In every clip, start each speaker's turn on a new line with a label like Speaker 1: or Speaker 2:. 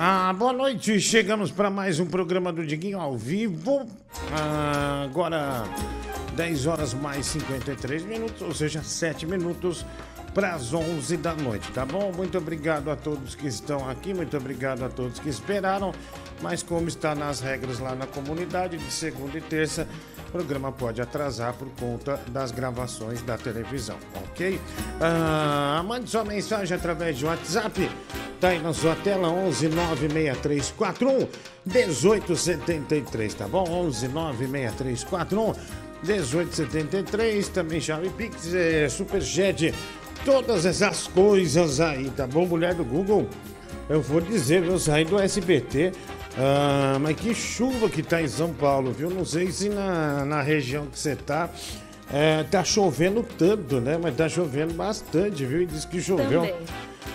Speaker 1: Ah, boa noite. Chegamos para mais um programa do Diguinho ao vivo. Ah, agora 10 horas mais 53 minutos, ou seja, 7 minutos para as 11 da noite, tá bom? Muito obrigado a todos que estão aqui, muito obrigado a todos que esperaram. Mas como está nas regras lá na comunidade, de segunda e terça, o programa pode atrasar por conta das gravações da televisão, ok? Ah, mande sua mensagem através de WhatsApp. Tá aí na sua tela 11 96341 1873, tá bom? 11 96341 1873, também chave Pix, é, Superchat, todas essas coisas aí, tá bom? Mulher do Google, eu vou dizer, eu saí do SBT, ah, mas que chuva que tá em São Paulo, viu? Não sei se na, na região que você tá, é, tá chovendo tanto, né? Mas tá chovendo bastante, viu? E diz que choveu.
Speaker 2: Também.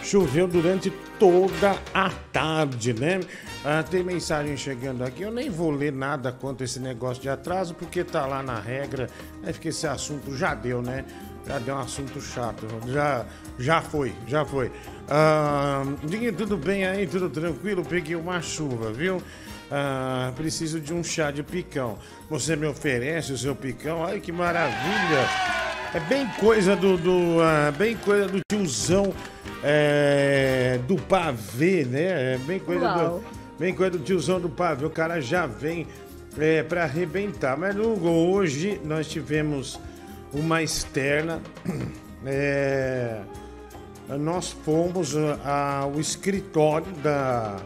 Speaker 1: Choveu durante toda a tarde, né? Ah, tem mensagem chegando aqui. Eu nem vou ler nada quanto esse negócio de atraso, porque tá lá na regra. Acho que esse assunto já deu, né? Já deu um assunto chato. Já, já foi, já foi. Ah, Diguinho, tudo bem aí? Tudo tranquilo? Peguei uma chuva, viu? Ah, preciso de um chá de picão. Você me oferece o seu picão? Ai, que maravilha! É bem coisa do, do ah, bem coisa do tiozão é, do pavê, né? É bem coisa
Speaker 2: Uau.
Speaker 1: do, bem coisa do tiozão do pavê. O cara já vem é, para arrebentar. Mas Hugo, hoje nós tivemos uma externa. é, nós fomos ah, ao escritório da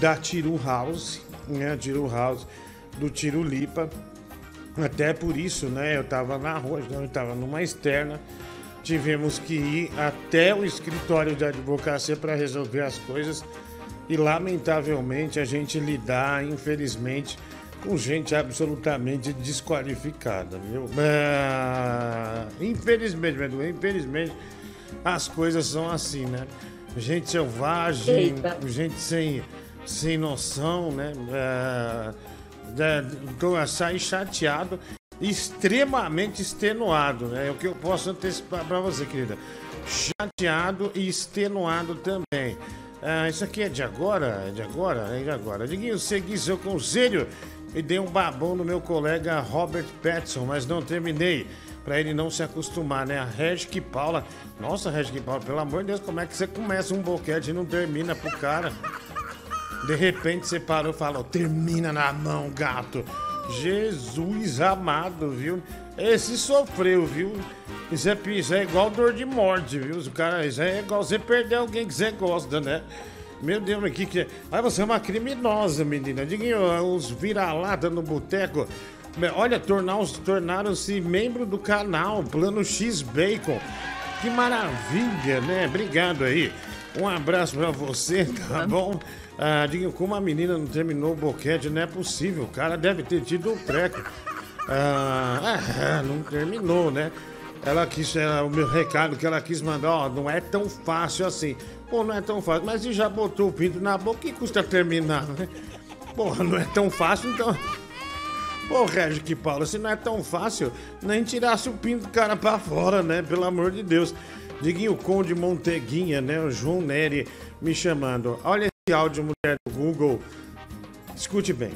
Speaker 1: da Tiru House, né? Tiru House do Tiro Lipa. Até por isso, né? Eu tava na rua, então eu tava numa externa. Tivemos que ir até o escritório de advocacia para resolver as coisas. E lamentavelmente a gente lidar, infelizmente, com gente absolutamente desqualificada, viu? Ah, infelizmente, meu Deus, infelizmente, as coisas são assim, né? Gente selvagem,
Speaker 2: Eita.
Speaker 1: gente sem, sem noção, né? Ah, da- então, eu saí chateado, extremamente extenuado, né? É o que eu posso antecipar para você, querida. Chateado e extenuado também. Ah, isso aqui é de agora? É de agora? É de agora. Diguinho, segui seu conselho e dei um babão no meu colega Robert Pattinson, mas não terminei. Pra ele não se acostumar, né? A Reg Paula. Nossa, Reg Paula, pelo amor de Deus, como é que você começa um boquete e não termina pro cara? De repente você parou e falou: termina na mão, gato. Jesus amado, viu? Esse sofreu, viu? Isso é, isso é igual dor de morte, viu? O cara, isso é igual você perder alguém que você gosta, né? Meu Deus, mas que que é? Ai, você é uma criminosa, menina. Diguinho, os vira-lata no boteco. Olha, tornar- tornaram-se membro do canal Plano X Bacon. Que maravilha, né? Obrigado aí. Um abraço pra você, tá bom? Ah, diga, como a menina não terminou o boquete, não é possível. O cara deve ter tido um treco. Ah, ah, não terminou, né? Ela quis, é, o meu recado que ela quis mandar, ó, não é tão fácil assim. Pô, não é tão fácil, mas se já botou o pinto na boca, que custa terminar, né? Porra, não é tão fácil, então. Pô, Régio que Paula, se não é tão fácil, nem tirasse o pinto do cara pra fora, né? Pelo amor de Deus. Diguinho Conde Monteguinha, né? O João Neri me chamando. Olha esse áudio, mulher do Google. Escute bem.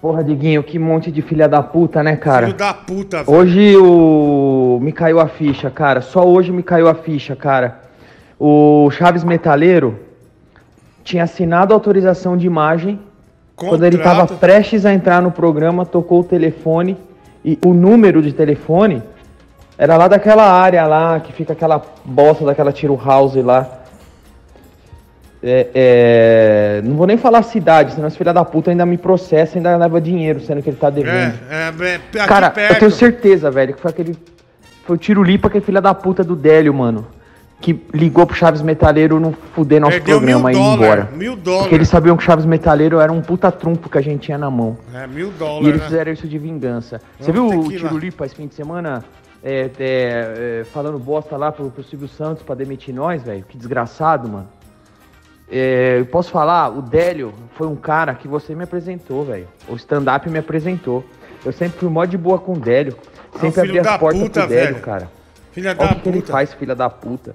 Speaker 3: Porra, Diguinho, que monte de filha da puta, né, cara?
Speaker 1: Filho da puta, velho.
Speaker 3: Hoje o. Me caiu a ficha, cara. Só hoje me caiu a ficha, cara. O Chaves Metaleiro tinha assinado autorização de imagem. Quando ele tava
Speaker 1: Contrato.
Speaker 3: prestes a entrar no programa, tocou o telefone. E o número de telefone era lá daquela área lá, que fica aquela bosta daquela tiro house lá. É, é, não vou nem falar cidade, senão esse filho da puta ainda me processa ainda leva dinheiro, sendo que ele tá devendo.
Speaker 1: É, é, é,
Speaker 3: Cara,
Speaker 1: perto.
Speaker 3: eu tenho certeza, velho, que foi aquele. Foi o tiro lipa, aquele filho da puta do Délio, mano. Que ligou pro Chaves Metaleiro não fuder nosso
Speaker 1: Perdeu
Speaker 3: programa e ir embora.
Speaker 1: mil
Speaker 3: Porque
Speaker 1: dólares.
Speaker 3: eles sabiam que o Chaves Metaleiro era um puta trumpo que a gente tinha na mão.
Speaker 1: É, mil
Speaker 3: E
Speaker 1: dólares,
Speaker 3: eles
Speaker 1: né?
Speaker 3: fizeram isso de vingança. Você
Speaker 1: Vamos
Speaker 3: viu
Speaker 1: ter
Speaker 3: o
Speaker 1: que ir
Speaker 3: Tiro
Speaker 1: lá.
Speaker 3: Lipa esse fim de semana é, é, é, falando bosta lá pro, pro Silvio Santos pra demitir nós, velho? Que desgraçado, mano. É, eu posso falar, o Délio foi um cara que você me apresentou, velho. O stand-up me apresentou. Eu sempre fui mó de boa com o Délio.
Speaker 1: Um
Speaker 3: Sempre
Speaker 1: filho
Speaker 3: abri as portas
Speaker 1: puta,
Speaker 3: pro Délio,
Speaker 1: velho.
Speaker 3: cara.
Speaker 1: Filha
Speaker 3: Olha
Speaker 1: da
Speaker 3: o que, que ele
Speaker 1: puta.
Speaker 3: faz, filha da puta.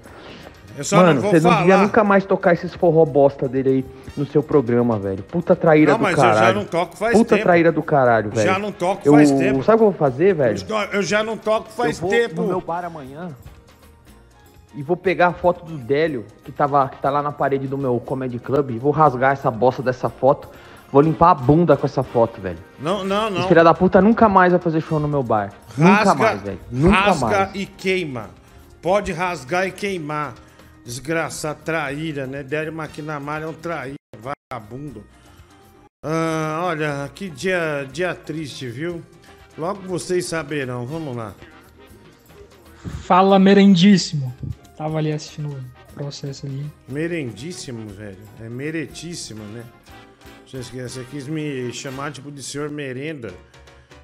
Speaker 1: Eu só
Speaker 3: Mano,
Speaker 1: não
Speaker 3: você não devia nunca mais tocar esses forró bosta dele aí no seu programa, velho. Puta traíra
Speaker 1: Não,
Speaker 3: do
Speaker 1: mas eu já
Speaker 3: caralho.
Speaker 1: não toco faz
Speaker 3: Puta
Speaker 1: tempo.
Speaker 3: traíra do caralho, velho.
Speaker 1: Já não toco
Speaker 3: eu,
Speaker 1: faz tempo.
Speaker 3: Sabe o que eu vou fazer, velho?
Speaker 1: Eu já não toco faz
Speaker 3: eu vou
Speaker 1: tempo.
Speaker 3: no meu bar amanhã e vou pegar a foto do Délio, que, tava, que tá lá na parede do meu Comedy Club, e vou rasgar essa bosta dessa foto. Vou limpar a bunda com essa foto, velho.
Speaker 1: Não, não, não.
Speaker 3: Esse filho da puta nunca mais vai fazer show no meu bar. nunca
Speaker 1: Rasga,
Speaker 3: mais, velho. Nunca
Speaker 1: rasga
Speaker 3: mais.
Speaker 1: e queima. Pode rasgar e queimar. Desgraçado, traíra, né? Délio Maquinamara é um traíra, vagabundo. Ah, olha, que dia, dia triste, viu? Logo vocês saberão. Vamos lá.
Speaker 2: Fala, merendíssimo. Tava ali assistindo o processo ali.
Speaker 1: Merendíssimo, velho. É meretíssimo, né? Você esquece, quis me chamar tipo de senhor merenda.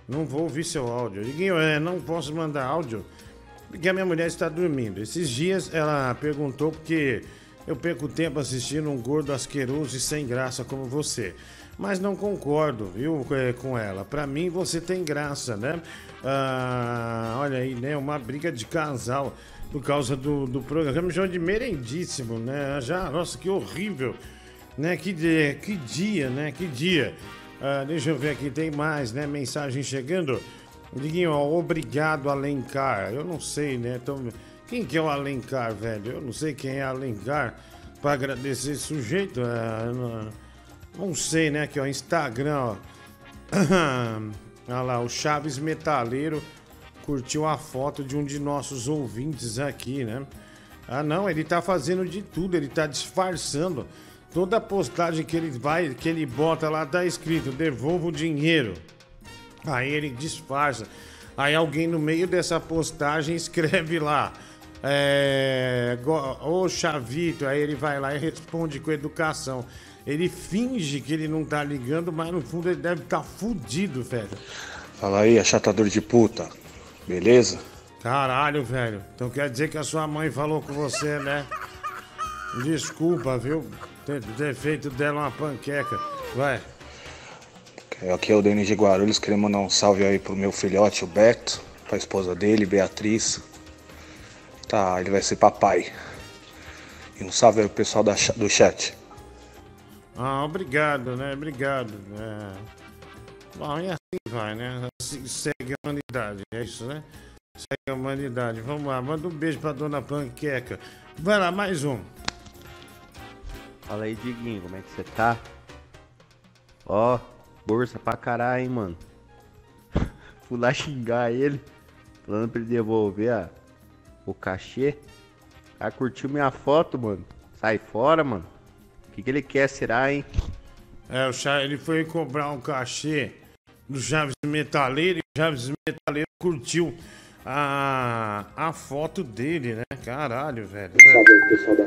Speaker 1: Não vou ouvir seu áudio. Liguinho, é, não posso mandar áudio porque a minha mulher está dormindo. Esses dias ela perguntou porque eu perco tempo assistindo um gordo asqueroso e sem graça como você. Mas não concordo, viu, é, com ela. Pra mim você tem graça, né? Ah, olha aí, né? Uma briga de casal por causa do, do programa. Me chamam de merendíssimo, né? Já, nossa, que horrível. Né? Que, dia, que dia, né? Que dia. Ah, deixa eu ver aqui, tem mais, né? Mensagem chegando. Diguinho, obrigado, Alencar. Eu não sei, né? Então, quem que é o Alencar, velho? Eu não sei quem é Alencar para agradecer esse sujeito. Ah, não, não sei, né? Aqui, ó, Instagram, ó. Olha lá, o Chaves Metaleiro curtiu a foto de um de nossos ouvintes aqui, né? Ah, não, ele tá fazendo de tudo, ele tá disfarçando. Toda postagem que ele vai, que ele bota lá, tá escrito: devolva o dinheiro. Aí ele disfarça. Aí alguém no meio dessa postagem escreve lá. É, ô Chavito, aí ele vai lá e responde com educação. Ele finge que ele não tá ligando, mas no fundo ele deve estar tá fudido, velho.
Speaker 4: Fala aí, achatador de puta. Beleza?
Speaker 1: Caralho, velho. Então quer dizer que a sua mãe falou com você, né? Desculpa, viu? Ter, ter feito dela uma panqueca. Vai.
Speaker 4: Aqui é o de Guarulhos, queria mandar um salve aí pro meu filhote, o Beto, pra esposa dele, Beatriz. Tá, ele vai ser papai. E um salve aí pro pessoal da do chat.
Speaker 1: Ah, obrigado, né? Obrigado. É... Bom, e assim vai, né? Assim segue a humanidade, é isso, né? Segue a humanidade. Vamos lá, manda um beijo pra dona Panqueca. Vai lá, mais um.
Speaker 5: Fala aí, Diguinho, como é que você tá? Ó, força pra caralho, hein, mano. Fui lá xingar ele, falando pra ele devolver a, o cachê. Aí curtiu minha foto, mano. Sai fora, mano. O que, que ele quer, será, hein?
Speaker 1: É, o Cha... ele foi cobrar um cachê do Chaves Metaleiro e o Chaves Metaleiro curtiu a, a foto dele, né? Caralho, velho.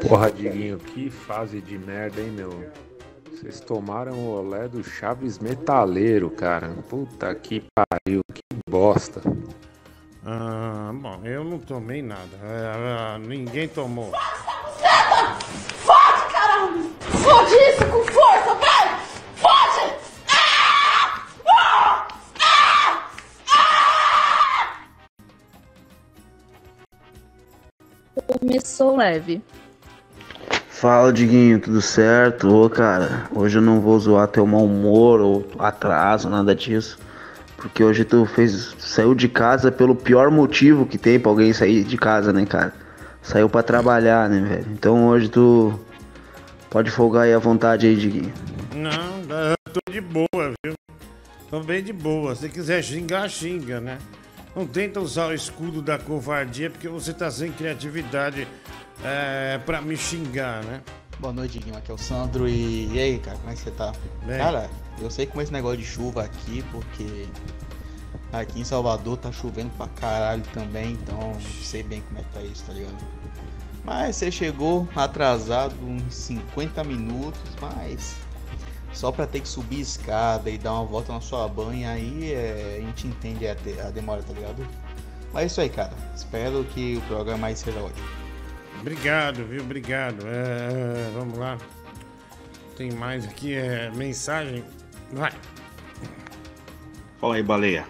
Speaker 6: Porra, Diguinho, que fase de merda, hein, meu? Vocês tomaram o olé do Chaves Metaleiro, cara. Puta que pariu, que bosta.
Speaker 1: Ah, bom, eu não tomei nada. É, é, ninguém tomou.
Speaker 7: Fode, caralho! Fode isso com força, vai! Fode! Ah! Ah! Ah!
Speaker 8: Começou leve.
Speaker 9: Fala, Diguinho, tudo certo? Ô, cara, hoje eu não vou zoar teu mau humor ou atraso, nada disso. Porque hoje tu fez, saiu de casa pelo pior motivo que tem pra alguém sair de casa, né, cara? Saiu pra trabalhar, né, velho? Então hoje tu pode folgar aí à vontade aí, Diguinho.
Speaker 1: Não, eu tô de boa, viu? Tô bem de boa. Se quiser xingar, xinga, né? Não tenta usar o escudo da covardia porque você tá sem criatividade é, pra me xingar, né?
Speaker 10: Boa noite, Guinho. Aqui é o Sandro. E... e aí, cara, como é que você tá?
Speaker 1: Bem.
Speaker 10: Cara, eu sei como é esse negócio de chuva aqui, porque aqui em Salvador tá chovendo pra caralho também, então sei bem como é que tá isso, tá ligado? Mas você chegou atrasado uns 50 minutos, mas só pra ter que subir escada e dar uma volta na sua banha aí, é, a gente entende a, de- a demora, tá ligado? Mas é isso aí, cara. Espero que o programa aí seja ótimo.
Speaker 1: Obrigado, viu? Obrigado. É, vamos lá. Tem mais aqui, é, mensagem. Vai.
Speaker 11: Fala aí, baleia.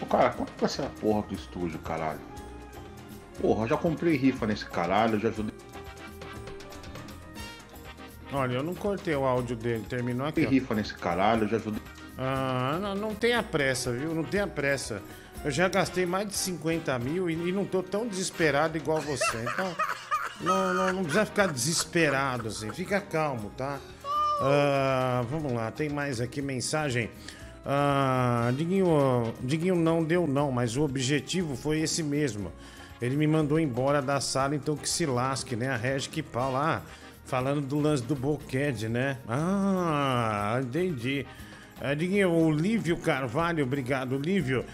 Speaker 11: Ô, cara, quanto vai ser a porra do estúdio, caralho? Porra, já comprei rifa nesse caralho, já ajudei
Speaker 1: Olha, eu não cortei o áudio dele, terminou aqui. ó.
Speaker 11: rifa nesse caralho, já ajudei.
Speaker 1: Ah, não, não tenha pressa, viu? Não tenha pressa. Eu já gastei mais de 50 mil e, e não tô tão desesperado igual você. Então, não, não, não precisa ficar desesperado assim. Fica calmo, tá? Ah, vamos lá, tem mais aqui mensagem. Ah, Diguinho, Diguinho não deu não, mas o objetivo foi esse mesmo. Ele me mandou embora da sala, então que se lasque, né? A Regi que pau lá, falando do lance do boquete, né? Ah, entendi. Ah, Diguinho, o Lívio Carvalho, obrigado, Lívio.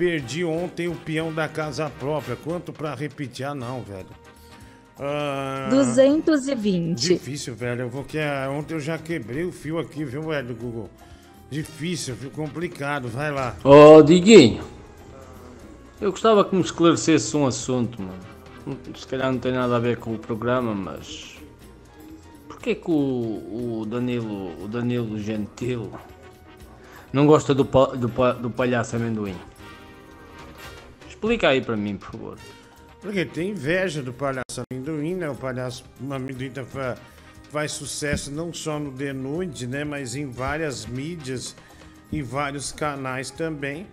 Speaker 1: Perdi ontem o peão da casa própria. Quanto pra repetir? Ah, não, velho. Ah,
Speaker 8: 220.
Speaker 1: Difícil, velho. Eu vou que ah, ontem eu já quebrei o fio aqui, viu, velho, Google? Difícil, fio complicado. Vai lá.
Speaker 12: Ó, Diguinho, eu gostava que me esclarecesse um assunto, mano. Se calhar não tem nada a ver com o programa, mas. Porquê que o, o Danilo, o Danilo Gentil não gosta do, pa- do, pa- do palhaço amendoim? Explica aí para mim, por favor.
Speaker 1: Porque tem inveja do palhaço amendoim, né? O palhaço amendoim tá fa- faz sucesso não só no The Nude, né? Mas em várias mídias, em vários canais também.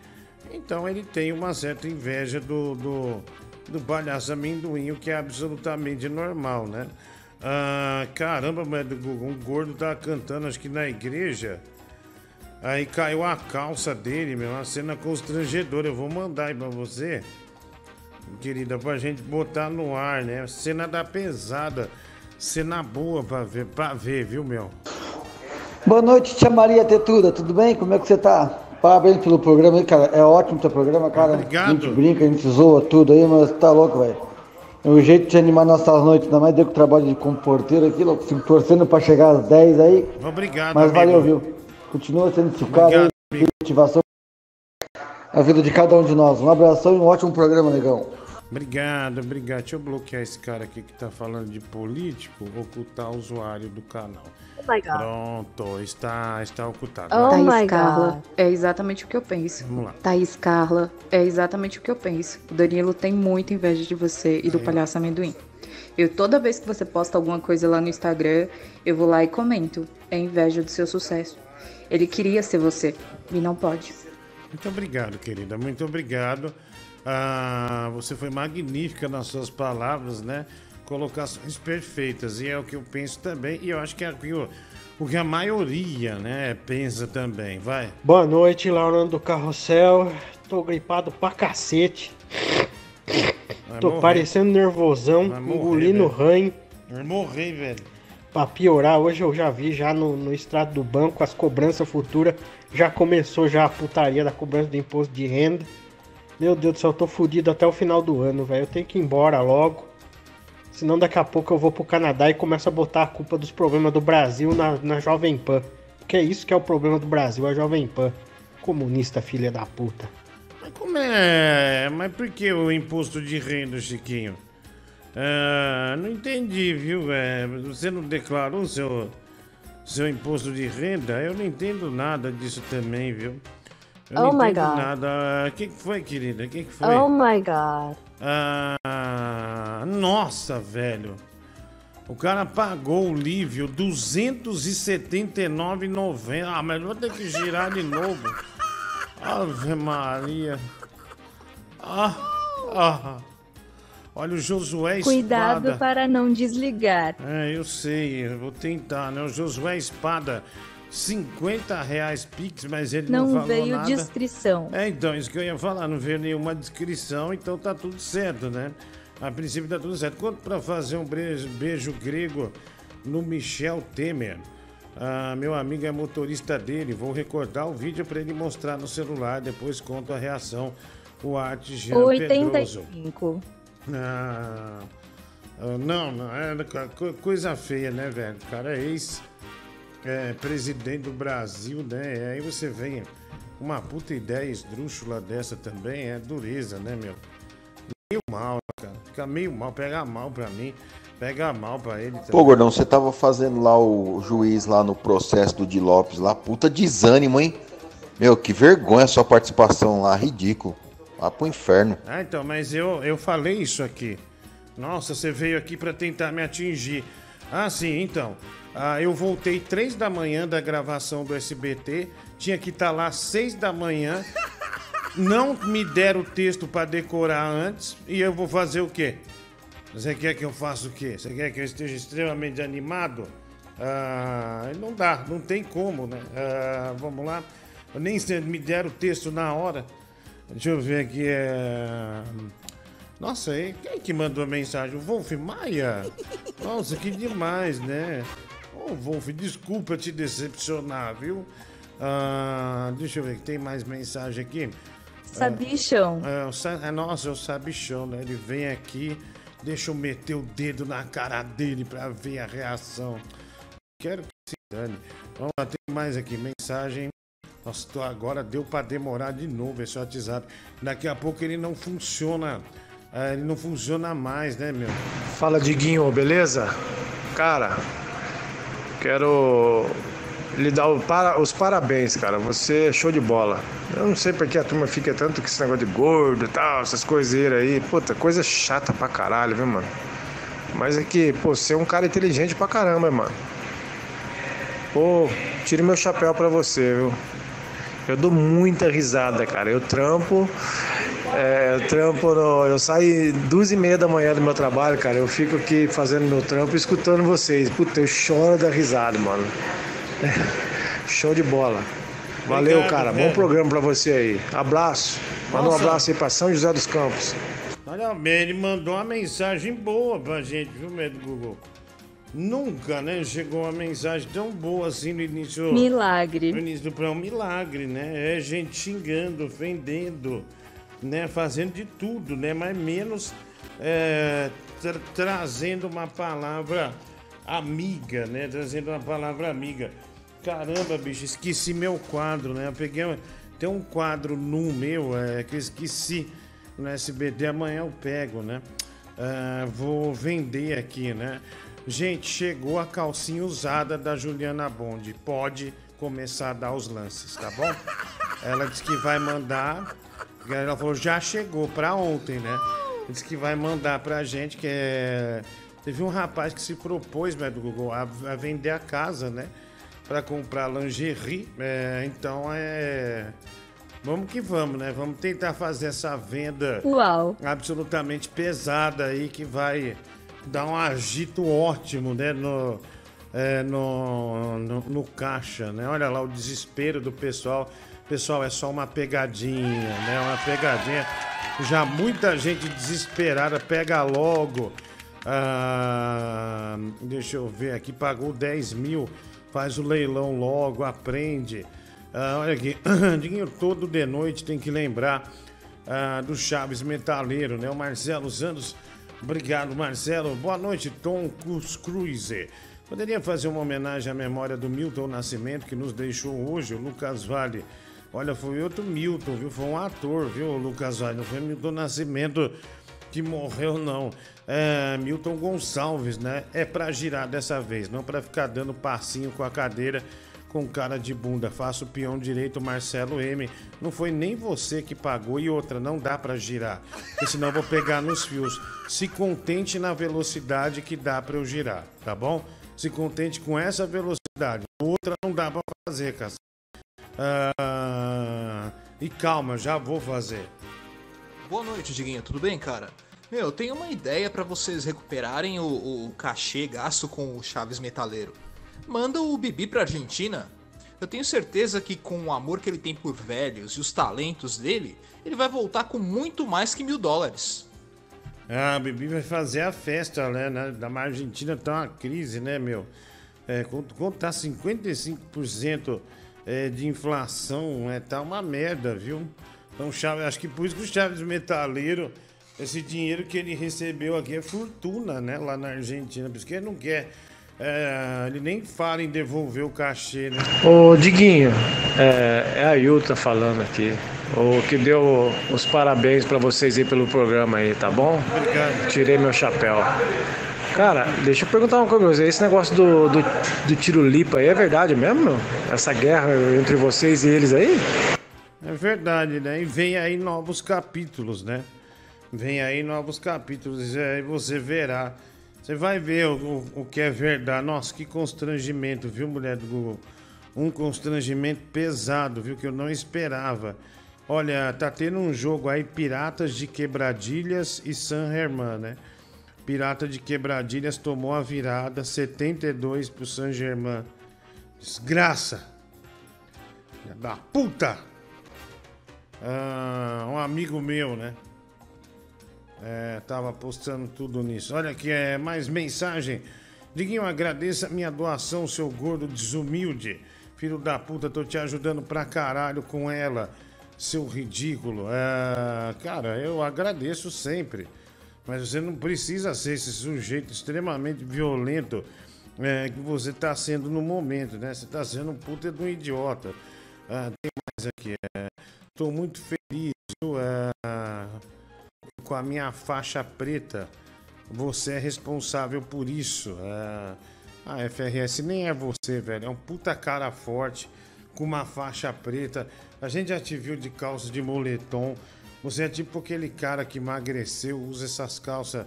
Speaker 1: Então ele tem uma certa inveja do, do, do palhaço amendoim, o que é absolutamente normal, né? Ah, caramba, mas um gordo tava cantando, acho que na igreja. Aí caiu a calça dele, meu, uma cena constrangedora. Eu vou mandar aí pra você, querida, pra gente botar no ar, né? Cena da pesada. Cena boa pra ver, pra ver, viu, meu?
Speaker 13: Boa noite, tia Maria Tetuda, tudo bem? Como é que você tá? Parabéns pelo programa aí, cara. É ótimo teu programa, cara.
Speaker 1: Obrigado.
Speaker 13: A gente brinca, a gente zoa tudo aí, mas tá louco, velho. É o jeito de animar nossas noites, ainda mais deu o trabalho de como porteiro aqui, louco. Fico torcendo pra chegar às 10 aí.
Speaker 1: Obrigado,
Speaker 13: Mas
Speaker 1: amigo.
Speaker 13: valeu, viu? Continua sendo esse cara aí, motivação a vida de cada um de nós. Um abração e um ótimo programa, negão.
Speaker 1: Obrigado, obrigado. Deixa eu bloquear esse cara aqui que tá falando de político, ocultar o usuário do canal.
Speaker 14: Oh my God.
Speaker 1: Pronto, está, está ocultado.
Speaker 14: Oh
Speaker 1: Vai.
Speaker 14: my
Speaker 15: Thaís Carla,
Speaker 14: God.
Speaker 15: é exatamente o que eu penso.
Speaker 1: Vamos lá.
Speaker 15: Thaís Carla, é exatamente o que eu penso. O Danilo tem muita inveja de você e do
Speaker 1: Aí.
Speaker 15: palhaço amendoim. Eu, toda vez que você posta alguma coisa lá no Instagram, eu vou lá e comento. É inveja do seu sucesso. Ele queria ser você e não pode.
Speaker 1: Muito obrigado, querida. Muito obrigado. Ah, você foi magnífica nas suas palavras, né? Colocações perfeitas. E é o que eu penso também. E eu acho que é o que, o, o que a maioria, né, pensa também. Vai.
Speaker 16: Boa noite, Laurano do Carrossel. Tô gripado pra cacete.
Speaker 1: Vai
Speaker 16: Tô
Speaker 1: morrer.
Speaker 16: parecendo nervosão,
Speaker 1: Vai
Speaker 16: engolindo ranho.
Speaker 1: Vai morrer, velho.
Speaker 16: Pra piorar, hoje eu já vi já no, no extrato do banco as cobranças futuras. Já começou já a putaria da cobrança do imposto de renda. Meu Deus do céu, eu tô fudido até o final do ano, velho. Eu tenho que ir embora logo. Senão daqui a pouco eu vou pro Canadá e começo a botar a culpa dos problemas do Brasil na, na Jovem Pan. Porque é isso que é o problema do Brasil, a Jovem Pan. Comunista filha da puta.
Speaker 1: Mas como é? Mas por que o imposto de renda, Chiquinho? Ah, não entendi, viu? É, você não declarou seu, seu imposto de renda? Eu não entendo nada disso também, viu? Eu
Speaker 14: Oh
Speaker 1: não
Speaker 14: my
Speaker 1: entendo
Speaker 14: God.
Speaker 1: nada. O que, que foi, querida? O que, que foi?
Speaker 14: Oh my God.
Speaker 1: Ah, nossa, velho. O cara pagou o Lívio R$ 279,90. Ah, mas vou ter que girar de novo. Ave Maria. Ah, ah. Olha o Josué
Speaker 8: Cuidado
Speaker 1: Espada.
Speaker 8: para não desligar.
Speaker 1: É, eu sei, eu vou tentar, né? O Josué Espada, 50 reais Pix, mas ele não,
Speaker 8: Não
Speaker 1: falou
Speaker 8: veio
Speaker 1: nada.
Speaker 8: descrição.
Speaker 1: É, então, isso que eu ia falar, não veio nenhuma descrição, então tá tudo certo, né? A princípio tá tudo certo. Quanto pra fazer um beijo, beijo grego no Michel Temer? Ah, meu amigo é motorista dele, vou recordar o vídeo pra ele mostrar no celular, depois conto a reação. O Arte Jean Pedroso.
Speaker 8: 85.
Speaker 1: Ah, ah, não, não, é co- coisa feia, né, velho? O cara é ex-presidente do Brasil, né? Aí você vem uma puta ideia esdrúxula dessa também, é dureza, né, meu? Meio mal, cara. Fica meio mal, pega mal pra mim, pega mal pra ele também.
Speaker 17: Pô, Gordão, você tava fazendo lá o juiz lá no processo do Di Lopes lá, puta desânimo, hein? Meu, que vergonha a sua participação lá, ridículo. Vá pro inferno.
Speaker 1: Ah, então, mas eu, eu falei isso aqui. Nossa, você veio aqui pra tentar me atingir. Ah, sim, então. Ah, eu voltei três da manhã da gravação do SBT. Tinha que estar lá seis da manhã. Não me deram o texto pra decorar antes. E eu vou fazer o quê? Você quer que eu faça o quê? Você quer que eu esteja extremamente animado? Ah, não dá, não tem como, né? Ah, vamos lá. Nem se me deram o texto na hora. Deixa eu ver aqui. É... Nossa, hein? quem que mandou a mensagem? O Wolf Maia? Nossa, que demais, né? Ô, Wolf, desculpa te decepcionar, viu? Ah, deixa eu ver, tem mais mensagem aqui.
Speaker 8: Sabichão.
Speaker 1: É, o Sa- é, nossa, é o Sabichão, né? Ele vem aqui, deixa eu meter o dedo na cara dele pra ver a reação. Quero que se dane. Vamos lá, tem mais aqui, mensagem. Nossa, agora deu pra demorar de novo esse WhatsApp. Daqui a pouco ele não funciona. é, ele não funciona mais, né, meu?
Speaker 14: Fala Diguinho, beleza? Cara, quero lhe dar para- os parabéns, cara. Você é show de bola. Eu não sei porque a turma fica tanto com esse negócio de gordo e tal, essas coiseiras aí. Puta, coisa chata pra caralho, viu, mano? Mas é que, pô, você é um cara inteligente pra caramba, mano. Pô, tire meu chapéu pra você, viu? Eu dou muita risada, cara. Eu trampo. é, eu trampo no, Eu saio duas e meia da manhã do meu trabalho, cara. Eu fico aqui fazendo meu trampo e escutando vocês. Puta, eu choro da risada, mano. Show de bola. Valeu,
Speaker 1: Obrigado,
Speaker 14: cara. Bom
Speaker 1: velho.
Speaker 14: programa pra você aí. Abraço. Manda um abraço aí pra São José dos Campos.
Speaker 1: Olha ele mandou uma mensagem boa pra gente, viu, Medo Google? Nunca, né? Chegou uma mensagem tão boa assim no início.
Speaker 8: Milagre.
Speaker 1: No início do programa, um milagre, né? É gente xingando, ofendendo, né? Fazendo de tudo, né? Mas menos é, tra- trazendo uma palavra amiga, né? Trazendo uma palavra amiga. Caramba, bicho, esqueci meu quadro, né? Eu peguei. um- Tem um quadro no meu é, que eu esqueci no SBT. Amanhã eu pego, né? Ah, vou vender aqui, né? Gente, chegou a calcinha usada da Juliana Bond. Pode começar a dar os lances, tá bom? Ela disse que vai mandar. Ela falou, já chegou pra ontem, né? Disse que vai mandar pra gente, que é. Teve um rapaz que se propôs, né, do Google, a, a vender a casa, né? Pra comprar lingerie. É, então é. Vamos que vamos, né? Vamos tentar fazer essa venda
Speaker 8: Uau.
Speaker 1: absolutamente pesada aí que vai dar um agito ótimo, né? No, é, no, no, no caixa, né? Olha lá o desespero do pessoal. Pessoal, é só uma pegadinha, né? Uma pegadinha. Já muita gente desesperada, pega logo. Ah, deixa eu ver aqui, pagou 10 mil, faz o leilão logo, aprende. Ah, olha aqui, dinheiro todo de noite tem que lembrar ah, do Chaves Metaleiro, né? O Marcelo Santos. Obrigado, Marcelo. Boa noite, Tom Cruz Cruiser. Poderia fazer uma homenagem à memória do Milton Nascimento, que nos deixou hoje, o Lucas Vale. Olha, foi outro Milton, viu? Foi um ator, viu, Lucas Vale? Não foi Milton Nascimento que morreu, não. É, Milton Gonçalves, né? É pra girar dessa vez, não pra ficar dando passinho com a cadeira com cara de bunda. Faça o peão direito, Marcelo M. Não foi nem você que pagou e outra, não dá pra girar, porque senão vou pegar nos fios. Se contente na velocidade que dá pra eu girar, tá bom? Se contente com essa velocidade. Outra não dá pra fazer, cara. Ah, e calma, já vou fazer.
Speaker 18: Boa noite, Diguinho. Tudo bem, cara? Meu, eu tenho uma ideia pra vocês recuperarem o, o cachê gasto com o Chaves Metaleiro. Manda o Bibi pra Argentina. Eu tenho certeza que com o amor que ele tem por velhos e os talentos dele, ele vai voltar com muito mais que mil dólares.
Speaker 1: Ah, a Bibi vai fazer a festa, né? Na Argentina tá uma crise, né, meu? É, quando, quando tá 55% é, de inflação, é, tá uma merda, viu? Então, Chaves, acho que por isso que o Chaves Metaleiro, esse dinheiro que ele recebeu aqui é fortuna, né? Lá na Argentina. Por isso que ele não quer. É, ele nem fala em devolver o cachê, né?
Speaker 14: Ô Diguinho, é, é a Yuta falando aqui. O que deu os parabéns pra vocês aí pelo programa aí, tá bom?
Speaker 1: Obrigado.
Speaker 14: Tirei meu chapéu. Cara, deixa eu perguntar uma coisa. Esse negócio do, do, do tiro lipa aí é verdade mesmo, meu? Essa guerra entre vocês e eles aí?
Speaker 1: É verdade, né? E vem aí novos capítulos, né? Vem aí novos capítulos e aí você verá. Você vai ver o, o, o que é verdade. Nossa, que constrangimento, viu, mulher do Google? Um constrangimento pesado, viu? Que eu não esperava. Olha, tá tendo um jogo aí, Piratas de Quebradilhas e San Germain, né? Pirata de Quebradilhas tomou a virada 72 pro San Germain. Desgraça! Da puta! Ah, um amigo meu, né? É, tava postando tudo nisso. Olha aqui, é mais mensagem. Diguinho, agradeça minha doação, seu gordo desumilde. Filho da puta, tô te ajudando pra caralho com ela, seu ridículo. É, cara, eu agradeço sempre. Mas você não precisa ser esse sujeito extremamente violento é, que você tá sendo no momento, né? Você tá sendo um puta de um idiota. Ah, tem mais aqui. É, tô muito feliz, viu? É, com a minha faixa preta. Você é responsável por isso. É, a FRS nem é você, velho. É um puta cara forte com uma faixa preta. A gente já te viu de calça de moletom. Você é tipo aquele cara que emagreceu, usa essas calças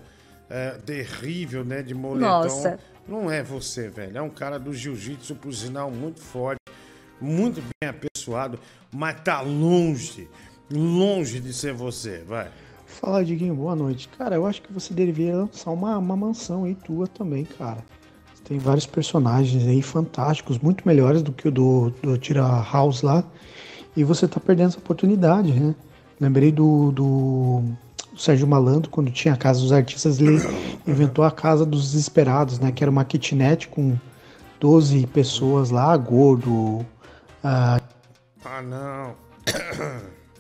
Speaker 1: é, terrível, né? De moletom.
Speaker 19: Nossa.
Speaker 1: Não é você, velho. É um cara do jiu-jitsu, por sinal, muito forte, muito bem apessoado, mas tá longe, longe de ser você, vai.
Speaker 16: Fala, Diguinho, boa noite. Cara, eu acho que você deveria lançar uma, uma mansão aí tua também, cara. Você tem vários personagens aí fantásticos, muito melhores do que o do, do Tira House lá. E você tá perdendo essa oportunidade, né? Lembrei do, do Sérgio Malandro, quando tinha a Casa dos Artistas, ele inventou a Casa dos Desesperados, né? Que era uma kitnet com 12 pessoas lá, gordo, a,
Speaker 1: Ah, não.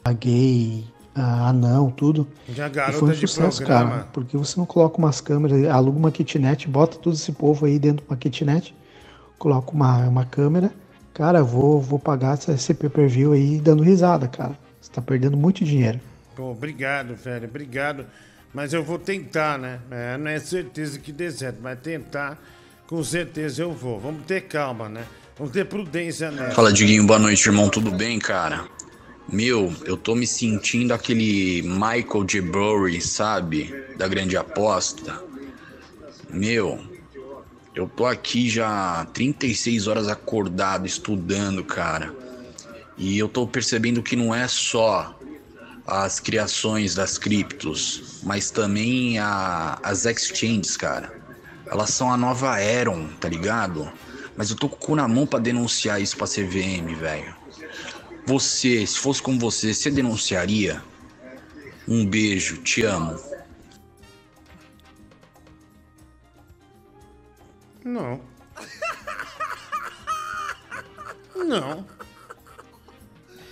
Speaker 16: a gay, a anão, tudo.
Speaker 1: Já
Speaker 16: E
Speaker 1: garota
Speaker 16: foi um sucesso, cara. Porque você não coloca umas câmeras, aluga uma kitnet, bota todo esse povo aí dentro de uma kitnet, coloca uma, uma câmera. Cara, eu vou, vou pagar esse- pay-per-view aí dando risada, cara. Você tá perdendo muito dinheiro.
Speaker 1: Pô, obrigado, velho, obrigado. Mas eu vou tentar, né? É, não é certeza que dê certo, mas tentar, com certeza eu vou. Vamos ter calma, né? Vamos ter prudência nessa.
Speaker 20: Fala, Diguinho, boa noite, irmão. Tudo bem, cara? Meu, eu tô me sentindo aquele Michael J. Burry, sabe? Da grande aposta. Meu, eu tô aqui já 36 horas acordado, estudando, cara. E eu tô percebendo que não é só as criações das criptos, mas também a- as exchanges, cara. Elas são a nova Aeron, tá ligado? Mas eu tô com o cu na mão pra denunciar isso pra CVM, velho. Você, se fosse com você, você denunciaria? Um beijo, te amo.
Speaker 1: Não. Não.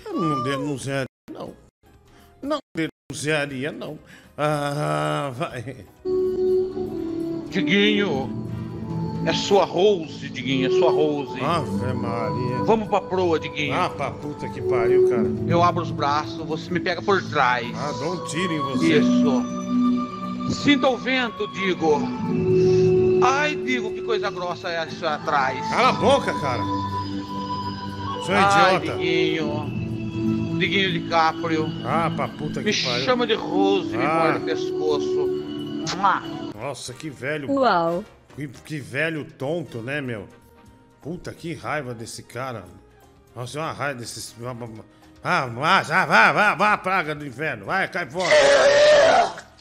Speaker 1: Eu não denunciaria, não. Não denunciaria, não. Ah, vai.
Speaker 11: Diguinho, é sua Rose, Diguinho, é sua Rose.
Speaker 1: Ave Maria.
Speaker 11: Vamos pra proa, Diguinho.
Speaker 1: Ah, pra puta que pariu, cara.
Speaker 11: Eu abro os braços, você me pega por trás.
Speaker 1: Ah, dá um tiro em você.
Speaker 11: Isso. Sinta o vento, digo. Ai, digo, que coisa grossa é essa atrás.
Speaker 1: Cala a boca, cara. Sou
Speaker 11: Ai,
Speaker 1: idiota.
Speaker 11: Diguinho. Diguinho DiCaprio.
Speaker 1: Ah, pra puta
Speaker 11: Me
Speaker 1: que pariu.
Speaker 11: chama de Rose, me
Speaker 1: Ah.
Speaker 11: morde o pescoço.
Speaker 1: Nossa, que velho.
Speaker 19: Uau.
Speaker 1: Que, que velho tonto, né, meu? Puta, que raiva desse cara. Nossa, é uma raiva desses. Ah, vá, já, vá, vá, vá, praga do inferno. Vai, cai fora.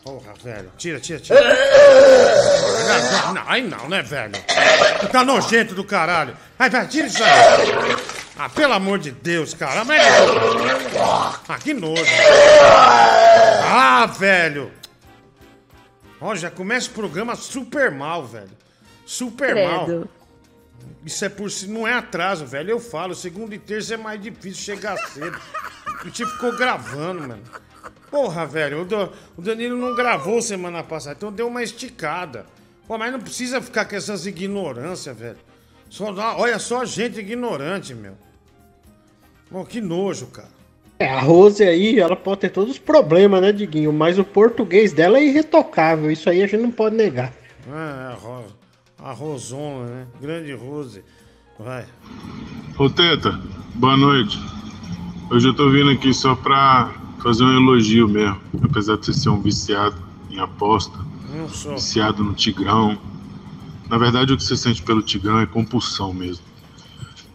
Speaker 1: Porra, velho. Tira, tira, tira. Não, não, aí não, né, velho? Fica nojento do caralho. Vai, vai, tira isso aí. Ah, pelo amor de Deus, cara. Mas... Ah, que nojo. Ah, velho. Ó, já começa o programa super mal, velho. Super mal.
Speaker 19: Credo.
Speaker 1: Isso é por si, não é atraso, velho. Eu falo, segunda e terça é mais difícil chegar cedo. O tio ficou gravando, mano. Porra, velho, o, Dan- o Danilo não gravou semana passada, então deu uma esticada. Pô, mas não precisa ficar com essas ignorâncias, velho. Só olha só gente ignorante, meu. Pô, que nojo, cara.
Speaker 21: É, a Rose aí, ela pode ter todos os problemas, né, Diguinho? Mas o português dela é irretocável. Isso aí a gente não pode negar.
Speaker 1: Ah, a, Ro... a Rosona, né? Grande Rose. Vai.
Speaker 22: Ô Teta, boa noite. Hoje eu tô vindo aqui só pra fazer um elogio mesmo. Apesar de você ser um viciado em aposta, viciado no Tigrão. Na verdade, o que você sente pelo Tigrão é compulsão mesmo.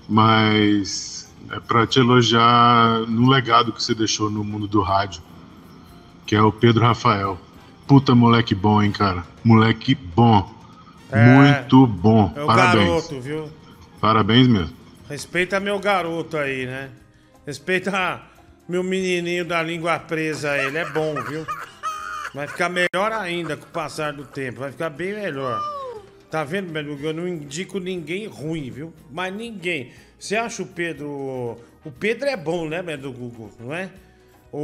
Speaker 22: Mas é pra te elogiar no legado que você deixou no mundo do rádio, que é o Pedro Rafael. Puta moleque bom, hein, cara? Moleque bom.
Speaker 1: É,
Speaker 22: Muito bom.
Speaker 1: É o
Speaker 22: Parabéns.
Speaker 1: garoto, viu?
Speaker 22: Parabéns mesmo.
Speaker 1: Respeita meu garoto aí, né? Respeita meu menininho da língua presa, ele é bom, viu? Vai ficar melhor ainda com o passar do tempo, vai ficar bem melhor. Tá vendo, Beluga? Eu não indico ninguém ruim, viu? Mas ninguém. Você acha o Pedro. O Pedro é bom, né, do Google, não é? O,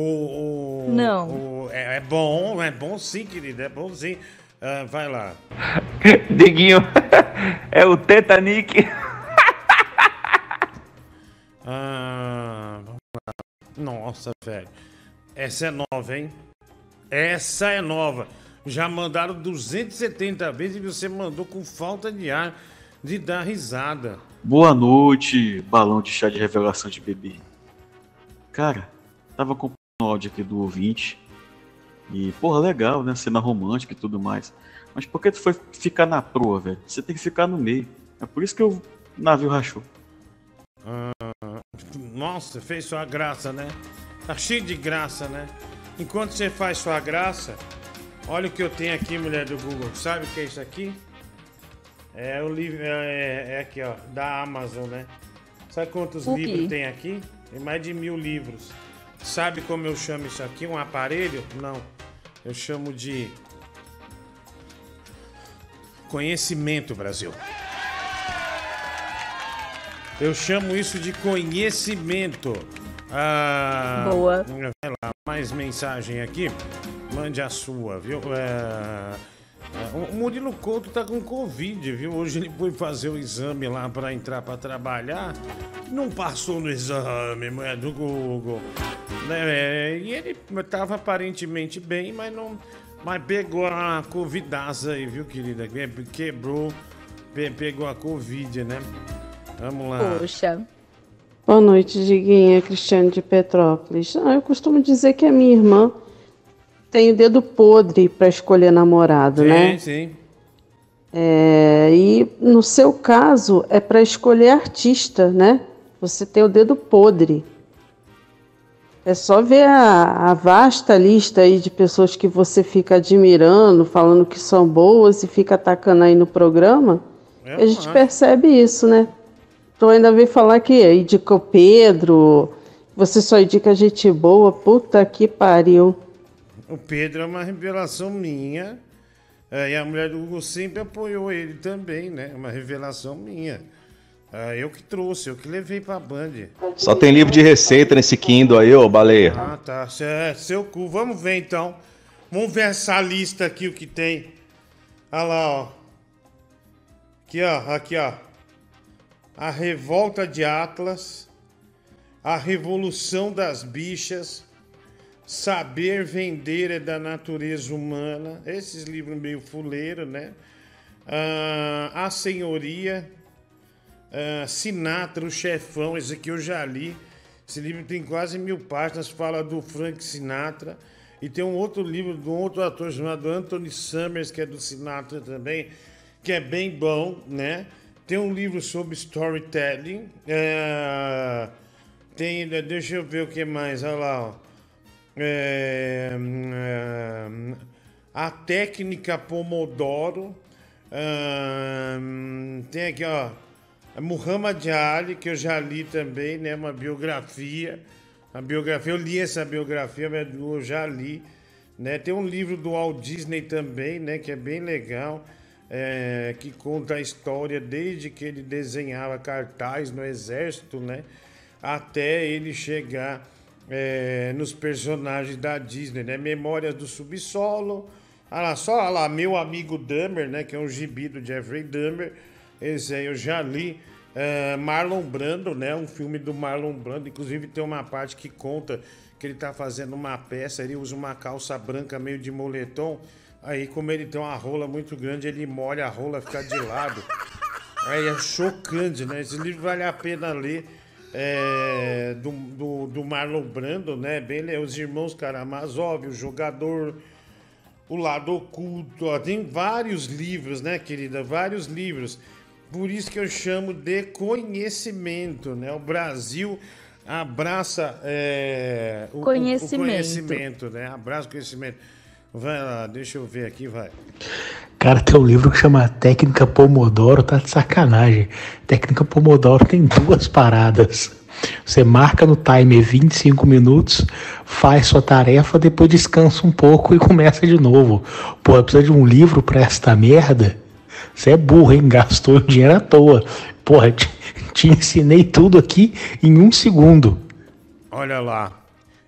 Speaker 1: o-
Speaker 8: Não.
Speaker 1: o- é, é bom, é bom sim, querido, é bom sim. Ah, vai lá.
Speaker 3: Diguinho, é o Titanic.
Speaker 1: Ah, vamos lá. Nossa, velho. Essa é nova, hein? Essa é nova. Já mandaram 270 vezes e você mandou com falta de ar de dar risada.
Speaker 23: Boa noite, balão de chá de revelação de bebê. Cara, tava acompanhando o áudio aqui do ouvinte. E, porra, legal, né? Cena romântica e tudo mais. Mas por que tu foi ficar na proa, velho? Você tem que ficar no meio. É por isso que o navio rachou.
Speaker 1: Ah, nossa, fez sua graça, né? Tá cheio de graça, né? Enquanto você faz sua graça, olha o que eu tenho aqui, mulher do Google. Sabe o que é isso aqui? É o livro. É, é aqui, ó, da Amazon, né? Sabe quantos
Speaker 8: O quê?
Speaker 1: livros tem aqui? Tem mais de mil livros. Sabe como eu chamo isso aqui? Um aparelho? Não. Eu chamo de. Conhecimento, Brasil. Eu chamo isso de conhecimento. Ah,
Speaker 8: Boa.
Speaker 1: Vai lá, mais mensagem aqui. Mande a sua, viu? É, o Murilo Couto tá com Covid, viu? Hoje ele foi fazer o exame lá pra entrar pra trabalhar. Não passou no exame, mulher do Google. É, E ele tava aparentemente bem, mas não. Mas pegou a Covidaça aí, viu, querida? Que- Quebrou, pe- pegou a Covid, né? Vamos lá.
Speaker 8: Poxa.
Speaker 24: Boa noite, Diguinha, Cristiane de Petrópolis. Ah, eu costumo dizer que a minha irmã tem o dedo podre para escolher namorado, né?
Speaker 1: Sim, sim.
Speaker 24: É, e no seu caso é para escolher artista, né? Você tem o dedo podre. É só ver a, a vasta lista aí de pessoas que você fica admirando, falando que são boas e fica atacando aí no programa.
Speaker 1: É
Speaker 24: a gente
Speaker 1: massa.
Speaker 24: percebe isso, né? Tu ainda veio falar que indicou Pedro, você só indica gente boa, puta que pariu.
Speaker 1: O Pedro é uma revelação minha. é, e a mulher do Hugo sempre apoiou ele também, né? É uma revelação minha. É, eu que trouxe, eu que levei pra Band.
Speaker 17: Só tem livro de receita nesse Kindle aí, ô baleia.
Speaker 1: Ah, tá. É, seu cu. Vamos ver então. Vamos ver essa lista aqui, o que tem. Olha lá, ó. Aqui, ó. Aqui, ó. A Revolta de Atlas. A Revolução das Bichas. Saber Vender é da Natureza Humana. Esses livros meio fuleiro, né? Ah, a Senhoria. Ah, Sinatra, o Chefão. Esse aqui eu já li. Esse livro tem quase mil páginas. Fala do Frank Sinatra. E tem um outro livro de um outro ator chamado Anthony Summers, que é do Sinatra também, que é bem bom, né? Tem um livro sobre storytelling. É, tem, deixa eu ver o que mais. Olha lá, ó. É, hum, a técnica Pomodoro. Hum, tem aqui, ó. Muhammad Ali, que eu já li também, né? Uma biografia. A biografia, eu li essa biografia, mas eu já li. Né? Tem um livro do Walt Disney também, né? Que é bem legal. é, que conta a história desde que ele desenhava cartaz no exército, né? Até ele chegar é, nos personagens da Disney, né? Memórias do Subsolo. Ah lá, só ah lá, meu amigo Dahmer, né? Que é um gibi do Jeffrey Dahmer. Esse aí eu já li. É, Marlon Brando, né? Um filme do Marlon Brando. Inclusive tem uma parte que conta que ele tá fazendo uma peça, ele usa uma calça branca meio de moletom. Aí, como ele tem uma rola muito grande, ele molha a rola, fica de lado. Aí é chocante, né? Esse livro vale a pena ler. É, do, do, do Marlon Brando, né? Bem, le- os irmãos Karamazov, o jogador, o lado oculto, ó, tem vários livros, né, querida? Vários livros. Por isso que eu chamo de conhecimento, né? O Brasil abraça é, o- o-
Speaker 8: Conhecimento.
Speaker 1: o conhecimento, né? Abraça o conhecimento. Vai lá, deixa eu ver aqui, vai.
Speaker 2: Cara, tem um livro que chama Técnica Pomodoro, tá de sacanagem. Técnica Pomodoro tem duas paradas. Você marca no timer 25 minutos, faz sua tarefa, depois descansa um pouco e começa de novo. Pô, precisa de um livro pra esta merda? Você é burro, hein? Gastou dinheiro à toa. Porra, te, te ensinei tudo aqui em um segundo.
Speaker 1: Olha lá.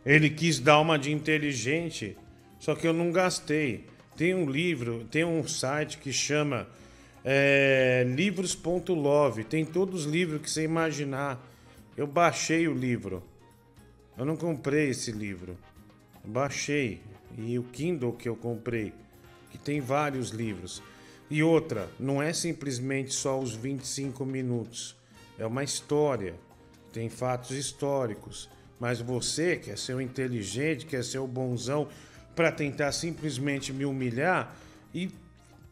Speaker 1: Ele quis dar uma de inteligente, só que eu não gastei. Tem um livro, tem um site que chama é, livros.love. Tem todos os livros que você imaginar. Eu baixei o livro. Eu não comprei esse livro. Eu baixei. E o Kindle que eu comprei, que tem vários livros. E outra, não é simplesmente só os 25 minutos. É uma história. Tem fatos históricos. Mas você quer ser o inteligente, quer ser o bonzão, para tentar simplesmente me humilhar e,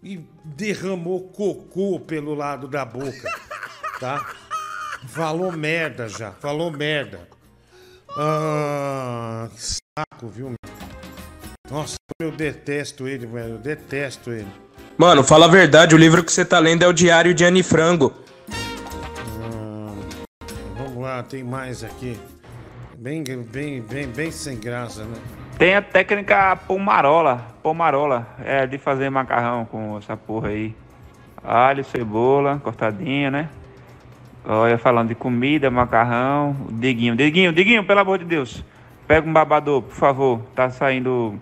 Speaker 1: e derramou cocô pelo lado da boca, tá? Falou merda já, falou merda. Ah, que saco, viu? Nossa, eu detesto ele, velho, eu detesto ele.
Speaker 25: Mano, fala a verdade, o livro que você tá lendo é o Diário de Anne Frango.
Speaker 1: Ah, vamos lá, tem mais aqui. Bem, bem, bem, bem sem graça, né?
Speaker 26: Tem a técnica pomarola, pomarola, é de fazer macarrão com essa porra aí. Alho, cebola, cortadinha, né? Olha, falando de comida, macarrão, Diguinho, Diguinho, Diguinho, pelo amor de Deus. Pega um babador, por favor. Tá saindo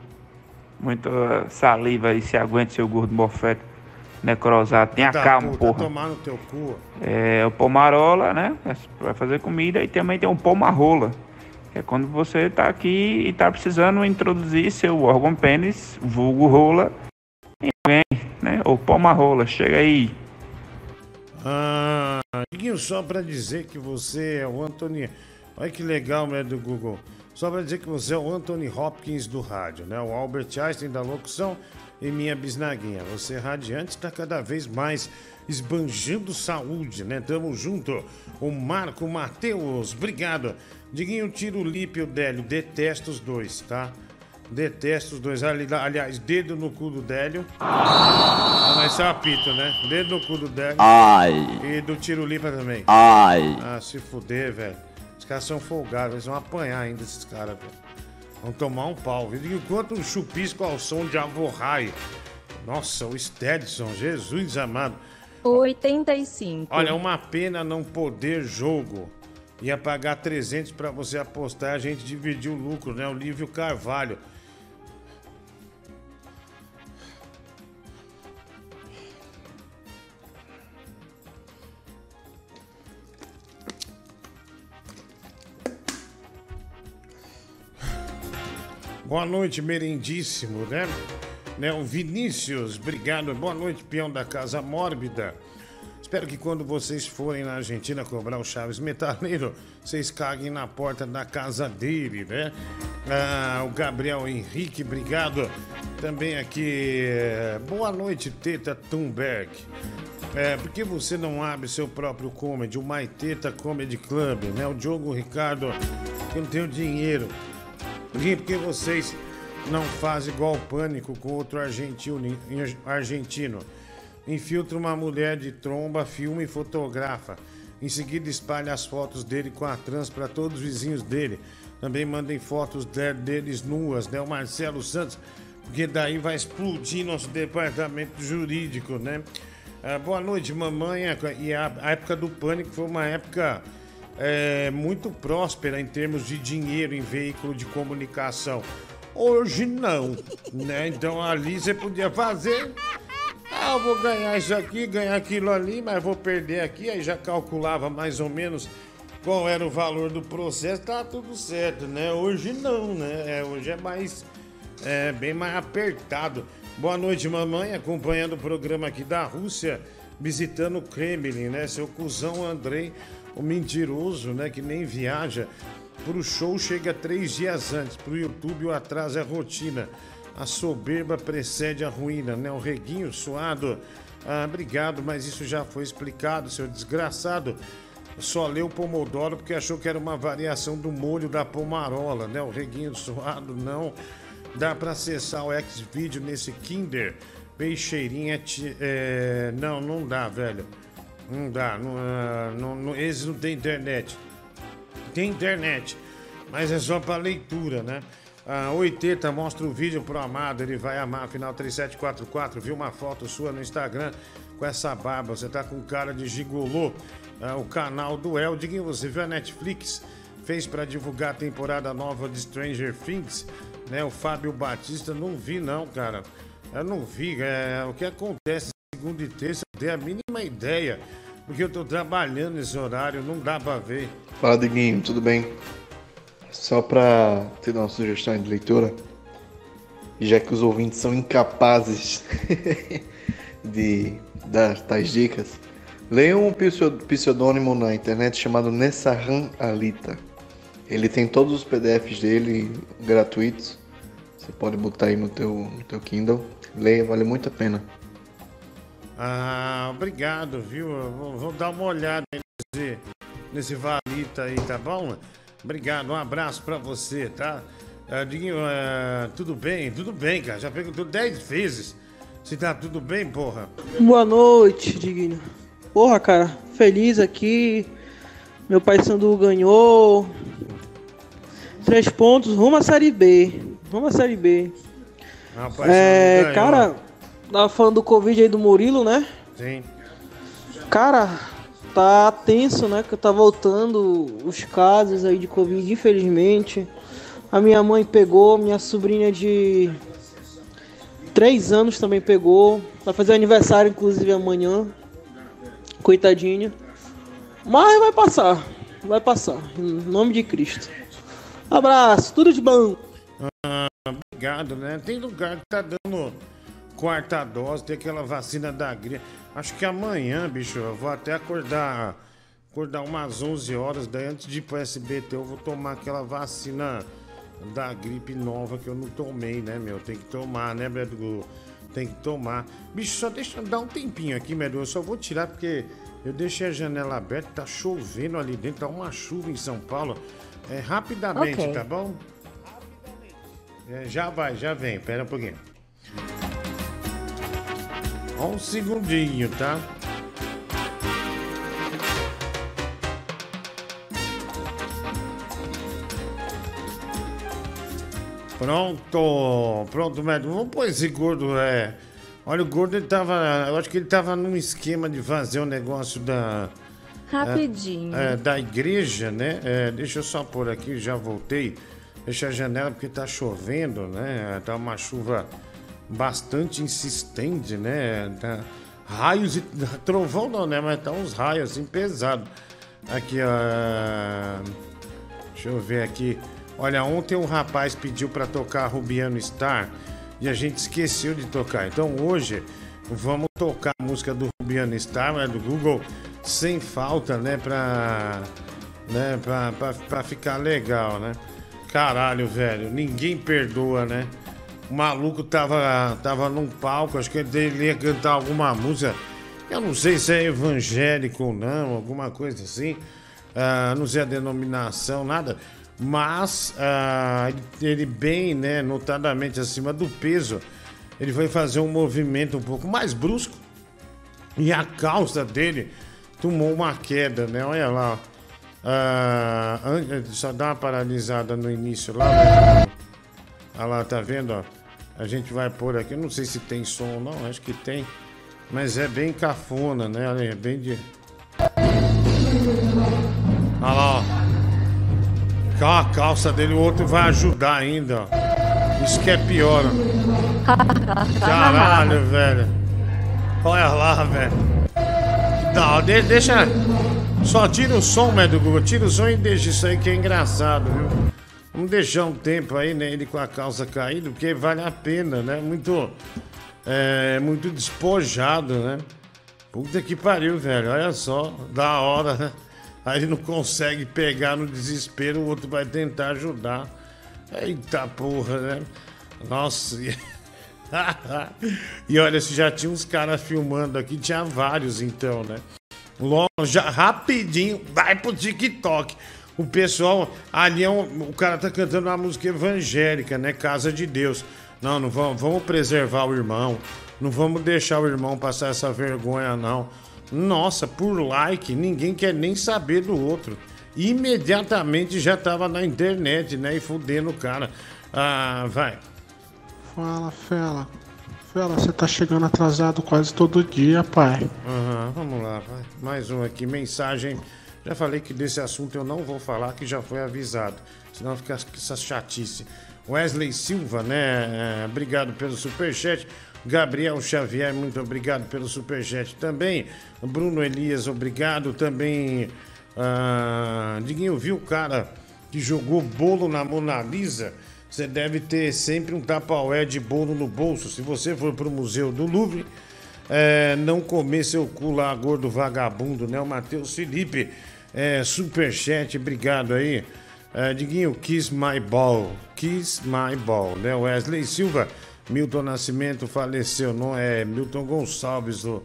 Speaker 26: muita saliva aí, se aguente seu gordo mofete necrosado. Tenha
Speaker 1: Tá,
Speaker 26: calma,
Speaker 1: puta,
Speaker 26: porra.
Speaker 1: Tomar no teu cu.
Speaker 26: É o pomarola, né? Vai fazer comida e também tem um pomarrola. É quando você tá aqui e tá precisando introduzir seu órgão pênis, vulgo rola, em alguém, né? Ou pomarrola, chega aí.
Speaker 1: Ah, só pra dizer que você é o Anthony. Olha que legal, né, do Google. Só pra dizer que você é o Anthony Hopkins do rádio, né? O Albert Einstein da locução e minha bisnaguinha. Você é radiante está cada vez mais esbanjando saúde, né? Tamo junto. O Marco Matheus, obrigado. Diguinho, tira o Lipe e o Délio. Detesto os dois, tá? Detesto os dois. Ali- Aliás, dedo no cu do Délio. Ah, mas isso é um apito, né? Dedo no cu do Délio.
Speaker 27: Ai.
Speaker 1: E do Tiro Lipa também.
Speaker 27: Ai.
Speaker 1: Ah, se fuder, velho. Os caras são folgados, eles vão apanhar ainda esses caras, velho. Vão tomar um pau. viu? Enquanto um chupisco ao som de Avorrai. Nossa, o Stedson, Jesus amado.
Speaker 8: 85.
Speaker 1: Olha, é uma pena não poder jogo. Ia pagar 300 pra você apostar, a gente dividiu o lucro, né? O Lívio Carvalho. Boa noite, merendíssimo, né? Né? O Vinícius, obrigado. Boa noite, peão da Casa Mórbida. Espero que quando vocês forem na Argentina cobrar o Chaves Metaleiro, vocês caguem na porta da casa dele, né? Ah, o Gabriel Henrique, obrigado. Também aqui, eh, boa noite, Teta Thunberg. É, por que você não abre seu próprio comedy, o Maiteta Comedy Club, né? O Diogo Ricardo, eu não tenho dinheiro. Por que- vocês não fazem igual Pânico com outro argentino, argentino? Infiltra uma mulher de tromba, filma e fotografa. Em seguida espalha as fotos dele com a trans para todos os vizinhos dele. Também mandem fotos de- deles nuas, né? O Marcelo Santos, porque daí vai explodir nosso departamento jurídico, né? Ah, boa noite, mamãe. E a, a época do pânico foi uma época é, muito próspera em termos de dinheiro em veículo de comunicação. Hoje não, né? Então ali você podia fazer. Ah, eu vou ganhar isso aqui, ganhar aquilo ali, mas vou perder aqui. Aí já calculava mais ou menos qual era o valor do processo, tá tudo certo, né? Hoje não, né? É, hoje é mais. É bem mais apertado. Boa noite, mamãe, acompanhando o programa aqui da Rússia, visitando o Kremlin, né? Seu cuzão Andrei, O mentiroso, né, que nem viaja. Pro show chega três dias antes. Pro YouTube o atraso é rotina. A soberba precede a ruína, né? O reguinho suado. Ah, obrigado, mas isso já foi explicado, seu desgraçado. Só leu Pomodoro porque achou que era uma variação do molho da pomarola, né? O reguinho suado, não. Dá para acessar o X-Video nesse Kinder. Peixeirinha. ti- É... Não, não dá, velho. Não dá. Não, ah, não, não, esse não tem internet. Tem internet, mas é só para leitura, né? A 80 mostra o vídeo pro amado, ele vai amar. Final 3744, viu uma foto sua no Instagram com essa barba, você tá com cara de gigolô. Ah, o canal do Elding, você viu a Netflix? Fez para divulgar a temporada nova de Stranger Things, né? O Fábio Batista, não vi não, cara. Eu não vi. É, o que acontece segunda e terça, eu tenho a mínima ideia. Porque eu tô trabalhando nesse horário, não dá pra ver.
Speaker 28: Fala, Diguinho, tudo bem? Só para te dar uma sugestão de leitura, já que os ouvintes são incapazes de dar tais dicas, leia um pseu- pseudônimo na internet chamado Nessahan Alita. Ele tem todos os PDFs dele gratuitos. Você pode botar aí no teu, no teu Kindle. Leia, vale muito a pena.
Speaker 1: Ah, obrigado, viu? Vou, vou dar uma olhada nesse, nesse valita aí, tá bom? Obrigado, um abraço pra você, tá? Ah, Diguinho, ah, tudo bem? Tudo bem, cara. Já perguntou 10 vezes se tá tudo bem, porra.
Speaker 29: Boa noite, Diguinho. Porra, cara, feliz aqui. Meu pai Sandu ganhou. Três pontos, rumo à Série B. Rumo à Série B.
Speaker 1: Rapaz,
Speaker 29: é, cara, tava falando do Covid aí do Murilo, né?
Speaker 1: Sim.
Speaker 29: Cara, tá tenso, né? Que tá voltando os casos aí de Covid, infelizmente. A minha mãe pegou, minha sobrinha de três anos também pegou. Vai fazer aniversário, inclusive, amanhã. Coitadinha. Mas vai passar. Vai passar. Em nome de Cristo. Abraço, tudo de bom.
Speaker 1: Ah, obrigado, né? Tem lugar que tá dando quarta dose, tem aquela vacina da gripe. Acho que amanhã, bicho, eu vou até acordar, acordar umas 11 horas, daí antes de ir pro SBT eu vou tomar aquela vacina da gripe nova que eu não tomei, né, meu? Tem que tomar, né, Bedu? Tem que tomar. Bicho, só deixa dar um tempinho aqui, Bedu. Eu só vou tirar porque eu deixei a janela aberta, tá chovendo ali dentro, tá uma chuva em São Paulo. É rapidamente,
Speaker 8: Ok.
Speaker 1: tá bom? É, já vai, já vem. Pera um pouquinho. Só um segundinho, tá? Pronto, pronto, médico. Vamos pôr esse gordo, é. Olha, o gordo ele tava. Eu acho que ele tava num esquema de fazer o negócio da.
Speaker 8: Rapidinho.
Speaker 1: É, é, da igreja, né? É, deixa eu só pôr aqui, já voltei. Deixa a janela porque tá chovendo, né? Tá uma chuva bastante insistente, né? Tá raios e. Trovão não, né? Mas tá uns raios assim pesados. Aqui, ó. Deixa eu ver aqui. Olha, ontem um rapaz pediu para tocar Rubiano Star e a gente esqueceu de tocar. Então hoje vamos tocar a música do Rubiano Star, né, do Google, sem falta, né? Pra, né, pra, pra, pra ficar legal, né? Caralho, velho, ninguém perdoa, né? O maluco tava, tava num palco, acho que ele ia cantar alguma música. Eu não sei se é evangélico ou não, alguma coisa assim. Ah, não sei a denominação, nada. Mas ah, ele bem, né, notadamente acima do peso, ele foi fazer um movimento um pouco mais brusco e a calça dele tomou uma queda, né? Olha lá. an- só dá uma paralisada no início lá. Olha lá, tá vendo? Ó? A gente vai pôr aqui, não sei se tem som ou não, acho que tem. Mas é bem cafona, né? Olha, É bem de. Olha lá, ó. A calça dele, o outro vai ajudar ainda, ó. Isso que é pior, ó. Caralho, velho. Olha lá, velho. Não, de- deixa. Só tira o som, médico Google. Tira o som e deixa isso aí que é engraçado, viu? Vamos deixar um tempo aí, né? Ele com a calça caída, porque vale a pena, né? Muito. É, muito despojado, né? Puta que pariu, velho. Olha só. Da hora, né? Aí ele não consegue pegar no desespero, o outro vai tentar ajudar. Eita porra, né? Nossa. e- olha, se já tinha uns caras filmando aqui, tinha vários então, né? Logo, já rapidinho, vai pro TikTok. O pessoal, ali é um- o cara tá cantando uma música evangélica, né? Casa de Deus. Não, não vamos, vamos preservar o irmão. Não vamos deixar o irmão passar essa vergonha, não. Nossa, por like, ninguém quer nem saber do outro. Imediatamente já tava na internet, né? E fudendo o cara. Ah, vai.
Speaker 30: Fala, Fela. Fela, você tá chegando atrasado quase todo dia, pai.
Speaker 1: Aham, vamos lá, vai. Mais um aqui, mensagem. Já falei que desse assunto eu não vou falar, que já foi avisado. Senão fica essa chatice. Wesley Silva, né? é, Obrigado pelo superchat. Gabriel Xavier, muito obrigado pelo superchat também. Bruno Elias, obrigado também. Ah, Diguinho, viu o cara que jogou bolo na Mona Lisa? Você deve ter sempre um tapaué de bolo no bolso. Se você for pro Museu do Louvre, é, não comer seu cu lá, gordo vagabundo, né? O Matheus Felipe, é, superchat, obrigado aí. É, Diguinho, Kiss My Ball, Kiss My Ball, né? Wesley Silva, Milton Nascimento faleceu, não é? Milton Gonçalves, o,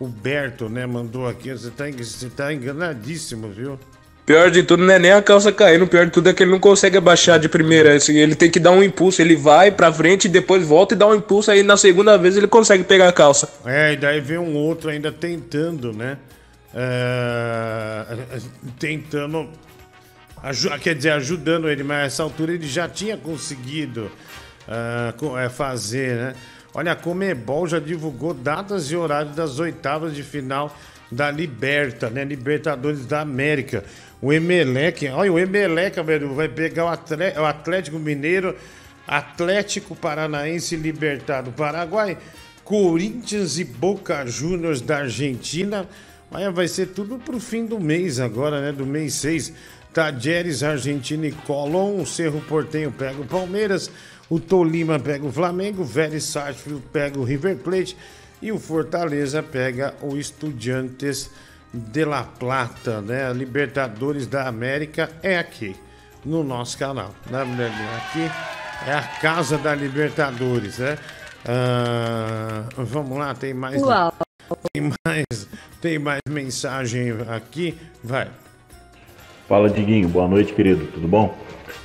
Speaker 1: o Berto, né? Mandou aqui, você tá, você tá enganadíssimo, viu?
Speaker 25: Pior de tudo não é nem a calça caindo, pior de tudo é que ele não consegue abaixar de primeira. Assim, ele tem que dar um impulso, ele vai pra frente, depois volta e dá um impulso, aí na segunda vez ele consegue pegar a calça.
Speaker 1: É, e daí vem um outro ainda tentando, né? É, tentando. quer dizer, ajudando ele, mas a essa altura ele já tinha conseguido co- é, fazer, né? Olha, a Comebol já divulgou datas e horários das oitavas de final da Liberta, né? Libertadores da América. O Emelec, olha, o Emelec, velho, vai pegar o Atlético Mineiro, Atlético Paranaense Libertado Paraguai, Corinthians e Boca Juniors da Argentina. Olha, vai ser tudo pro fim do mês agora, né? Do mês 6. Tajeres, Argentina e Colón. O Cerro Portenho pega o Palmeiras. O Tolima pega o Flamengo. Vélez Sarsfield pega o River Plate. E o Fortaleza pega o Estudiantes de La Plata, né? Libertadores da América é aqui, no nosso canal. Né? Aqui é a casa da Libertadores, né? Ah, vamos lá, tem mais.
Speaker 8: Uau.
Speaker 1: Tem mais, tem mais mensagem aqui. Vai.
Speaker 31: Fala Diguinho, boa noite querido, tudo bom?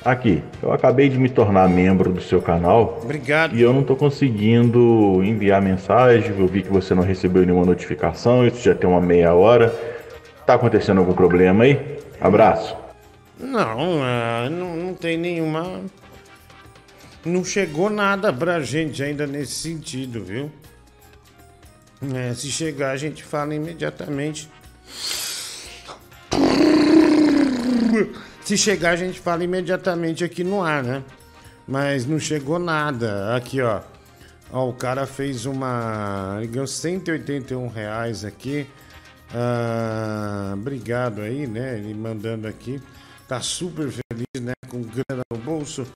Speaker 31: Aqui, eu acabei de me tornar membro do seu canal.
Speaker 1: Obrigado.
Speaker 31: E eu não tô conseguindo enviar mensagem. Eu vi que você não recebeu nenhuma notificação. Isso já tem uma meia hora. Tá acontecendo algum problema aí? Abraço.
Speaker 1: Não, ah, não, não tem nenhuma. Não chegou nada pra gente ainda nesse sentido, viu? É, se chegar, a gente fala imediatamente. Se chegar, a gente fala imediatamente aqui no ar, né? Mas não chegou nada. Aqui, ó. Ó, o cara fez uma. Ele ganhou 181 reais aqui. Ah, obrigado aí, né? Ele mandando aqui. Tá super feliz, né? Com grana no bolso.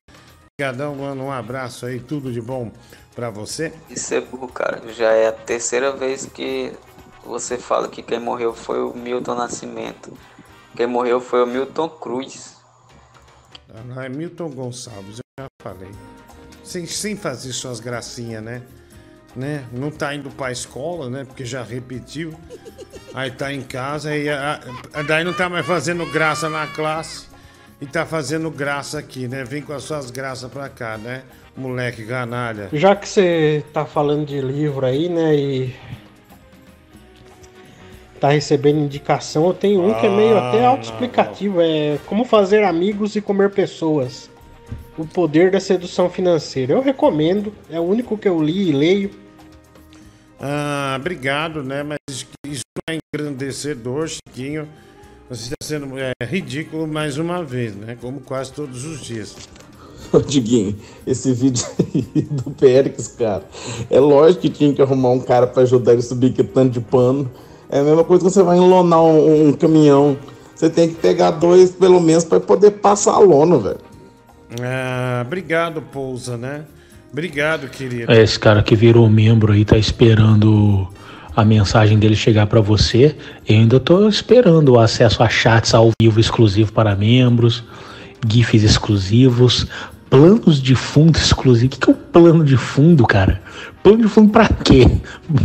Speaker 1: Obrigadão, mano. Um abraço aí. Tudo de bom pra você.
Speaker 27: Isso é burro, cara. Já é a terceira vez que você fala que quem morreu foi o Milton Nascimento. Quem morreu foi o Milton Cruz.
Speaker 1: Ah, não, é Milton Gonçalves, eu já falei. Sem, sem fazer suas gracinhas, né? né? Não tá indo pra escola, né? Porque já repetiu. Aí tá em casa e a- a- daí não tá mais fazendo graça na classe. E tá fazendo graça aqui, né? Vem com as suas graças pra cá, né? Moleque canalha.
Speaker 16: Já que você tá falando de livro aí, né, e tá recebendo indicação, eu tenho um que é meio
Speaker 1: Ah,
Speaker 16: até
Speaker 1: não,
Speaker 16: autoexplicativo, é Como fazer amigos e comer pessoas. O poder da sedução financeira. Eu recomendo, é o único que eu li e leio.
Speaker 1: Ah, obrigado, né? Mas isso é engrandecedor, Chiquinho. Você está sendo é, ridículo mais uma vez, né? Como quase todos os dias.
Speaker 32: Ô, Diguinho, esse vídeo aí do Périx, cara, é lógico que tinha que arrumar um cara pra ajudar ele a subir que tanto de pano. É a mesma coisa que você vai enlonar um, um caminhão. Você tem que pegar dois, pelo menos, pra poder passar a lona, velho.
Speaker 1: Ah, obrigado, Pousa, né? Obrigado, querido.
Speaker 19: É, Esse cara que virou membro aí tá esperando
Speaker 33: a mensagem dele chegar para você. Eu ainda estou esperando o acesso a chats ao vivo exclusivo para membros, GIFs exclusivos, planos de fundo exclusivos. O que é um plano de fundo, cara? Plano de fundo pra quê?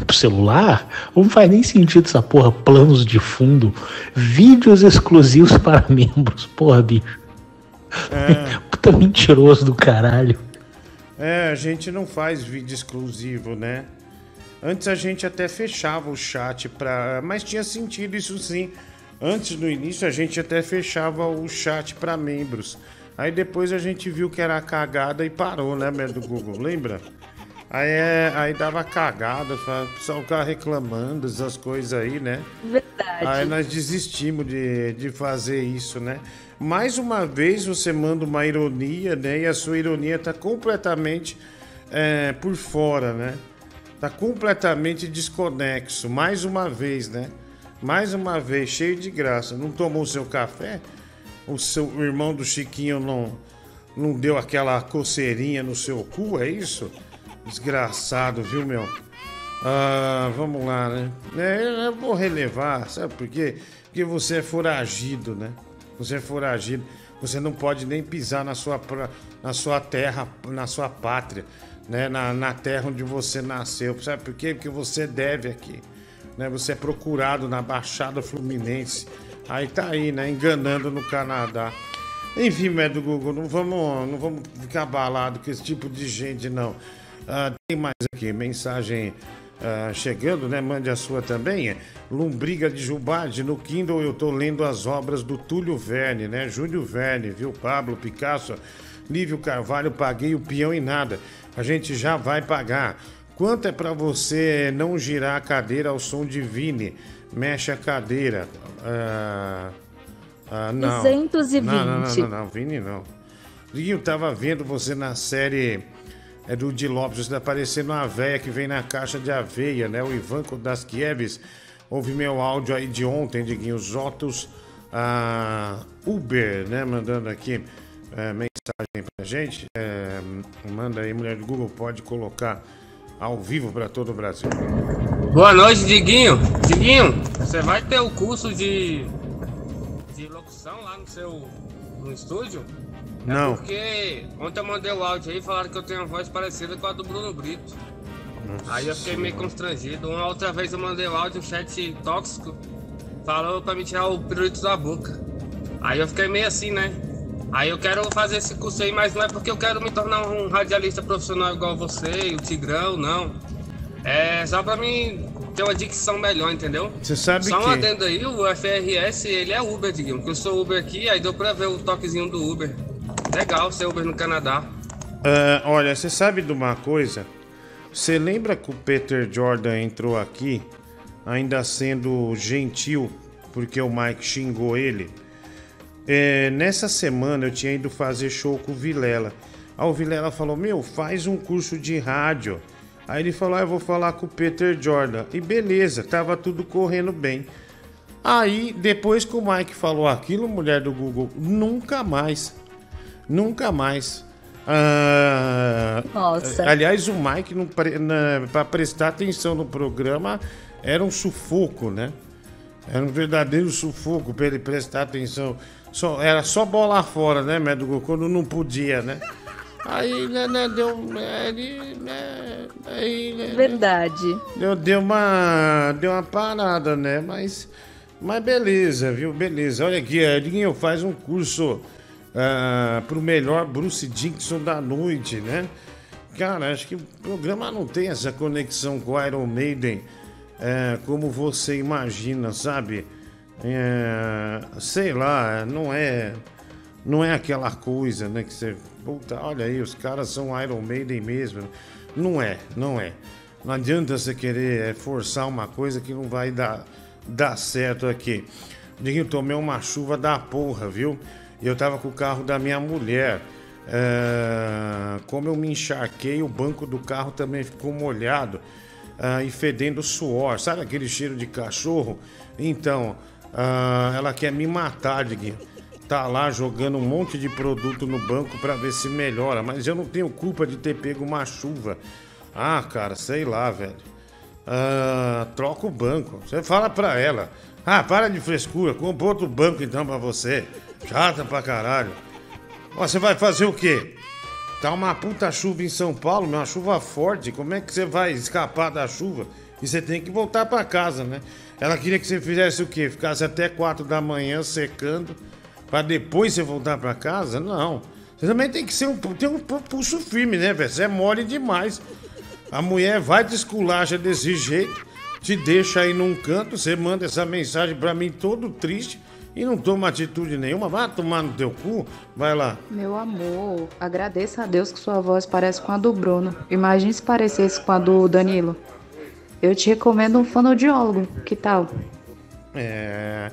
Speaker 33: Pro celular? Não faz nem sentido essa porra, planos de fundo. Vídeos exclusivos para membros. Porra, bicho.
Speaker 1: É.
Speaker 33: Puta mentiroso do caralho.
Speaker 1: É, a gente não faz vídeo exclusivo, né? Antes a gente até fechava o chat pra. Mas tinha sentido isso sim. Antes no início a gente até fechava o chat para membros. Aí depois a gente viu que era cagada e parou, né, do Google, lembra? Aí, é, aí dava cagada, o pessoal ficava reclamando essas coisas aí, né?
Speaker 8: Verdade.
Speaker 1: Aí nós desistimos de, de fazer isso, né? Mais uma vez você manda uma ironia, né? E a sua ironia tá completamente é, por fora, né? Tá completamente desconexo. Mais uma vez, né? Mais uma vez, cheio de graça. Não tomou seu café? O seu irmão do Chiquinho não, não deu aquela coceirinha no seu cu, é isso? Desgraçado, viu, meu? Ah, vamos lá, né? É, eu vou relevar, sabe por quê? Porque você é foragido, né? Você é foragido. Você não pode nem pisar na sua, na sua terra, na sua pátria, né? Na, na terra onde você nasceu. Sabe por quê? Porque você deve aqui. Né? Você é procurado na Baixada Fluminense. Aí tá aí, né? Enganando no Canadá. Enfim, médio Google, não vamos, não vamos ficar abalado com esse tipo de gente, não. Ah, tem mais aqui, mensagem ah, chegando, né? Mande a sua também. Lombriga de Jubade, no Kindle eu tô lendo as obras do Túlio Verne, né? Júlio Verne, viu? Pablo Picasso, Lívio Carvalho, paguei o peão e nada. A gente já vai pagar. Quanto é pra você não girar a cadeira ao som de Vini? Mexe a cadeira. Ah, ah, não.
Speaker 8: 220.
Speaker 1: Não, não, não, não, não, Vini não. Liguinho, tava vendo você na série é do Di Lopes, você tá parecendo uma véia que vem na caixa de aveia, né? O Ivan Kodaskieves. Ouve meu áudio aí de ontem, Diguinho. Os Otos ah, Uber, né? Mandando aqui é, mensagem pra gente. É, manda aí, mulher do Google, pode colocar ao vivo pra todo o Brasil.
Speaker 25: Boa noite, Diguinho. Diguinho, você vai ter o curso de, de locução lá no seu no estúdio?
Speaker 1: Não.
Speaker 25: Porque ontem eu mandei o áudio aí e falaram que eu tenho uma voz parecida com a do Bruno Brito. Aí eu fiquei meio constrangido. Uma outra vez eu mandei o áudio, um chat tóxico, falou pra me tirar o pirulito da boca. Aí eu fiquei meio assim, né? Aí eu quero fazer esse curso aí, mas não é porque eu quero me tornar um radialista profissional igual você e o Tigrão, não. É só pra mim ter uma dicção melhor, entendeu?
Speaker 1: Você sabe
Speaker 25: Só um
Speaker 1: que-
Speaker 25: adendo aí, o FRS, ele é Uber, Diguinho. Porque eu sou Uber aqui, aí deu pra ver o toquezinho do Uber. Legal ser Uber no Canadá.
Speaker 1: Ah, olha, você sabe de uma coisa? Você lembra que o Peter Jordan entrou aqui, ainda sendo gentil, porque o Mike xingou ele? É, nessa semana eu tinha ido fazer show com o Vilela. Aí o Vilela falou: Meu, faz um curso de rádio. Aí ele falou: ah, Eu vou falar com o Peter Jordan. E beleza, tava tudo correndo bem. Aí, depois que o Mike falou aquilo, mulher do Google, nunca mais. Nunca mais. Ah,
Speaker 8: Nossa.
Speaker 1: Aliás, o Mike, para prestar atenção no programa, era um sufoco, né? Era um verdadeiro sufoco para ele prestar atenção. Só, era só bola fora, né, Médico? Quando não podia, né? Aí, né, né, deu. né, Ele, né, aí, né,
Speaker 8: Verdade.
Speaker 1: Deu, deu uma. Deu uma parada, né? Mas. Mas beleza, viu? Beleza. Olha aqui, Edinho faz um curso ah, pro melhor Bruce Dickinson da noite, né? Cara, acho que o programa não tem essa conexão com o Iron Maiden é, como você imagina, sabe? É, sei lá, não é. Não é aquela coisa, né? Que você. Puta, olha aí, os caras são Iron Maiden mesmo. Não é, não é. Não adianta você querer é, forçar uma coisa que não vai dar, dar certo aqui. Diguinho, tomei uma chuva da porra, viu? E eu tava com o carro da minha mulher. É, como eu me encharquei, o banco do carro também ficou molhado ah, e fedendo suor. Sabe aquele cheiro de cachorro? Então, ah, ela quer me matar, Diguinho. Tá lá jogando um monte de produto no banco pra ver se melhora, mas eu não tenho culpa de ter pego uma chuva. Ah, cara, sei lá, velho. ah, troca o banco. Você fala pra ela. Ah, para de frescura, compra outro banco então pra você. Chata pra caralho. Você vai fazer o quê? Tá uma puta chuva em São Paulo, uma chuva forte. Como é que você vai escapar da chuva? E você tem que voltar pra casa, né? Ela queria que você fizesse o quê? Ficasse até 4 da manhã secando pra depois você voltar pra casa? Não. Você também tem que ser um, ter um pulso firme, né, velho? Você é mole demais. A mulher vai te esculacha desse jeito, te deixa aí num canto, você manda essa mensagem pra mim todo triste e não toma atitude nenhuma. Vai tomar no teu cu, vai lá.
Speaker 8: Meu amor, agradeça a Deus que sua voz parece com a do Bruno. Imagine se parecesse com a do Danilo. Eu te recomendo um fonoaudiólogo, que tal?
Speaker 1: É.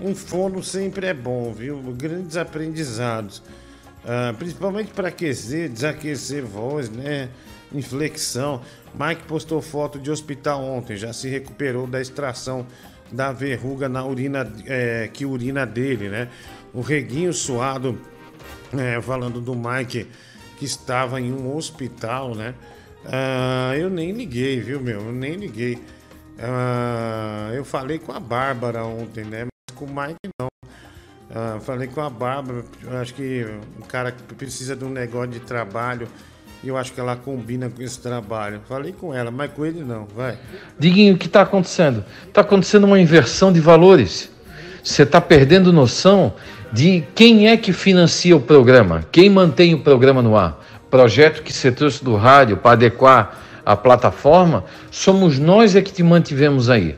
Speaker 1: Um fono sempre é bom, viu? Grandes aprendizados. Ah, principalmente para aquecer, desaquecer voz, né? Inflexão. Mike postou foto de hospital ontem, já se recuperou da extração da verruga na urina é, que urina dele, né? O reguinho suado, é, falando do Mike que estava em um hospital, né? Ah, eu nem liguei, viu, meu? Eu nem liguei. Ah, eu falei com a Bárbara ontem, né? Mas com o Mike não. Ah, falei com a Bárbara, acho que um cara que precisa de um negócio de trabalho e eu acho que ela combina com esse trabalho. Falei com ela, mas com ele não, vai.
Speaker 34: Diguinho, o que está acontecendo? Está acontecendo uma inversão de valores. Você está perdendo noção de quem é que financia o programa, quem mantém o programa no ar. Projeto que você trouxe do rádio para adequar a plataforma, somos nós é que te mantivemos aí.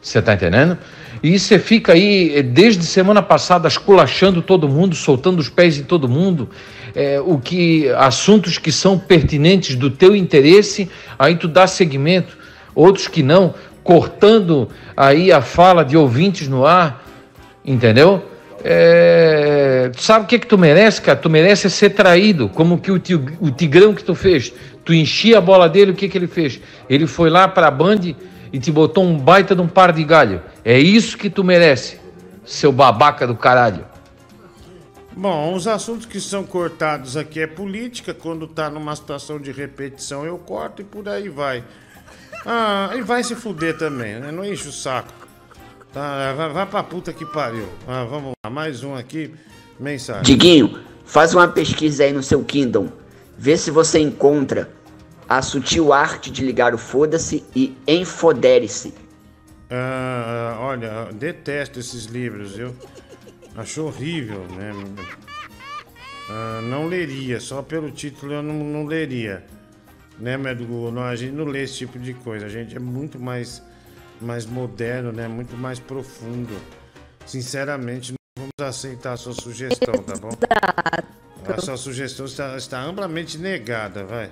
Speaker 34: Você está entendendo? E você fica aí, eh, desde semana passada, esculachando todo mundo, soltando os pés em todo mundo, é, o que assuntos que são pertinentes do teu interesse, aí tu dá seguimento, outros que não, cortando aí a fala de ouvintes no ar, entendeu? É, sabe o que que tu merece, cara? Tu merece ser traído, como que o, o tigrão que tu fez. Tu enchia a bola dele, o que que ele fez? Ele foi lá pra Band e te botou um baita de um par de galho. É isso que tu merece, seu babaca do caralho.
Speaker 1: Bom, os assuntos que são cortados aqui é política. Quando tá numa situação de repetição, eu corto e por aí vai. Ah, e vai se fuder também, né? Não enche o saco. Tá, vai, vai pra puta que pariu. Ah, vamos lá, mais um aqui. Mensagem.
Speaker 35: Diguinho, faz uma pesquisa aí no seu Kindle. Vê se você encontra a sutil arte de ligar o foda-se e enfodere-se.
Speaker 1: Ah, olha, detesto esses livros, viu? Acho horrível, né? Ah, não leria, só pelo título eu não, não leria. Né? Não, a gente não lê esse tipo de coisa. A gente é muito mais, mais moderno, né? Muito mais profundo. Sinceramente, não vamos aceitar a sua sugestão, tá bom? A sua sugestão está, está amplamente negada, vai.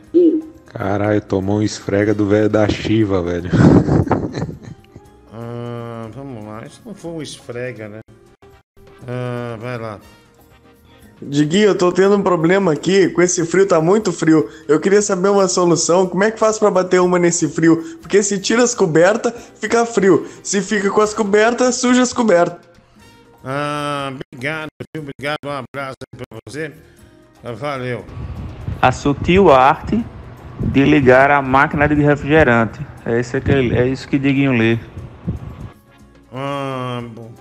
Speaker 36: Caralho, tomou um esfrega do velho da Shiva, velho.
Speaker 1: Ah, vamos lá. Isso não foi um esfrega, né? Ah, vai lá.
Speaker 37: Diguinho, eu tô tendo um problema aqui, com esse frio tá muito frio. Eu queria saber uma solução, como é que faz pra bater uma nesse frio? Porque se tira as cobertas, fica frio. Se fica com as cobertas, suja as cobertas.
Speaker 1: Ah, obrigado, viu? Obrigado, um abraço aí pra você. Valeu.
Speaker 26: A sutil arte de ligar a máquina de refrigerante. É isso que, é isso que Diguinho lê.
Speaker 1: Ah, bom.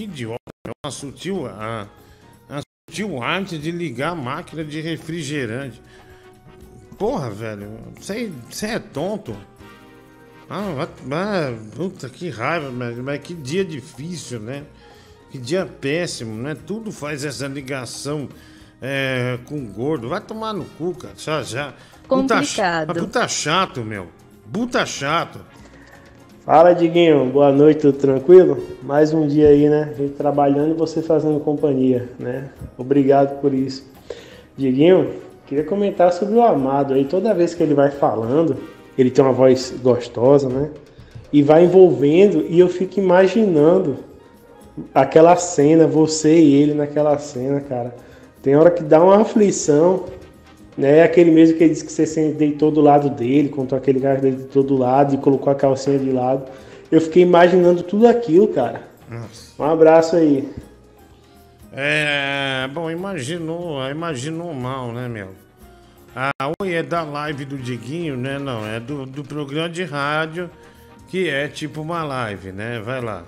Speaker 1: Que idiota. É uma sutil, ah, uma sutil arte de ligar a máquina de refrigerante. Porra, velho. Você você é tonto. Ah, vai, puta, que raiva, mas, mas que dia difícil, né? Que dia péssimo, né? Tudo faz essa ligação é, com gordo. Vai tomar no cu, cara. Já, já. Puta,
Speaker 8: Complicado.
Speaker 1: puta chato, meu. Puta chato.
Speaker 16: Fala, Diguinho. Boa noite, tudo tranquilo? Mais um dia aí, né? A gente trabalhando e você fazendo companhia, né? Obrigado por isso. Diguinho, queria comentar sobre o Amado aí. Toda vez que ele vai falando, ele tem uma voz gostosa, né? E vai envolvendo e eu fico imaginando aquela cena, você e ele naquela cena, cara. Tem hora que dá uma aflição, né? Aquele mesmo que ele disse que você deitou do lado dele, contou aquele cara que ele deitou do lado e colocou a calcinha de lado. Eu fiquei imaginando tudo aquilo, cara. Um abraço aí.
Speaker 1: É, bom, imaginou, imaginou mal, né, meu? Ah, oi, é da live do Diguinho, né? Não, é do, do programa de rádio, que é tipo uma live, né? Vai lá.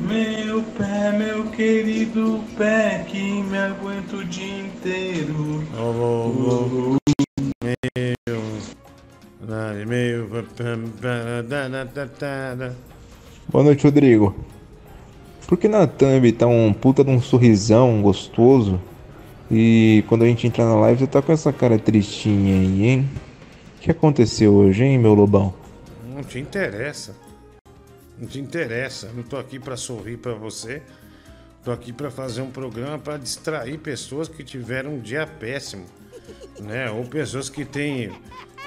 Speaker 38: Meu pé, meu querido pé, que me aguenta o dia inteiro.
Speaker 1: Oh, oh, oh. Meu. Meu.
Speaker 36: Boa noite, Rodrigo. Por que na thumb tá um puta de um sorrisão gostoso? E quando a gente entrar na live, você tá com essa cara tristinha aí, hein? O que aconteceu hoje, hein, meu lobão?
Speaker 1: Não te interessa. Não te interessa. Não tô aqui pra sorrir pra você. Tô aqui pra fazer um programa pra distrair pessoas que tiveram um dia péssimo, né? Ou pessoas que têm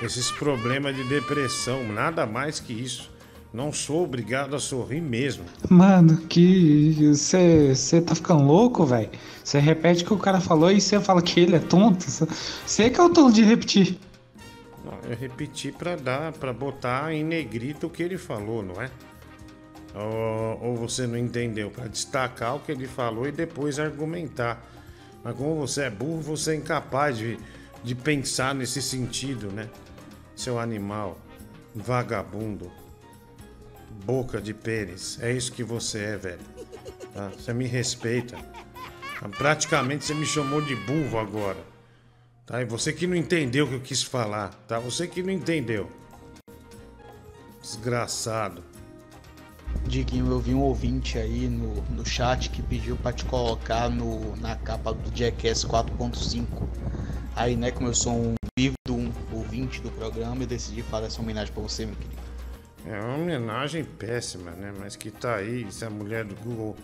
Speaker 1: esses problemas de depressão, nada mais que isso. Não sou obrigado a sorrir mesmo.
Speaker 39: Mano, que. Você tá ficando louco, velho? Você repete o que o cara falou e você fala que ele é tonto. Você que é o tonto de repetir.
Speaker 1: Não, eu repeti pra dar, para botar em negrito o que ele falou, não é? Ou, você não entendeu? Pra destacar o que ele falou e depois argumentar. Mas como você é burro, você é incapaz de, de pensar nesse sentido, né? Seu animal, vagabundo, boca de pênis. É isso que você é, velho. Tá? Você me respeita. Praticamente você me chamou de burro agora. Tá? E você que não entendeu o que eu quis falar, tá? Você que não entendeu. Desgraçado.
Speaker 40: Diguinho, eu vi um ouvinte aí no, no chat que pediu pra te colocar no, na capa do Jackass 4.5. Aí, né, como eu sou um vivo um ouvinte do programa, eu decidi fazer essa homenagem pra você, meu querido.
Speaker 1: É uma homenagem péssima, né? Mas que tá aí, se a mulher do Google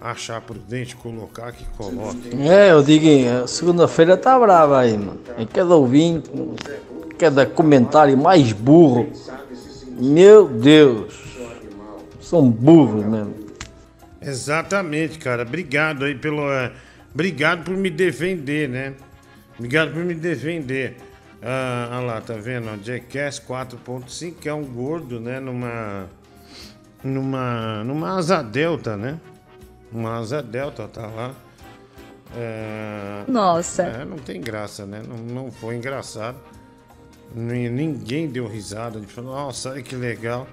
Speaker 1: achar prudente colocar, que coloque.
Speaker 41: É, eu digo, segunda-feira tá brava aí, mano. E cada ouvinte, cada comentário mais burro. Meu Deus. São burros mesmo.
Speaker 1: Exatamente, cara. Obrigado aí pelo. é, obrigado por me defender, né? Obrigado por me defender. Ah, olha lá, tá vendo? Jackass 4.5, que é um gordo, né? Numa. Numa. Numa asa delta, né? Uma asa delta, tá lá. É,
Speaker 19: Nossa.
Speaker 1: É, não tem graça, né? Não, não foi engraçado. Ni- Ninguém deu risada. de falar, nossa, olha que legal.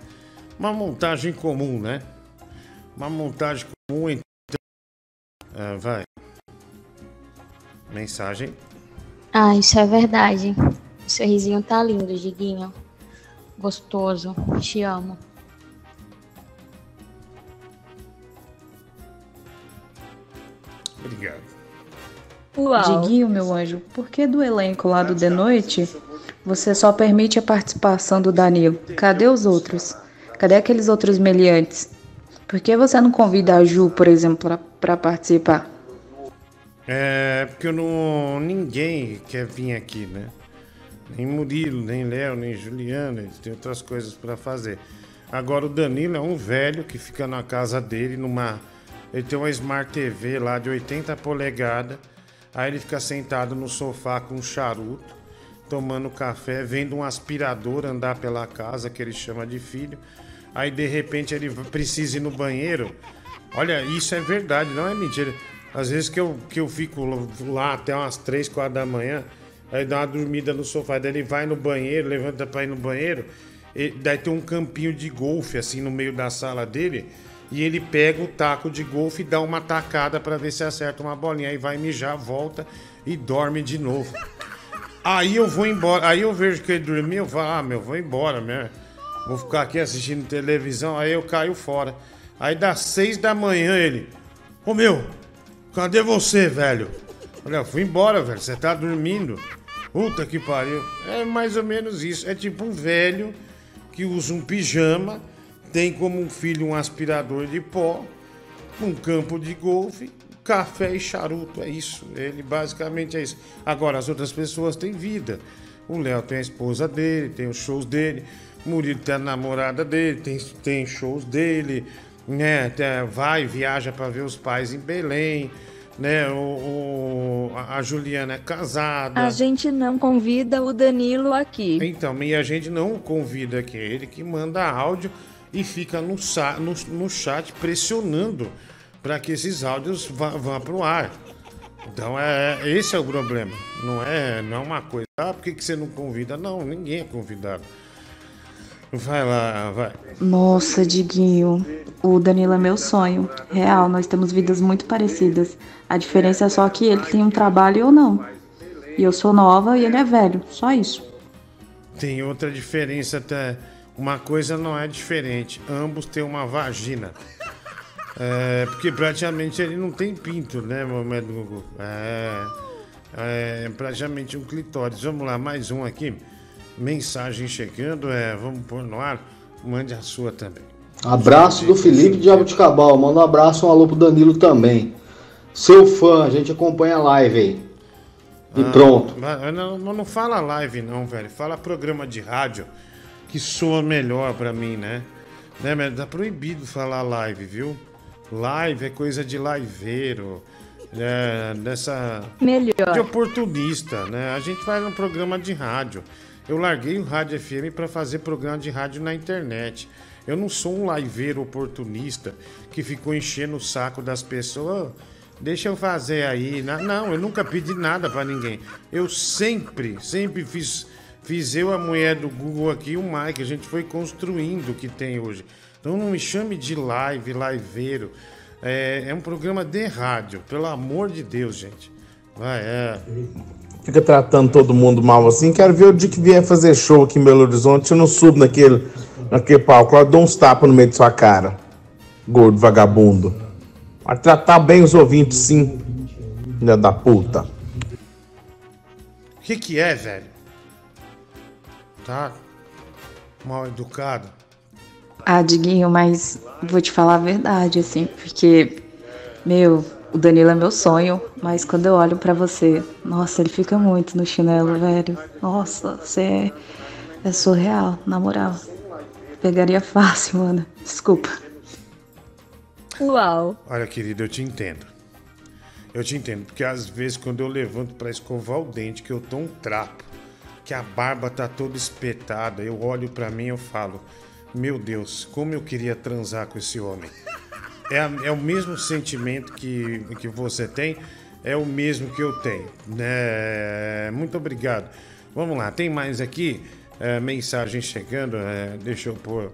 Speaker 1: Uma montagem comum, né? Uma montagem comum entre. Ah, vai. Mensagem.
Speaker 42: Ah, isso é verdade. O sorrisinho tá lindo, Diguinho. Gostoso. Te amo.
Speaker 1: Obrigado.
Speaker 8: Diguinho, meu anjo, por que do elenco lá do De Noite você só permite a participação do Danilo? Cadê os outros? Cadê aqueles outros meliantes? Por que você não convida a Ju, por exemplo, pra participar?
Speaker 1: É, porque eu não, ninguém quer vir aqui, né? Nem Murilo, nem Léo, nem Juliana, eles têm outras coisas pra fazer. Agora o Danilo é um velho que fica na casa dele, numa. Ele tem uma Smart TV lá de 80 polegadas. Aí ele fica sentado no sofá com um charuto, tomando café, vendo um aspirador andar pela casa, que ele chama de filho. Aí de repente ele precisa ir no banheiro. Olha, isso é verdade, não é mentira. Às vezes que eu, que eu fico lá até umas 3, 4 da manhã, aí dá uma dormida no sofá, daí ele vai no banheiro, levanta pra ir no banheiro, e daí tem um campinho de golfe assim no meio da sala dele, e ele pega o taco de golfe e dá uma tacada pra ver se acerta uma bolinha, aí vai mijar, volta e dorme de novo. Aí eu vou embora, aí eu vejo que ele dormiu, eu falo, ah, meu, vou embora, né? Vou ficar aqui assistindo televisão, aí eu caio fora. Aí das seis da manhã ele, ô meu, cadê você, velho? Olha, eu fui embora, velho, você tá dormindo. Puta que pariu. É mais ou menos isso. É tipo um velho que usa um pijama, tem como um filho um aspirador de pó, um campo de golfe, café e charuto. É isso. Ele basicamente é isso. Agora, as outras pessoas têm vida. O Léo tem a esposa dele, tem os shows dele. O Murilo tem a namorada dele, tem, tem shows dele. Né? Vai, viaja para ver os pais em Belém. Né? O, o- a Juliana é casada.
Speaker 19: A gente não convida o Danilo aqui.
Speaker 1: Então, e a gente não o convida aqui, é ele que manda áudio e fica no, no, no chat pressionando para que esses áudios vá, vá pro ar. Então é, é- esse é o problema. Não é, não é uma coisa. Ah, por que, que você não convida? Não, ninguém é convidado. Vai lá, vai.
Speaker 8: Nossa, Diguinho, o Danilo é meu sonho. Real, nós temos vidas muito parecidas. A diferença é só que ele tem um trabalho e eu não. E eu sou nova e ele é velho, só isso.
Speaker 1: Tem outra diferença até. Uma coisa não é diferente. Ambos têm uma vagina. É, porque praticamente ele não tem pinto, né, Mohamed Gugu? É, é praticamente um clitóris. Vamos lá, mais um aqui. Mensagem chegando, é, vamos pôr no ar. Mande a sua também.
Speaker 43: Abraço do Felipe de Jabuticabal. Manda um abraço, um alô pro Danilo também. Seu fã, a gente acompanha a live aí. E
Speaker 1: Ah,
Speaker 43: pronto.
Speaker 1: mas Não, não, fala live, não, velho. Fala programa de rádio que soa melhor pra mim, né? né mas tá proibido falar live, viu? Live é coisa de liveiro, né? dessa.
Speaker 19: Melhor.
Speaker 1: De oportunista, né? A gente faz um programa de rádio. Eu larguei o Rádio FM pra fazer programa de rádio na internet. Eu não sou um liveiro oportunista que ficou enchendo o saco das pessoas. "Ô, Deixa eu fazer aí. Não, eu nunca pedi nada pra ninguém. Eu sempre, sempre fiz, fiz eu, a mulher do Google aqui o Mike. A gente foi construindo o que tem hoje. Então não me chame de live, liveiro. É, é um programa de rádio, pelo amor de Deus, gente. Vai, é.
Speaker 32: Fica tratando todo mundo mal assim. Quero ver o dia que vier fazer show aqui em Belo Horizonte. Eu não subo naquele, naquele palco. Eu dou uns tapas no meio de sua cara. Gordo vagabundo. Vai tratar bem os ouvintes, sim. Filha da puta.
Speaker 1: O que que é, velho? Tá mal educado.
Speaker 8: Ah, Diguinho, mas vou te falar a verdade, assim, porque, meu, o Danilo é meu sonho, mas quando eu olho pra você, nossa, ele fica muito no chinelo, velho. Nossa, você é, é surreal, na moral. Pegaria fácil, mano. Desculpa.
Speaker 19: Uau.
Speaker 1: Olha, querido, eu te entendo. Eu te entendo, porque às vezes quando eu levanto pra escovar o dente, que eu tô um trapo, que a barba tá toda espetada, eu olho pra mim e eu falo: Meu Deus, como eu queria transar com esse homem. É, é o mesmo sentimento que, que você tem, é o mesmo que eu tenho. Né? Muito obrigado. Vamos lá, tem mais aqui é, mensagem chegando. é, deixa eu pôr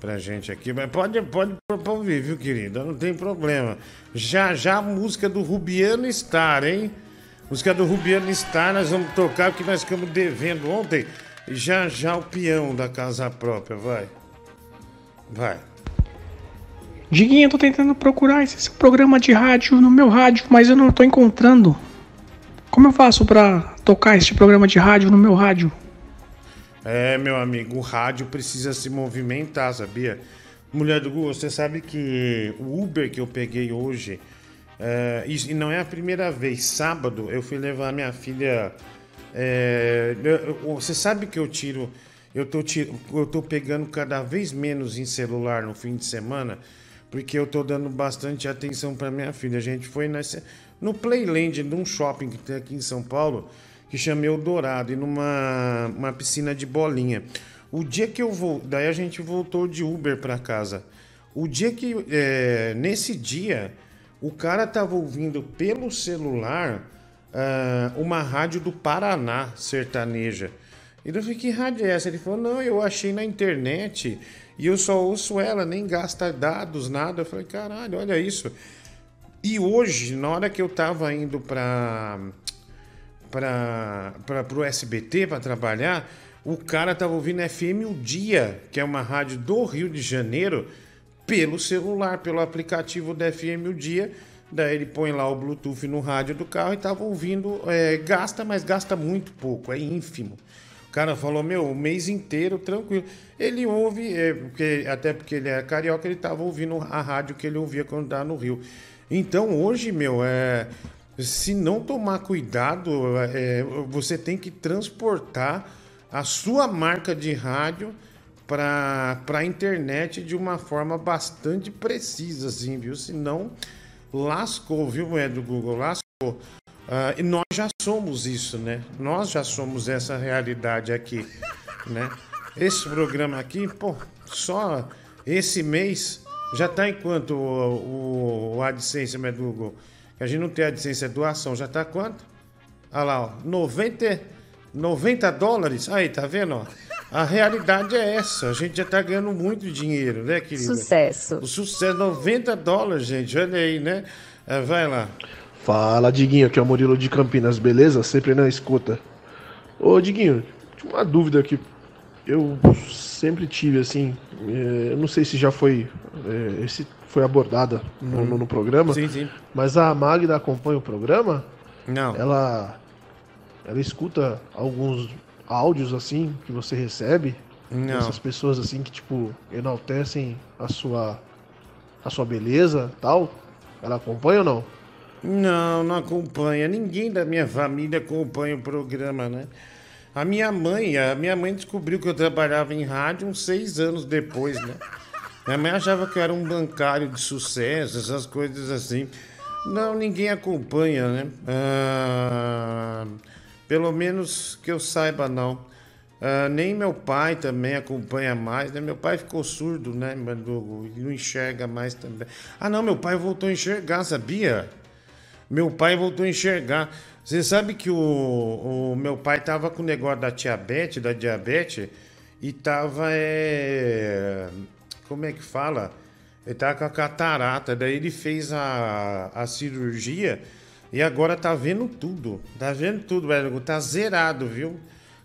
Speaker 1: pra gente aqui. Mas pode, pode ouvir, viu, querida? Não tem problema. Já já a música do Rubiano Star, hein? Música do Rubiano Star, nós vamos tocar porque nós ficamos devendo ontem. Já já o peão da casa própria, vai. Vai.
Speaker 33: Diguinho, eu tô tentando procurar esse seu programa de rádio no meu rádio, mas eu não tô encontrando. Como eu faço pra tocar este programa de rádio no meu rádio?
Speaker 1: É, meu amigo, o rádio precisa se movimentar, sabia? Mulher do Google, você sabe que o Uber que eu peguei hoje, é, e não é a primeira vez, sábado eu fui levar minha filha. é, você sabe que eu tiro. Eu tô, tiro, eu tô pegando cada vez menos em celular no fim de semana, porque eu tô dando bastante atenção para minha filha. A gente foi nessa, no Playland, num shopping que tem aqui em São Paulo, que chama Eldorado, e numa uma piscina de bolinha. O dia que eu vou. Daí a gente voltou de Uber para casa. O dia que. é, nesse dia, o cara tava ouvindo pelo celular ah, uma rádio do Paraná sertaneja. E eu falei, que rádio é essa? Ele falou, não, eu achei na internet e eu só ouço ela, nem gasta dados, nada. Eu falei, caralho, olha isso. E hoje, na hora que eu tava indo pra para o SBT para trabalhar, o cara tava ouvindo FM O Dia, que é uma rádio do Rio de Janeiro, pelo celular, pelo aplicativo da FM O Dia. Daí ele põe lá o Bluetooth no rádio do carro e tava ouvindo. é, gasta, mas gasta muito pouco, é ínfimo. Cara falou, meu, o mês inteiro, tranquilo. Ele ouve, é, porque, até porque ele é carioca, ele tava ouvindo a rádio que ele ouvia quando tava no Rio. Então hoje, meu, é, se não tomar cuidado, é, você tem que transportar a sua marca de rádio para a internet de uma forma bastante precisa, assim, viu? Senão lascou, viu, é do Google? Lascou. Ah, e nós já somos isso, né? Nós já somos essa realidade aqui, né? Esse programa aqui, pô, só esse mês já tá em quanto o, o, o AdSense, né, do Google? que a gente não tem a licença de doação. Já tá quanto? Olha lá, ó. 90, 90 dólares. Aí, tá vendo? Ó? A realidade é essa. A gente já tá ganhando muito dinheiro, né, querida?
Speaker 19: Sucesso.
Speaker 1: O sucesso, 90 dólares, gente. Olha aí, né? É, vai lá.
Speaker 44: Fala, Diguinho, aqui é o Murilo de Campinas, beleza? Sempre na escuta. Ô, Diguinho, tinha uma dúvida aqui. Eu sempre tive, assim, é, eu não sei se já foi, é, esse foi abordada no, no- no programa,
Speaker 1: Sim, sim.
Speaker 44: mas a Magda acompanha o programa?
Speaker 1: Não.
Speaker 44: Ela, ela escuta alguns áudios, assim, que você recebe?
Speaker 1: Não.
Speaker 44: Essas pessoas, assim, que, tipo, enaltecem a sua, a sua beleza tal? Ela acompanha ou não?
Speaker 1: Não, não acompanha. Ninguém da minha família acompanha o programa, né? A minha mãe, a minha mãe descobriu que eu trabalhava em rádio uns seis anos depois, né? Minha mãe achava que eu era um bancário de sucesso, essas coisas assim. Não, ninguém acompanha, né? Ah, pelo menos que eu saiba, não. Ah, nem meu pai também acompanha mais, né? Meu pai ficou surdo, né? Ele não enxerga mais também. Ah, não, meu pai voltou a enxergar, sabia? Meu pai voltou a enxergar. Você sabe que o, o meu pai tava com o negócio da diabetes, da diabetes, e tava. É... Como é que fala? Ele tava com a catarata. Daí ele fez a, a cirurgia e agora tá vendo tudo. Tá vendo tudo, velho. Tá zerado, viu?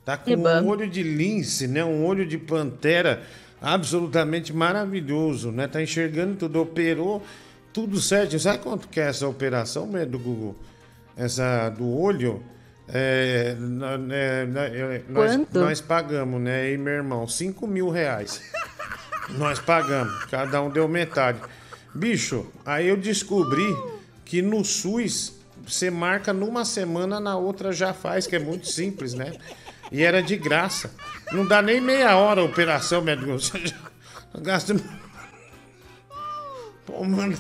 Speaker 1: Tá com um olho de lince, né? Um olho de pantera absolutamente maravilhoso, né? Tá enxergando tudo. Operou tudo certo. Sabe quanto que é essa operação, né, do Google? Essa do olho? É, na- né, na- eu- nós, nós pagamos, né? E meu irmão, 5 mil reais. Nós pagamos, cada um deu metade. Bicho, aí eu descobri que no SUS você marca numa semana, na outra já faz, que é muito simples, né? E era de graça. Não dá nem meia hora a operação, médico. Gasta. Pô, mano,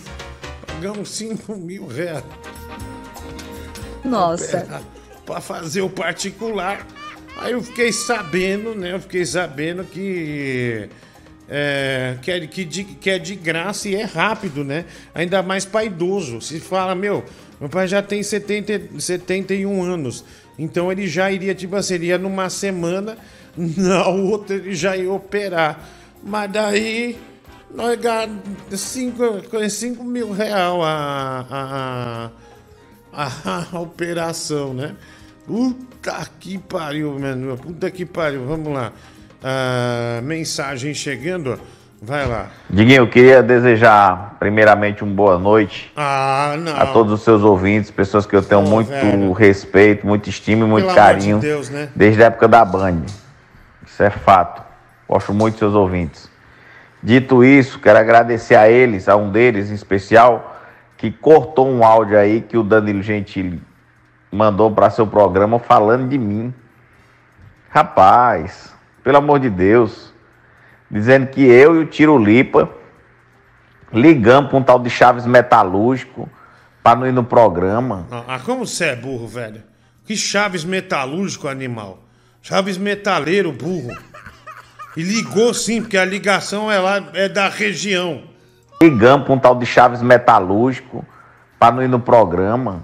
Speaker 1: pagamos 5 mil reais.
Speaker 19: Nossa.
Speaker 1: Pra, pra fazer o particular. Aí eu fiquei sabendo, né? Eu fiquei sabendo que. É, que, é, que, de, que é de graça e é rápido, né? Ainda mais pra idoso. Se fala, meu, meu pai já tem 70, 71 anos. Então ele já iria, tipo assim, numa semana, na outra ele já ia operar. Mas daí nós ganhamos 5 mil real a, a, a, a operação, né? Puta que pariu, mano. Puta que pariu. Vamos lá. Ah, mensagem chegando. Vai lá.
Speaker 45: Diguinho, eu queria desejar primeiramente uma boa noite
Speaker 1: Ah, não.
Speaker 45: a todos os seus ouvintes, pessoas que eu tenho
Speaker 1: Pô,
Speaker 45: muito
Speaker 1: velho.
Speaker 45: respeito, muito estima e muito
Speaker 1: Pelo amor de
Speaker 45: carinho
Speaker 1: Deus, né?
Speaker 45: desde a época da Band. Isso é fato. Gosto muito dos seus ouvintes. Dito isso, quero agradecer a eles, a um deles em especial, que cortou um áudio aí que o Danilo Gentili mandou para seu programa falando de mim. Rapaz, pelo amor de Deus, dizendo que eu e o Tiro Lipa ligamos para um tal de Chaves Metalúrgico para não ir no programa.
Speaker 1: Ah, como você é burro, velho? Que Chaves metalúrgico, animal. Chaves metaleiro, burro. E ligou sim, porque a ligação é lá, é da região.
Speaker 45: Ligamos para um tal de Chaves Metalúrgico para não ir no programa.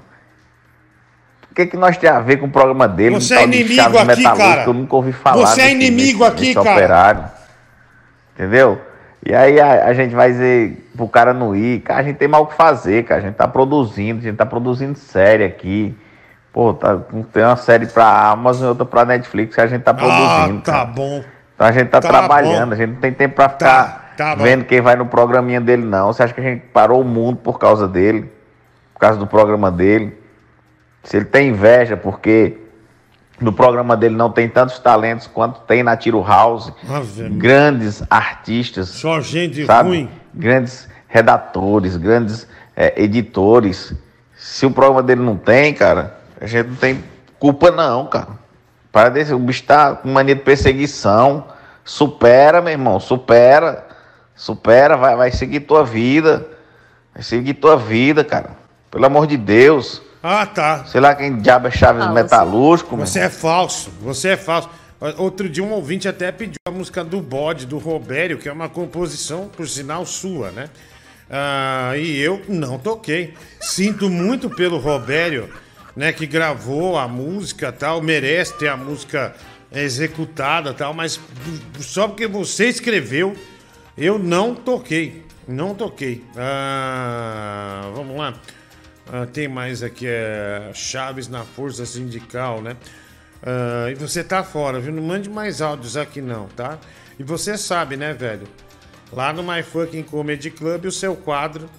Speaker 45: O que, que nós tem a ver com o programa dele? um
Speaker 1: Você é
Speaker 45: tal de
Speaker 1: inimigo
Speaker 45: Chaves
Speaker 1: aqui, cara.
Speaker 45: Eu nunca ouvi falar.
Speaker 1: Você é inimigo
Speaker 45: desse-
Speaker 1: aqui,
Speaker 45: desse
Speaker 1: cara.
Speaker 45: Operário. Entendeu? E aí a, a gente vai dizer pro cara não ir. Cara, a gente tem mal o que fazer, cara. A gente tá produzindo, a gente tá produzindo série aqui. Pô, tá, tem uma série pra Amazon e outra pra Netflix que a gente tá produzindo.
Speaker 1: Ah, tá
Speaker 45: cara.
Speaker 1: bom.
Speaker 45: Então a gente tá,
Speaker 1: Tá
Speaker 45: trabalhando,
Speaker 1: bom.
Speaker 45: a gente não tem tempo pra ficar
Speaker 1: tá bom.
Speaker 45: vendo quem vai no programinha dele, não. Você acha que a gente parou o mundo por causa dele? Por causa do programa dele? Se ele tem inveja porque no programa dele não tem tantos talentos quanto tem na Tiro House,
Speaker 1: Ave
Speaker 45: grandes artistas,
Speaker 1: Só gente
Speaker 45: sabe?
Speaker 1: ruim.
Speaker 45: Grandes redatores, grandes é, editores. Se o programa dele não tem, cara, a gente não tem culpa não, cara. Para desse, o bicho tá com mania de perseguição. Supera, meu irmão, supera. Supera, vai, vai seguir tua vida. Vai seguir tua vida, cara. Pelo amor de Deus.
Speaker 1: Ah, tá.
Speaker 45: Sei lá quem diabo é Chaves
Speaker 1: Ah,
Speaker 45: Metalúrgico, meu
Speaker 1: Você é falso, você é falso. Outro dia um ouvinte até pediu a música do bode, do Robério, que é uma composição, por sinal, sua, né? Ah, e eu não toquei. Sinto muito pelo Robério, né, que gravou a música tal, merece ter a música executada tal, mas só porque você escreveu, eu não toquei. Não toquei. Ah, vamos lá. Ah, tem mais aqui, é Chaves na Força Sindical, né? Ah, e você tá fora, viu? Não mande mais áudios aqui não, tá? E você sabe, né, velho? Lá no My Fucking Comedy Club o seu quadro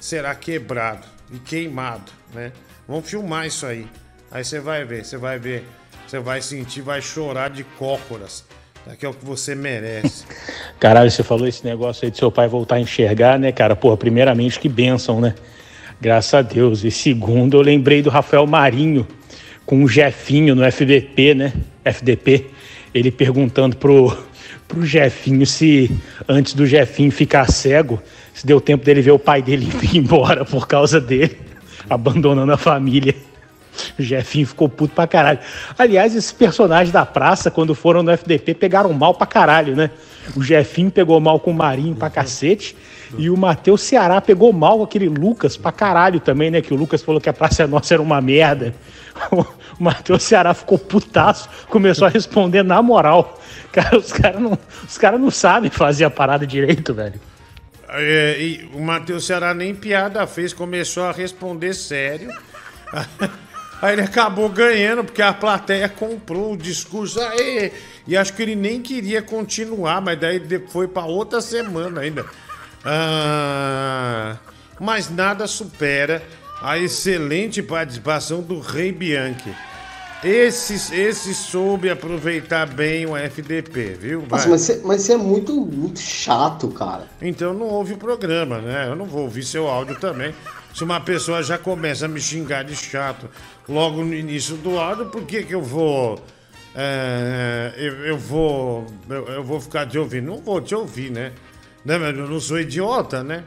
Speaker 1: será quebrado e queimado, né? Vamos filmar isso aí. Aí você vai ver, você vai ver, você vai sentir, vai chorar de cócoras. Que é o que você merece.
Speaker 46: Caralho, você falou esse negócio aí de seu pai voltar a enxergar, né, cara? Porra, primeiramente, que bênção, né? Graças a Deus. E segundo, eu lembrei do Rafael Marinho com o Jefinho no FDP, né? FDP. Ele perguntando pro, pro Jefinho se, antes do Jefinho ficar cego, se deu tempo dele ver o pai dele ir embora por causa dele, abandonando a família. O Jefinho ficou puto pra caralho. Aliás, esses personagens da praça, quando foram no FDP, pegaram mal pra caralho, né? O Jefinho pegou mal com o Marinho pra cacete. E o Matheus Ceará pegou mal com aquele Lucas pra caralho também, né? Que o Lucas falou que a Praça Nossa era uma merda. O Matheus Ceará ficou putaço, começou a responder na moral. Cara, os caras não, os cara não sabem fazer a parada direito, velho.
Speaker 1: É, o Matheus Ceará nem piada fez, começou a responder sério. Aí ele acabou ganhando, porque a plateia comprou o discurso. Aí, e acho que ele nem queria continuar, mas daí foi para outra semana ainda. Ah, mas nada supera a excelente participação do Rei Bianchi. Esse, esse soube aproveitar bem o FDP, viu?
Speaker 47: Nossa,
Speaker 1: Vai.
Speaker 47: mas você, mas você é muito, muito chato, cara.
Speaker 1: Então não ouve o programa, né? Eu não vou ouvir seu áudio também. Se uma pessoa já começa a me xingar de chato logo no início do áudio, por que, que eu vou. é, eu, eu vou. Eu, eu vou ficar te ouvindo? Não vou te ouvir, né? né? Mas eu não sou idiota, né?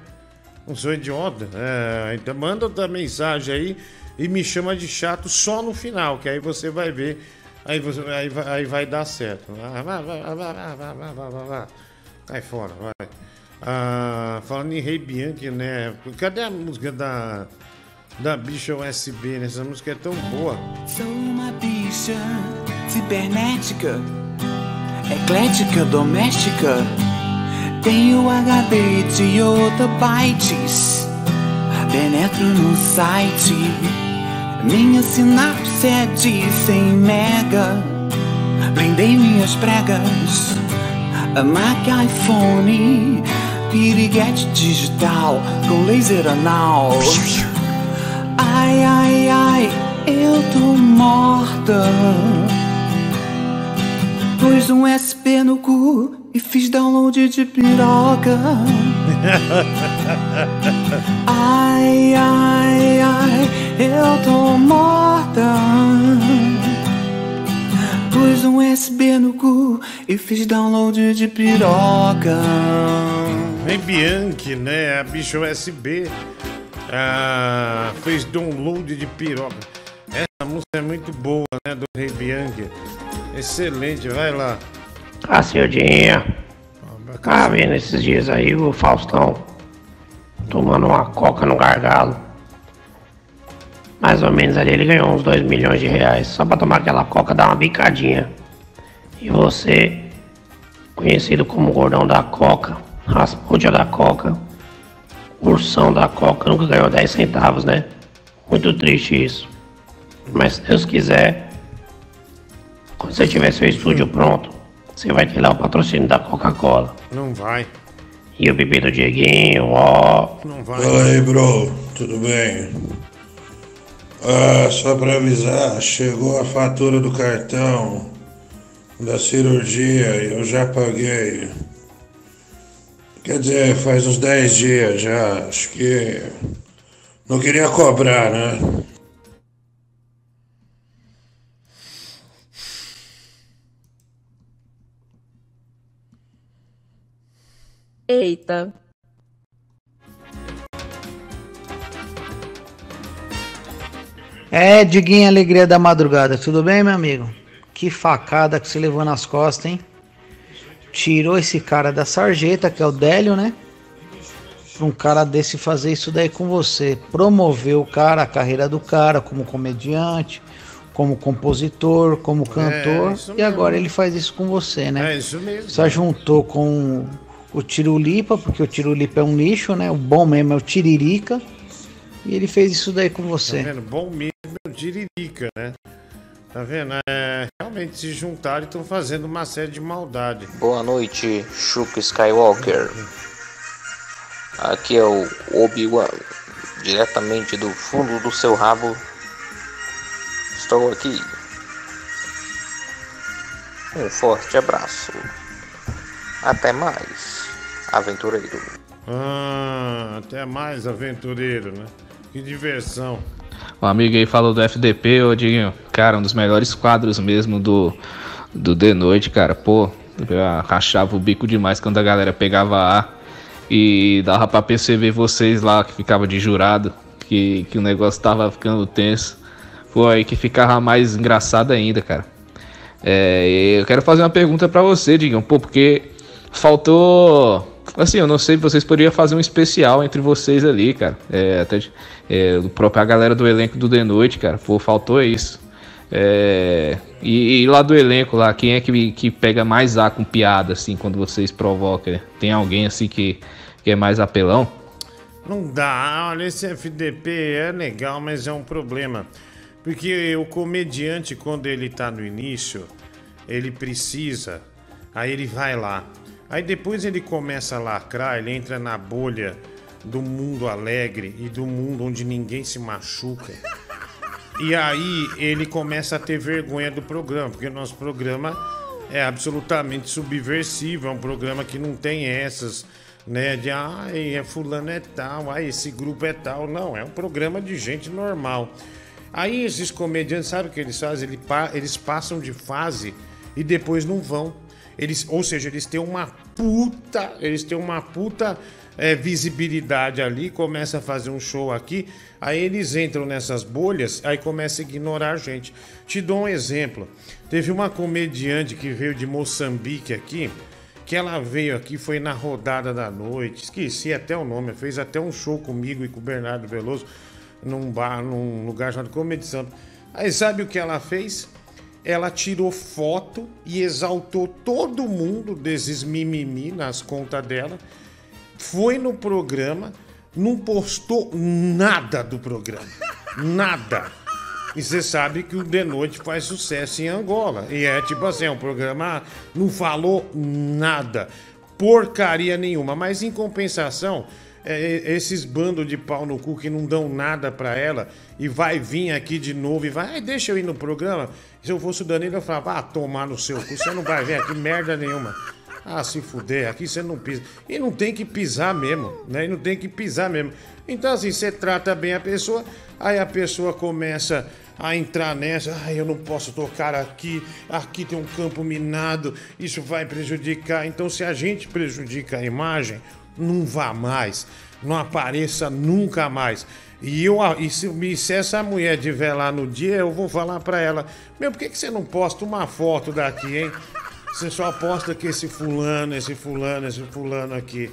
Speaker 1: Não sou idiota. É, então manda outra mensagem aí e me chama de chato só no final, que aí você vai ver, aí, você, aí, vai, aí vai dar certo. Cai fora, vai. Ah, falando em Rei Bianchi, né? Cadê a música da, da Bicha USB? Né? Essa música é tão boa.
Speaker 48: Sou uma bicha cibernética, eclética, doméstica. Tenho HD de outra bytes. Penetro no site minha sinapse é de 100 mega. Blindei minhas pregas. A Mac iPhone. Piriguete digital com laser anal. Ai, ai, ai, eu tô morta. Pus um SP no cu e fiz download de piroca. Ai, ai, ai, eu tô morta. Pus um USB no cu e fiz download de piroca.
Speaker 1: Rei Bianchi, né? A bicha USB. Ah, fez download de piroca. Essa música é muito boa, né? Do Rei Bianchi. Excelente, vai lá.
Speaker 49: Cacildinha. Tá vendo esses dias aí o Faustão tomando uma coca no gargalo. Mais ou menos ali ele ganhou uns 2 milhões de reais só pra tomar aquela coca dar uma bicadinha. E você, conhecido como gordão da coca, raspudia da coca, ursão da coca, nunca ganhou 10 centavos, né? Muito triste isso. Mas se Deus quiser, quando você tiver seu estúdio pronto, você vai ter lá o patrocínio da Coca-Cola.
Speaker 1: Não vai.
Speaker 49: E o bebê do Dieguinho, ó.
Speaker 1: Não vai.
Speaker 50: Fala aí, bro. Tudo bem? Ah, só pra avisar, chegou a fatura do cartão da cirurgia e eu já paguei. Quer dizer, faz uns 10 dias já. Acho que não queria cobrar, né?
Speaker 19: Eita.
Speaker 51: É, Diguinho, alegria da madrugada. Tudo bem, meu amigo? Que facada que você levou nas costas, hein? Tirou esse cara da sarjeta, que é o Délio, né?
Speaker 52: pra um cara desse fazer isso daí com você. Promover o cara, a carreira do cara como comediante, como compositor, como cantor.
Speaker 1: É,
Speaker 52: e agora ele faz isso com você, né?
Speaker 1: É isso mesmo.
Speaker 52: Só juntou com o Tirulipa, porque o Tirulipa é um lixo, né? O bom mesmo é o Tiririca. E ele fez isso daí com
Speaker 1: Tá
Speaker 52: você.
Speaker 1: vendo? Bom mesmo é Tiririca, né? Tá vendo? É, realmente se juntaram e estão fazendo uma série de maldade.
Speaker 53: Boa noite, Chuck Skywalker. Aqui é o Obi-Wan, diretamente do fundo do seu rabo. Estou aqui. Um forte abraço. Até mais, aventureiro.
Speaker 1: Ah, até mais aventureiro, né? Que diversão.
Speaker 54: O amigo aí falou do FDP, ô Diguinho. Cara, um dos melhores quadros mesmo do, do The Noite, cara. Pô, eu rachava o bico demais quando a galera pegava A e dava pra perceber vocês lá que ficava de jurado, que, que o negócio tava ficando tenso. Pô, aí que ficava mais engraçado ainda, cara. É, eu quero fazer uma pergunta pra você, Diguinho. Pô, porque faltou. Assim, eu não sei, vocês poderiam fazer um especial entre vocês ali, cara. É, até é, próprio a galera do elenco do The Noite, cara. Pô, faltou isso. É, e, e lá do elenco, lá, quem é que, que pega mais A com piada, assim, quando vocês provocam? Tem alguém assim que, que é mais apelão?
Speaker 1: Não dá. Olha, esse FDP é legal, mas é um problema. Porque o comediante, quando ele tá no início, ele precisa. Aí ele vai lá. Aí depois ele começa a lacrar, ele entra na bolha do mundo alegre e do mundo onde ninguém se machuca. E aí ele começa a ter vergonha do programa, porque o nosso programa é absolutamente subversivo, é um programa que não tem essas, né, de ai, é fulano é tal, ai, esse grupo é tal. Não, é um programa de gente normal. Aí esses comediantes, sabe o que eles fazem? Eles, eles passam de fase e depois não vão. Eles, ou seja, eles têm uma puta, eles têm uma puta é, visibilidade ali, começa a fazer um show aqui, aí eles entram nessas bolhas, aí começa a ignorar a gente. Te dou um exemplo. Teve uma comediante que veio de Moçambique aqui, que ela veio aqui, foi na rodada da noite, esqueci até o nome, fez até um show comigo e com o Bernardo Veloso num bar, num lugar chamado Comedy Sampa. Aí sabe o que ela fez? Ela tirou foto e exaltou todo mundo desses mimimi nas contas dela. Foi no programa, não postou nada do programa. Nada. E você sabe que o The Noite faz sucesso em Angola. E é tipo assim, é um programa não falou nada. Porcaria nenhuma. Mas em compensação, é, esses bandos de pau no cu que não dão nada pra ela e vai vir aqui de novo e vai, "Ai, deixa eu ir no programa. Se eu fosse o Danilo, eu falava, ah, tomar no seu cu, você não vai vir aqui merda nenhuma. Ah, se fuder, aqui você não pisa. E não tem que pisar mesmo, né? E não tem que pisar mesmo. Então, assim, você trata bem a pessoa, aí a pessoa começa a entrar nessa. Ah, eu não posso tocar aqui, aqui tem um campo minado, isso vai prejudicar. Então, se a gente prejudica a imagem, não vá mais, não apareça nunca mais. E, eu, e se, e se essa mulher estiver lá no dia, eu vou falar pra ela: Meu, por que, que você não posta uma foto daqui, hein? Você só posta que esse fulano, esse fulano, esse fulano aqui.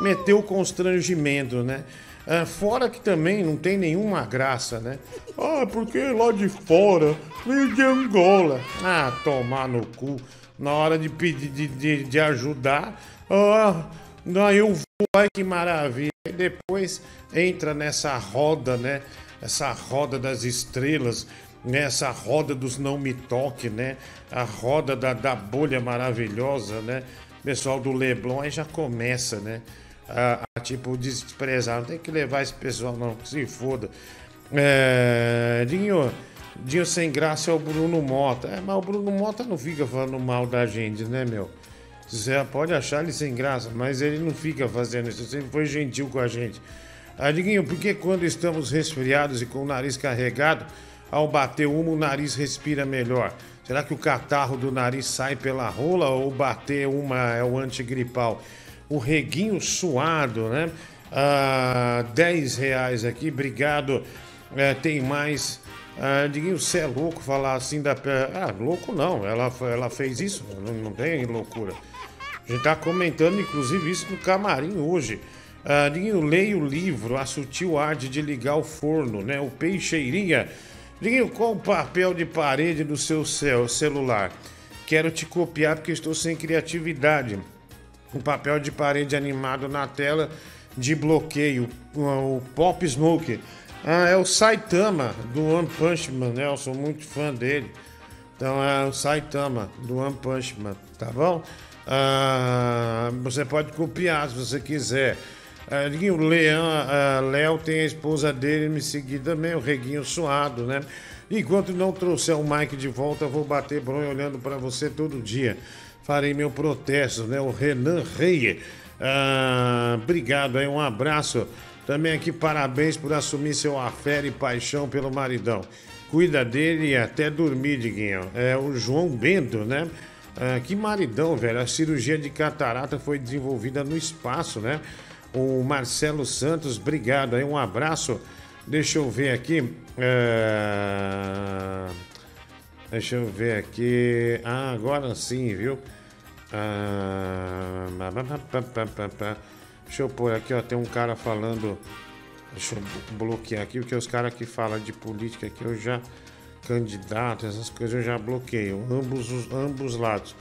Speaker 1: Meteu constrangimento, né? Ah, fora que também não tem nenhuma graça, né? Ah, porque lá de fora, veio de Angola. Ah, tomar no cu. Na hora de pedir, de, de, de ajudar, ah, não, eu vou, ai que maravilha. E depois entra nessa roda, né? Essa roda das estrelas, nessa roda dos não me toque, né? A roda da, da bolha maravilhosa, né? Pessoal do Leblon aí já começa, né? A, a, tipo desprezar, não tem que levar esse pessoal não, que se foda. É, Dinho, Dinho sem graça é o Bruno Mota. É, mas o Bruno Mota não fica falando mal da gente, né, meu? Você pode achar ele sem graça, mas ele não fica fazendo isso. Sempre foi gentil com a gente. Adiguinho, por que quando estamos resfriados e com o nariz carregado, ao bater uma o nariz respira melhor? Será que o catarro do nariz sai pela rola ou bater uma é o antigripal? O reguinho suado, né? Ah, 10 reais aqui, obrigado. É, tem mais. Ah, Diguinho, você é louco falar assim da. Ah, louco não, ela, ela fez isso, não, não tem loucura. Gente tá comentando, inclusive, isso no camarim hoje. Ah, Diguinho, leia o livro A Sutil Arte de Ligar o Forno, né? O Peixeirinha. Diguinho, qual o papel de parede do seu cel- celular? Quero te copiar porque estou sem criatividade. Um papel de parede animado na tela de bloqueio. O, o Pop Smoke. Ah, é o Saitama do One Punch Man, né? Eu sou muito fã dele. Então é o Saitama do One Punch Man, tá bom? Ah, você pode copiar se você quiser. Ah, Diguinho, o Leão, ah, Léo tem a esposa dele me seguir também, o Reguinho Suado, né? Enquanto não trouxer o Mike de volta, vou bater bronha olhando para você todo dia. Farei meu protesto, né? O Renan Reie. Ah, obrigado aí, um abraço. Também aqui, parabéns por assumir seu afé e paixão pelo maridão. Cuida dele e até dormir, Diguinho. É o João Bento, né? Ah, que maridão, velho. A cirurgia de catarata foi desenvolvida no espaço, né? O Marcelo Santos, obrigado aí, um abraço. Deixa eu ver aqui. ah, Deixa eu ver aqui. Ah, agora sim, viu? Ah. Deixa eu pôr aqui, ó. Tem um cara falando. Deixa eu bloquear aqui, porque os caras que falam de política aqui eu já. Candidato, essas coisas eu já bloqueio. Ambos os ambos lados.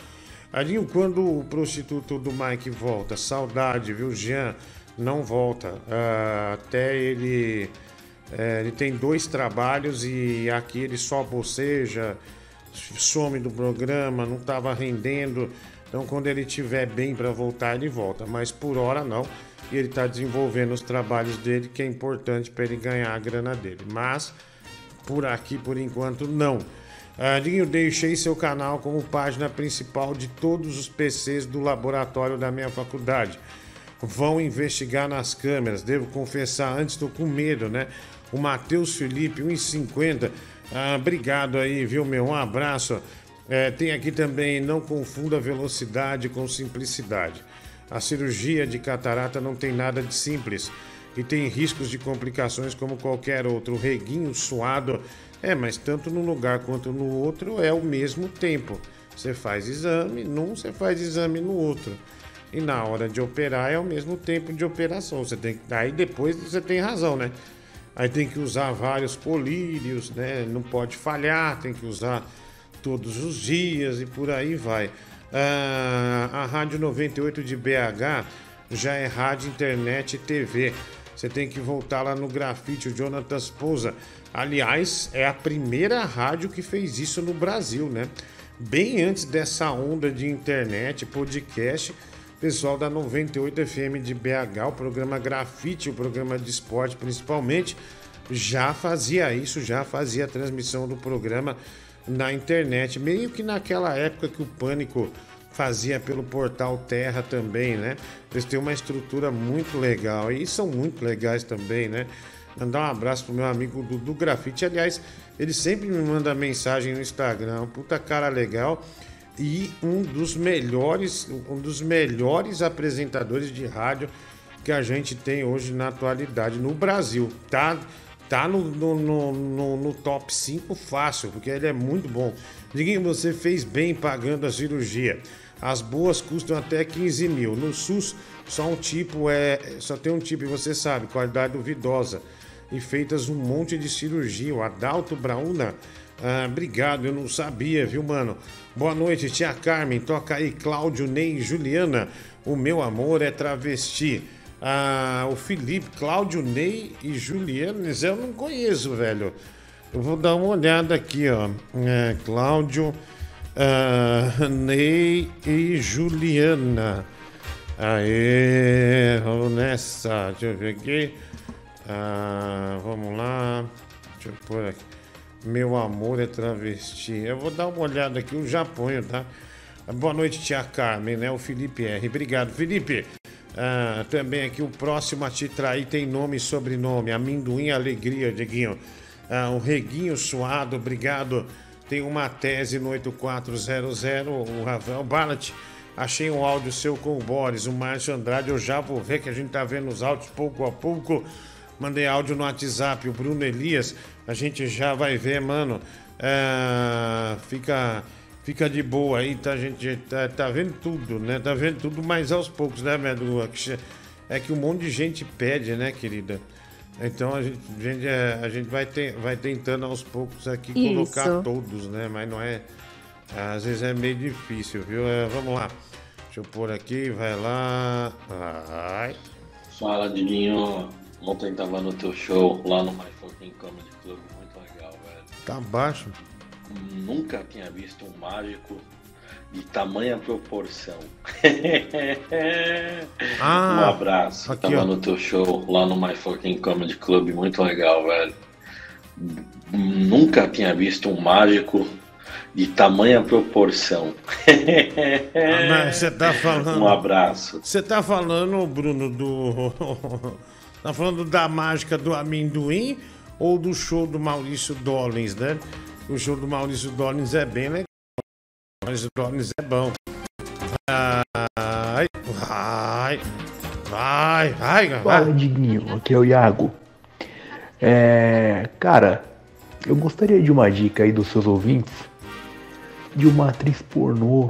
Speaker 1: Alinho, quando o prostituto do Mike volta, saudade, viu, Jean? Não volta. Ah, até ele. é, ele tem dois trabalhos e aqui ele só boceja, some do programa, não estava rendendo. Então, quando ele estiver bem para voltar, ele volta. Mas por hora não. E ele está desenvolvendo os trabalhos dele, que é importante para ele ganhar a grana dele. Mas por aqui, por enquanto, não. Ah, Dinho, deixei seu canal como página principal de todos os PCs do laboratório da minha faculdade. Vão investigar nas câmeras. Devo confessar, antes estou com medo, né? O Matheus Felipe, 1,50. Ah, obrigado aí, viu, meu? Um abraço. É, tem aqui também, não confunda velocidade com simplicidade. A cirurgia de catarata não tem nada de simples e tem riscos de complicações como qualquer outro. Reguinho suado é, mas tanto num lugar quanto no outro é o mesmo tempo. Você faz exame num, você faz exame no outro. E na hora de operar é o mesmo tempo de operação. Você tem aí depois você tem razão, né? Aí tem que usar vários colírios, né? Não pode falhar, tem que usar todos os dias e por aí vai. Ah, a Rádio 98 de BH já é rádio, internet e TV. Você tem que voltar lá no grafite, o Jonathan Pousa. Aliás, é a primeira rádio que fez isso no Brasil, né? Bem antes dessa onda de internet, podcast, pessoal da 98 FM de BH, o programa Grafite, o programa de esporte principalmente, já fazia isso, já fazia a transmissão do programa na internet, meio que naquela época que o Pânico fazia pelo portal Terra também, né? Eles têm uma estrutura muito legal e são muito legais também, né? Mandar um abraço pro meu amigo do, Grafite. Aliás, ele sempre me manda mensagem no Instagram, puta cara legal e um dos melhores, um dos melhores apresentadores de rádio que a gente tem hoje na atualidade no Brasil. Tá, tá no, no, no, no- no top 5 fácil, porque ele é muito bom. Diguinho, você fez bem pagando a cirurgia. As boas custam até 15 mil. No SUS, só um tipo é. Só tem um tipo, e você sabe, qualidade duvidosa. E feitas um monte de cirurgia. O Adalto Brauna. ah, obrigado, eu não sabia, viu, mano? Boa noite, tia Carmen. Toca aí, Cláudio, Ney e Juliana. O meu amor é travesti. Ah, o Felipe, Cláudio, Ney e Juliana. Eu não conheço, velho. Eu vou dar uma olhada aqui, ó. É, Cláudio, ah, Ney e Juliana. Aê, vamos nessa. Deixa eu ver aqui. Ah, vamos lá. Deixa eu pôr aqui. Meu amor é travesti. Eu vou dar uma olhada aqui, já ponho, tá? Boa noite, tia Carmen, né? O Felipe R. Obrigado, Felipe. Ah, também aqui o próximo a te trair tem nome e sobrenome. Amendoim Alegria, Diguinho. Ah, o Reguinho Suado, obrigado. Tem uma tese no 8400, o Rafael Ballat. Achei um áudio seu com o Boris, o Márcio Andrade. Eu já vou ver que a gente tá vendo os áudios pouco a pouco. Mandei áudio no WhatsApp, o Bruno Elias. A gente já vai ver, mano. Ah, fica, fica de boa aí, tá? A gente tá, tá vendo tudo, né? Tá vendo tudo, mas aos poucos, né, Medu? é que um monte de gente pede, né, querida? Então a gente, a gente, é, a gente vai, ter, vai tentando aos poucos aqui
Speaker 19: Isso.
Speaker 1: colocar todos, né? Mas não é. Às vezes é meio difícil, viu? É, vamos lá. Deixa eu pôr aqui, vai lá. Vai.
Speaker 55: Fala, Diguinho. Ontem tava no teu show lá no My Fucking Comedy Club, muito legal, velho.
Speaker 1: Tá baixo.
Speaker 55: Nunca tinha visto um mágico de tamanha proporção.
Speaker 1: Ah,
Speaker 55: um abraço.
Speaker 1: aqui,
Speaker 55: tava
Speaker 1: ó.
Speaker 55: no teu show lá no My Fucking Comedy Club, muito legal, velho. Nunca tinha visto um mágico de tamanha proporção.
Speaker 1: Ah, você tá falando.
Speaker 55: Um abraço.
Speaker 1: Você tá falando, Bruno, do. tá falando da mágica do amendoim ou do show do Maurício Dollins, né? O show do Maurício Dollins é bem legal. O Maurício Dollins é bom. Vai, vai, vai, vai, vai.
Speaker 33: Fala, Diguinho. Aqui é o Iago. É, cara, eu gostaria de uma dica aí dos seus ouvintes de uma atriz pornô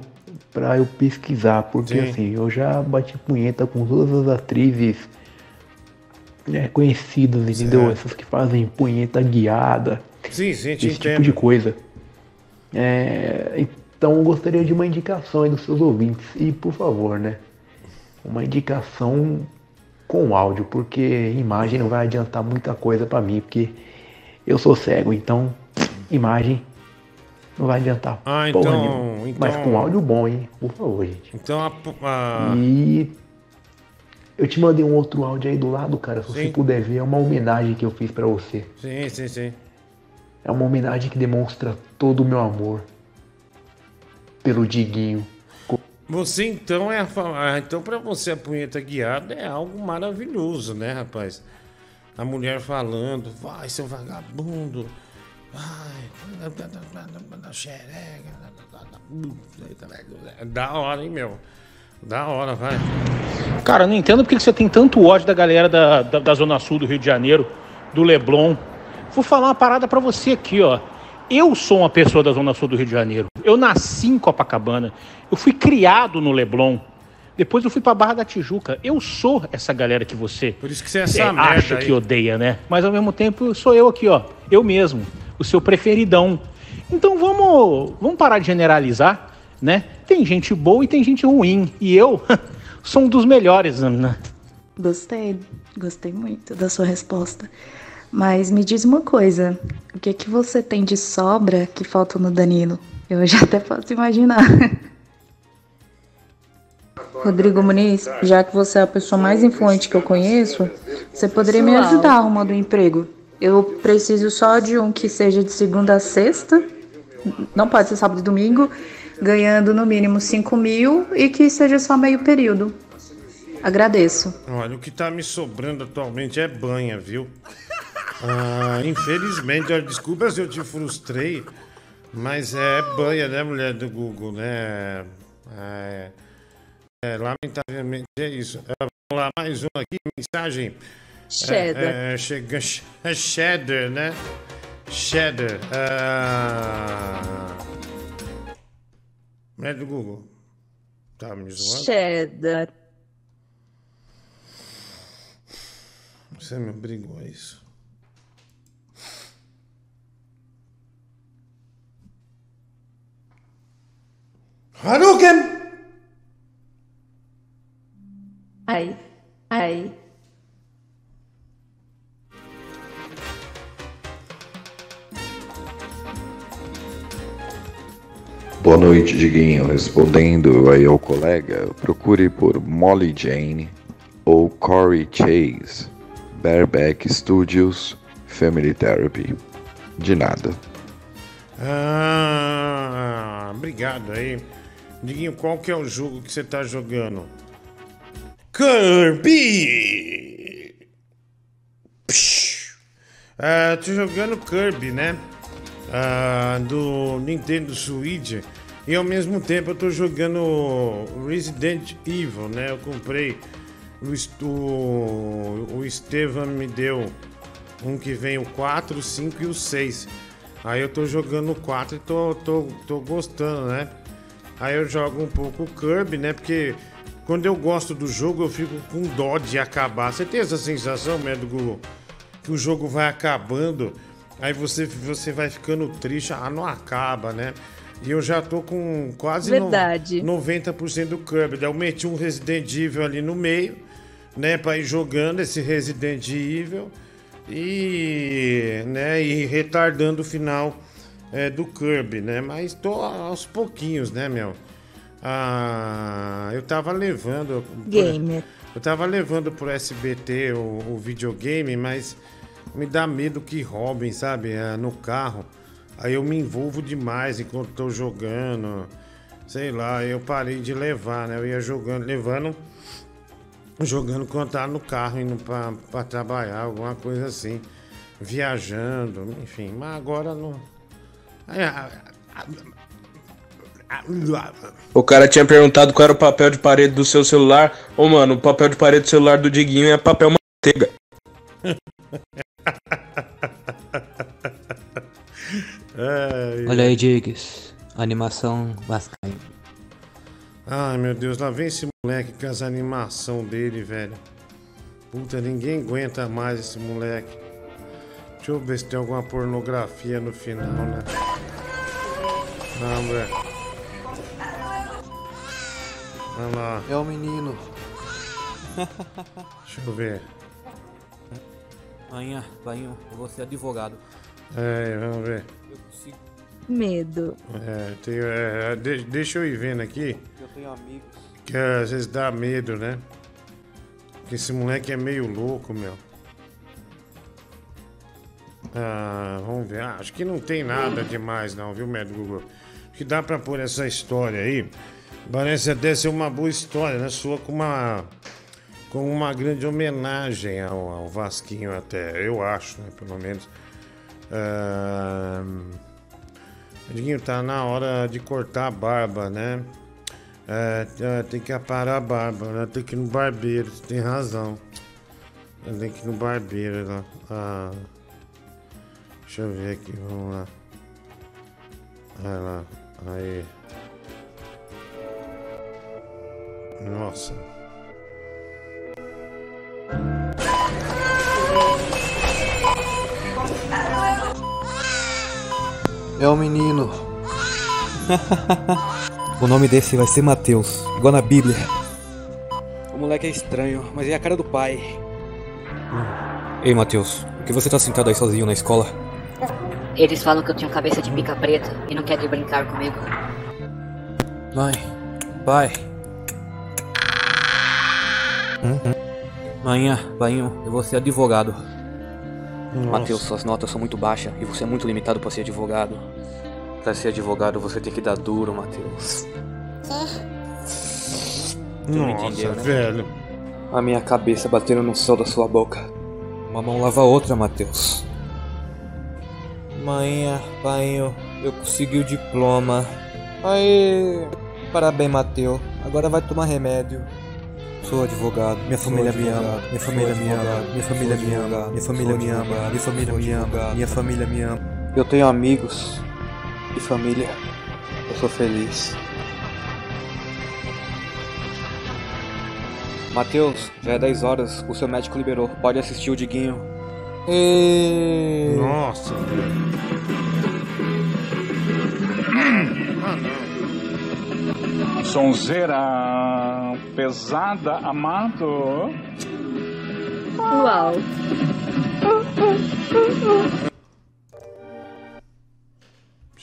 Speaker 33: pra eu pesquisar, porque
Speaker 1: Sim.
Speaker 33: assim, eu já bati punheta com todas as atrizes né, conhecidas, entendeu?
Speaker 1: Certo.
Speaker 33: Essas que fazem punheta guiada,
Speaker 1: Sim, sim, te
Speaker 33: esse tipo
Speaker 1: entendo.
Speaker 33: de coisa. É, então eu gostaria de uma indicação aí dos seus ouvintes. E por favor, né? Uma indicação com áudio, porque imagem não vai adiantar muita coisa pra mim, porque eu sou cego, então imagem não vai adiantar.
Speaker 1: Ah, então-
Speaker 33: nenhuma.
Speaker 1: então-
Speaker 33: Mas com áudio bom, hein? Por favor, gente.
Speaker 1: Então a. a-
Speaker 33: E eu te mandei um outro áudio aí do lado, cara. Se você
Speaker 1: Sim.
Speaker 33: puder ver, é uma homenagem que eu fiz pra você.
Speaker 1: Sim, sim, sim.
Speaker 33: É uma homenagem que demonstra todo o meu amor pelo Diguinho.
Speaker 1: Você então é a ah, então para você a punheta guiada é algo maravilhoso, né, rapaz? A mulher falando, vai seu vagabundo, vai, é da hora, hein, meu? Da hora, vai.
Speaker 46: Cara, não entendo porque que você tem tanto ódio da galera da, da, da Zona Sul do Rio de Janeiro, do Leblon. Vou falar uma parada pra você aqui, ó. Eu sou uma pessoa da Zona Sul do Rio de Janeiro. Eu nasci em Copacabana. Eu fui criado no Leblon. Depois eu fui pra Barra da Tijuca. Eu sou essa galera que você
Speaker 1: Por isso que você é essa
Speaker 46: é,
Speaker 1: merda
Speaker 46: acha
Speaker 1: aí.
Speaker 46: que odeia, né? Mas ao mesmo tempo sou eu aqui, ó. Eu mesmo. O seu preferidão. Então vamos, vamos parar de generalizar, né? Tem gente boa e tem gente ruim. E eu sou um dos melhores, né?
Speaker 8: Gostei, gostei muito da sua resposta. Mas me diz uma coisa, o que que você tem de sobra que falta no Danilo? Eu já até posso imaginar. Rodrigo Muniz, já que você é a pessoa mais influente que eu conheço, você poderia me ajudar arrumando um emprego? Eu preciso só de um que seja de segunda a sexta, não pode ser sábado e domingo, ganhando no mínimo 5 mil e que seja só meio período. Agradeço.
Speaker 1: Olha, o que tá me sobrando atualmente é banha, viu? Ah, infelizmente, olha, desculpa se eu te frustrei, mas é banha, né, mulher do Google, né? É, é, lamentavelmente é isso. É, vamos lá, mais um aqui, mensagem.
Speaker 19: Cheddar.
Speaker 1: É, é, chega, é cheddar, né? Cheddar. Ah... Mulher do Google. Tá me zoando?
Speaker 19: Cheddar.
Speaker 1: Você me obrigou a isso. Hadouken!
Speaker 19: Ai, ai.
Speaker 56: Boa noite, Diguinho. Respondendo aí ao colega, procure por Molly Jane ou Corey Chase, Bareback Studios, Family Therapy. De nada.
Speaker 1: Ah, obrigado aí. Diguinho, qual que é o jogo que você tá jogando? Kirby! Psh. Ah, tô jogando Kirby, né? Ah, do Nintendo Switch. E ao mesmo tempo eu tô jogando Resident Evil, né? Eu comprei. O, o, o Estevam me deu um que vem o 4, o 5 e o 6. Aí eu tô jogando o 4 e tô, tô, tô gostando, né? Aí eu jogo um pouco o Kirby, né? Porque quando eu gosto do jogo, eu fico com dó de acabar. Você tem essa sensação, médico, que o jogo vai acabando, aí você, você vai ficando triste, ah, não acaba, né? E eu já tô com quase no-
Speaker 8: Verdade.
Speaker 1: 90% do Kirby. Daí eu meti um Resident Evil ali no meio, né, pra ir jogando esse Resident Evil e, né, e retardando o final é, do Kirby, né? Mas tô aos pouquinhos, né, meu? Ah, eu tava levando.
Speaker 8: Gamer.
Speaker 1: Eu tava levando pro SBT o, o videogame, mas me dá medo que roubem, sabe? ah, no carro. Aí eu me envolvo demais enquanto tô jogando. Sei lá, eu parei de levar, né? Eu ia jogando, levando, jogando quando tava no carro, indo pra, pra trabalhar, alguma coisa assim. Viajando, enfim. Mas agora não. É,
Speaker 57: O cara tinha perguntado qual era o papel de parede do seu celular. Ô, mano, o papel de parede do celular do Diguinho é papel manteiga.
Speaker 58: Olha aí, Diggs. Animação Vascaíno.
Speaker 1: Ai, meu Deus, lá vem esse moleque com as animação dele, velho. Puta, ninguém aguenta mais esse moleque. Deixa eu ver se tem alguma pornografia no final, né? Não, velho. Olha lá.
Speaker 58: É o menino.
Speaker 1: Deixa eu ver.
Speaker 58: Amanhã, Bainho, eu vou ser advogado.
Speaker 1: É, vamos ver.
Speaker 58: Eu consigo.
Speaker 8: Medo.
Speaker 1: É, tem, é, de- deixa eu ir vendo aqui.
Speaker 58: Eu tenho amigos.
Speaker 1: Que às vezes dá medo, né? Que esse moleque é meio louco, meu. Ah, vamos ver. Ah, acho que não tem nada demais, não, viu, médico Google? Que dá pra pôr essa história aí. Parece até ser uma boa história, né? Sua com uma. Com uma grande homenagem ao, ao Vasquinho, até. Eu acho, né? Pelo menos. Ah, tá na hora de cortar a barba, né? É, tem que aparar a barba, né? Tem que ir no barbeiro, tem razão. Tem que ir no barbeiro lá. Ah, deixa eu ver aqui, vamos lá. Vai lá, aí. Nossa.
Speaker 58: É o menino. o nome desse vai ser Mateus, igual na Bíblia. O moleque é estranho, mas é a cara do pai. Ei, Mateus, por que você tá sentado aí sozinho na escola?
Speaker 59: Eles falam que eu tenho cabeça de pica preta e não querem brincar comigo.
Speaker 58: Mãe, pai. Manhã, Bainho, eu vou ser advogado. Mateus, suas notas são muito baixas e você é muito limitado pra ser advogado. Pra ser advogado, você tem que dar duro, não
Speaker 1: Nossa,
Speaker 58: entendeu, né?
Speaker 1: velho.
Speaker 58: A minha cabeça batendo no céu da sua boca. Uma mão lava a outra, Mateus. Mãe, Bainho, eu consegui o diploma. Aê! Parabéns, Mateus. Agora vai tomar remédio. Sou advogado, minha família me ama, minha família me ama, minha família me ama, minha família me ama, minha família me ama, minha família me ama. Eu tenho amigos e família. Eu sou feliz. Mateus, já é 10 horas, o seu médico liberou. Pode assistir o Diguinho. E...
Speaker 1: Nossa,
Speaker 60: Sonzeira pesada, amado.
Speaker 8: Uau.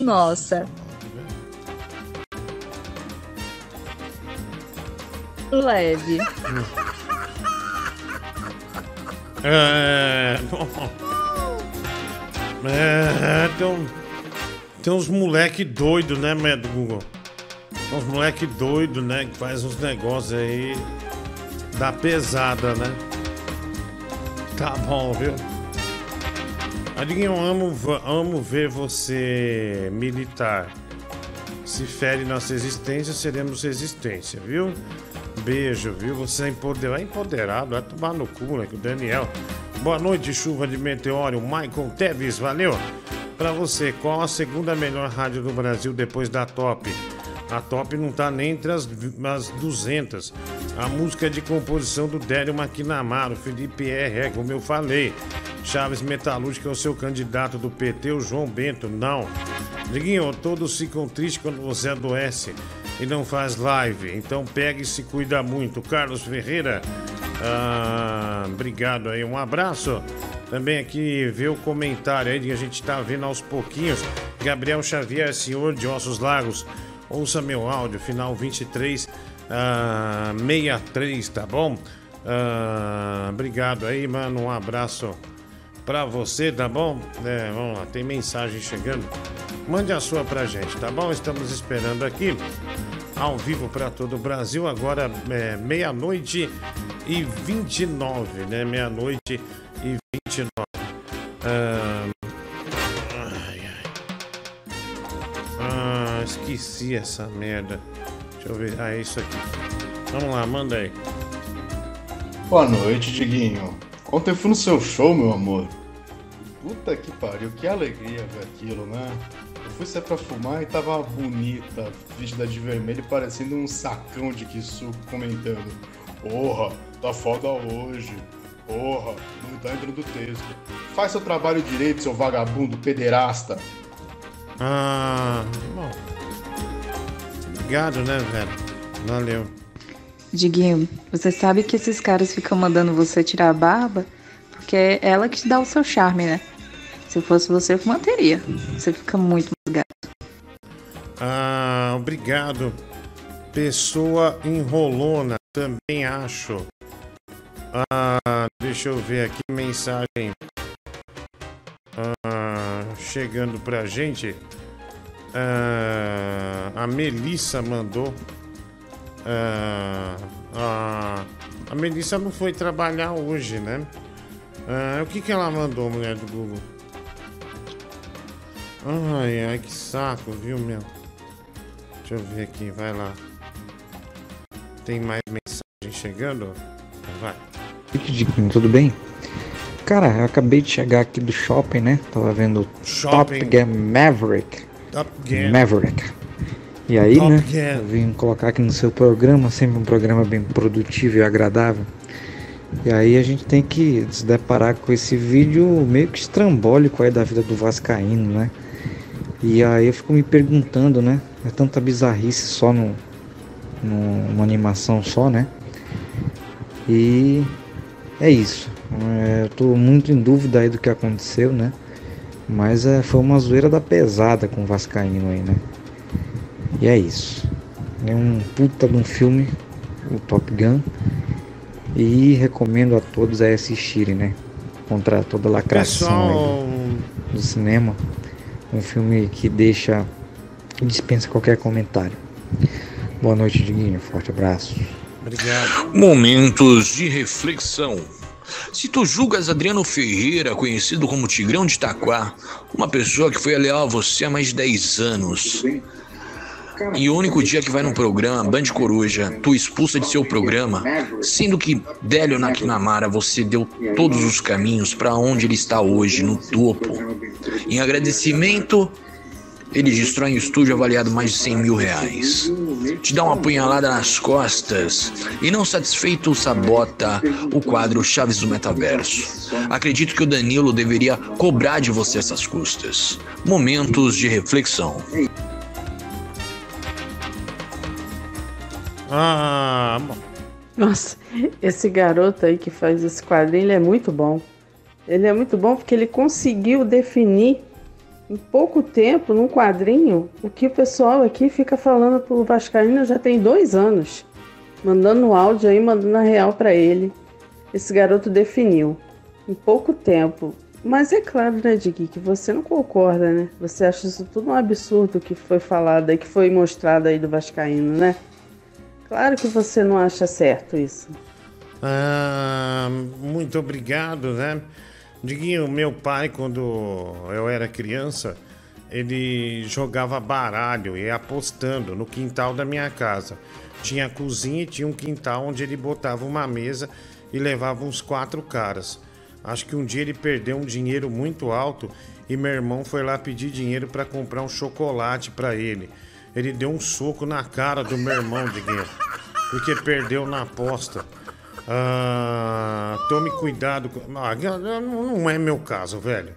Speaker 8: Nossa. Leve.
Speaker 1: É. É. Tem, um- tem uns moleque doido, né, médico Google? Tem uns moleque doido, né? Que faz uns negócios aí. Da pesada, né? Tá bom, viu? Adiguinho, eu amo, amo ver você militar. Se fere nossa existência, seremos resistência, viu? Beijo, viu? Você é empoderado, é empoderado, vai tomar no cu, né? Que o Daniel. Boa noite, chuva de meteoro. Michael Teves, valeu. Pra você, qual a segunda melhor rádio do Brasil depois da Top? A top não tá nem entre as, as 200. A música é de composição do Délio Maquinamaro, Felipe R, como eu falei. Chaves Metalúrgica é o seu candidato do PT, o João Bento. Não. Diguinho, todos ficam tristes quando você adoece e não faz live. Então pega e se cuida muito. Carlos Ferreira, ah, obrigado aí, um abraço. Também aqui ver o comentário aí que a gente tá vendo aos pouquinhos. Gabriel Xavier, senhor de Ossos Lagos, ouça meu áudio, final 23 ah, 63, tá bom? Ah, obrigado aí, mano. Um abraço pra você, tá bom? É, vamos lá, tem mensagem chegando. Mande a sua pra gente, tá bom? Estamos esperando aqui ao vivo para todo o Brasil. Agora é meia-noite e 29, né? Meia-noite e 29. Ah, ai, ai. Ah, esqueci essa merda. Deixa eu ver. Ah, é isso aqui. Vamos lá, manda aí.
Speaker 61: Boa noite, Diguinho. Ontem eu fui no seu show, meu amor. Puta que pariu, que alegria ver aquilo, né? Eu fui sair pra fumar e tava bonita, vestida de vermelho, parecendo um sacão de suco comentando. Porra, tá foda hoje. Porra, não tá entrando no texto. Faz seu trabalho direito, seu vagabundo pederasta.
Speaker 1: Ah, bom. Obrigado, né, velho? Valeu.
Speaker 8: Diguinho, você sabe que esses caras ficam mandando você tirar a barba? Porque é ela que te dá o seu charme, né? Se fosse você, eu manteria. Você fica muito.
Speaker 1: Ah, obrigado. Pessoa enrolona, também acho. Ah, deixa eu ver aqui mensagem ah, chegando pra gente. Ah, a Melissa mandou. Ah, a Melissa não foi trabalhar hoje, né? Ah, o que, que ela mandou, mulher do Google? Ai, ai, que saco, viu, meu? Deixa eu ver aqui, vai lá. Tem mais mensagem chegando? Vai.
Speaker 62: Tudo bem? Cara, eu acabei de chegar aqui do shopping, né? Tava vendo
Speaker 1: Shopping.
Speaker 62: Top Gun Maverick.
Speaker 1: Top Gun.
Speaker 62: Maverick. E aí,
Speaker 1: Top
Speaker 62: né?
Speaker 1: Gun.
Speaker 62: Eu vim colocar aqui no seu programa, sempre um programa bem produtivo e agradável. E aí a gente tem que se deparar com esse vídeo meio que estrambólico aí da vida do Vascaíno, né? E aí eu fico me perguntando, né? É tanta bizarrice só no, no, numa animação só, né? E é isso. É, eu tô muito em dúvida aí do que aconteceu, né? Mas é, foi uma zoeira da pesada com o Vascaíno aí, né? E é isso. É um puta de um filme, o Top Gun. E recomendo a todos a assistirem, né? Contra toda a lacração
Speaker 1: Pessoal,
Speaker 62: do cinema. Um filme que deixa. Dispensa qualquer comentário. Boa noite, Diguinho. Forte abraço.
Speaker 1: Obrigado.
Speaker 20: Momentos de reflexão. Se tu julgas Adriano Ferreira, conhecido como Tigrão de Itaquá, uma pessoa que foi leal a você há mais de 10 anos, e o único dia que vai no programa, Band Coruja, tu expulsa de seu programa, sendo que Délio Nakinamara você deu todos os caminhos para onde ele está hoje, no topo. Em agradecimento, ele destrói um estúdio avaliado mais de 100 mil reais. Te dá uma punhalada nas costas e, não satisfeito, sabota o quadro Chaves do Metaverso. Acredito que o Danilo deveria cobrar de você essas custas. Momentos de reflexão.
Speaker 1: Ah.
Speaker 24: Nossa, esse garoto aí que faz esse quadrinho, ele é muito bom. Ele é muito bom porque ele conseguiu definir em pouco tempo, num quadrinho, o que o pessoal aqui fica falando pro Vascaíno já tem dois anos. Mandando áudio aí, mandando a real para ele. Esse garoto definiu em pouco tempo. Mas é claro, né, Digui, que você não concorda, né? Você acha isso tudo um absurdo que foi falado aí, que foi mostrado aí do Vascaíno, né? Claro que você não acha certo isso.
Speaker 1: Ah, muito obrigado, né? Diguinho, meu pai, quando eu era criança, ele jogava baralho e apostando no quintal da minha casa. Tinha a cozinha e tinha um quintal onde ele botava uma mesa e levava uns quatro caras. Acho que um dia ele perdeu um dinheiro muito alto e meu irmão foi lá pedir dinheiro para comprar um chocolate para ele. ele deu um soco na cara do meu irmão, Diguinho. Porque perdeu na aposta. Ah, tome cuidado. com- Ah, não é meu caso, velho.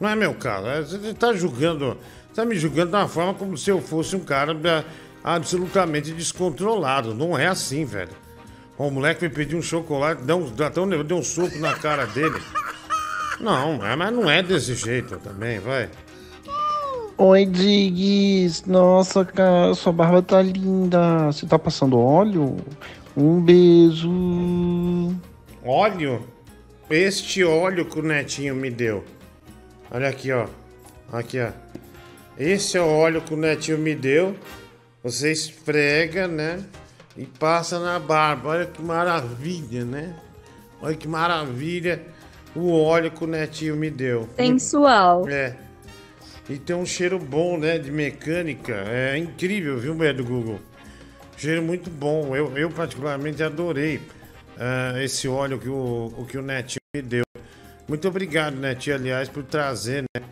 Speaker 1: Não é meu caso. É, Você tá julgando. Tá me julgando da forma como se eu fosse um cara ah, absolutamente descontrolado. Não é assim, velho. O moleque me pediu um chocolate, deu, um- deu, um- soco na cara dele. Não, mas não é desse jeito também, vai.
Speaker 63: Oi, Diggs. Nossa, cara, sua barba tá linda. Você tá passando óleo? Um beijo.
Speaker 1: Óleo? Este óleo que o netinho me deu. Olha aqui, ó. Aqui, ó. Esse é o óleo que o netinho me deu. Você esfrega, né? E passa na barba. Olha que maravilha, né? Olha que maravilha o óleo que o netinho me deu.
Speaker 19: Sensual.
Speaker 1: É. E tem um cheiro bom, né? De mecânica. É incrível, viu, mulher do Google? Cheiro muito bom. Eu, eu particularmente adorei ah, esse óleo que o, o que o Netinho me deu. Muito obrigado, Netinho, aliás, por trazer né,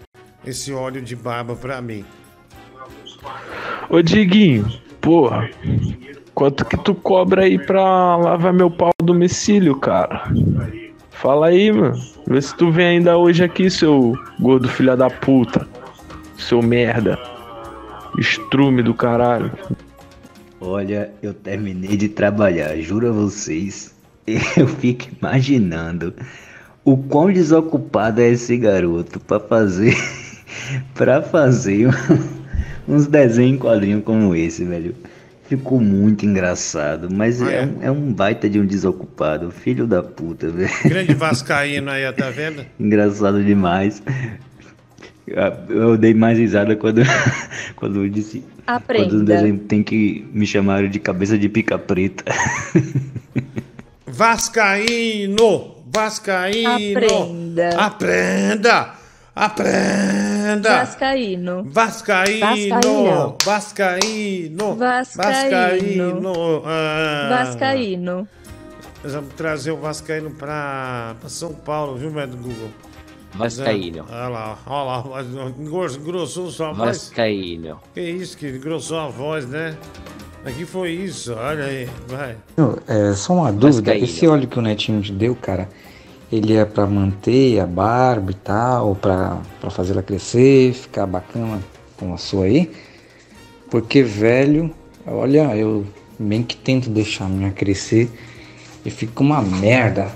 Speaker 1: esse óleo de barba pra mim.
Speaker 57: Ô Diguinho, porra, quanto que tu cobra aí pra lavar meu pau do domicílio, cara? Fala aí, mano. Vê se tu vem ainda hoje aqui, seu gordo filha da puta. Seu merda. Estrume do caralho.
Speaker 64: Olha, eu terminei de trabalhar, juro a vocês. Eu fico imaginando o quão desocupado é esse garoto pra fazer para fazer uns desenhos em quadrinho como esse, velho. Ficou muito engraçado, mas é, um, é um baita de um desocupado, filho da puta, velho.
Speaker 1: Grande Vascaíno aí, tá vendo?
Speaker 64: Engraçado demais. Eu dei mais risada quando, quando eu disse.
Speaker 19: Aprenda.
Speaker 64: Quando o desenho tem que me chamar de cabeça de pica preta.
Speaker 1: Vascaíno! Vascaíno!
Speaker 19: Aprenda.
Speaker 1: Aprenda! Aprenda!
Speaker 19: Vascaíno.
Speaker 1: Vascaíno! Vascaíno!
Speaker 19: Vascaíno.
Speaker 1: Vascaíno! Ah.
Speaker 19: Vascaíno.
Speaker 1: Nós vamos trazer o Vascaíno pra, pra São Paulo, viu, médio Google?
Speaker 53: Vascaíno.
Speaker 1: Olha lá, olha lá, engros- engrossou sua voz.
Speaker 53: Vascaíno.
Speaker 1: Que isso, que engrossou a voz, né? Aqui foi isso, olha aí, vai.
Speaker 62: É, só uma dúvida,
Speaker 1: Vascaíno.
Speaker 62: esse óleo que o Netinho te deu, cara, ele é pra manter a barba e tal, pra, pra fazer ela crescer, ficar bacana como a sua aí? Porque, velho, olha, eu bem que tento deixar a minha crescer e fica uma merda,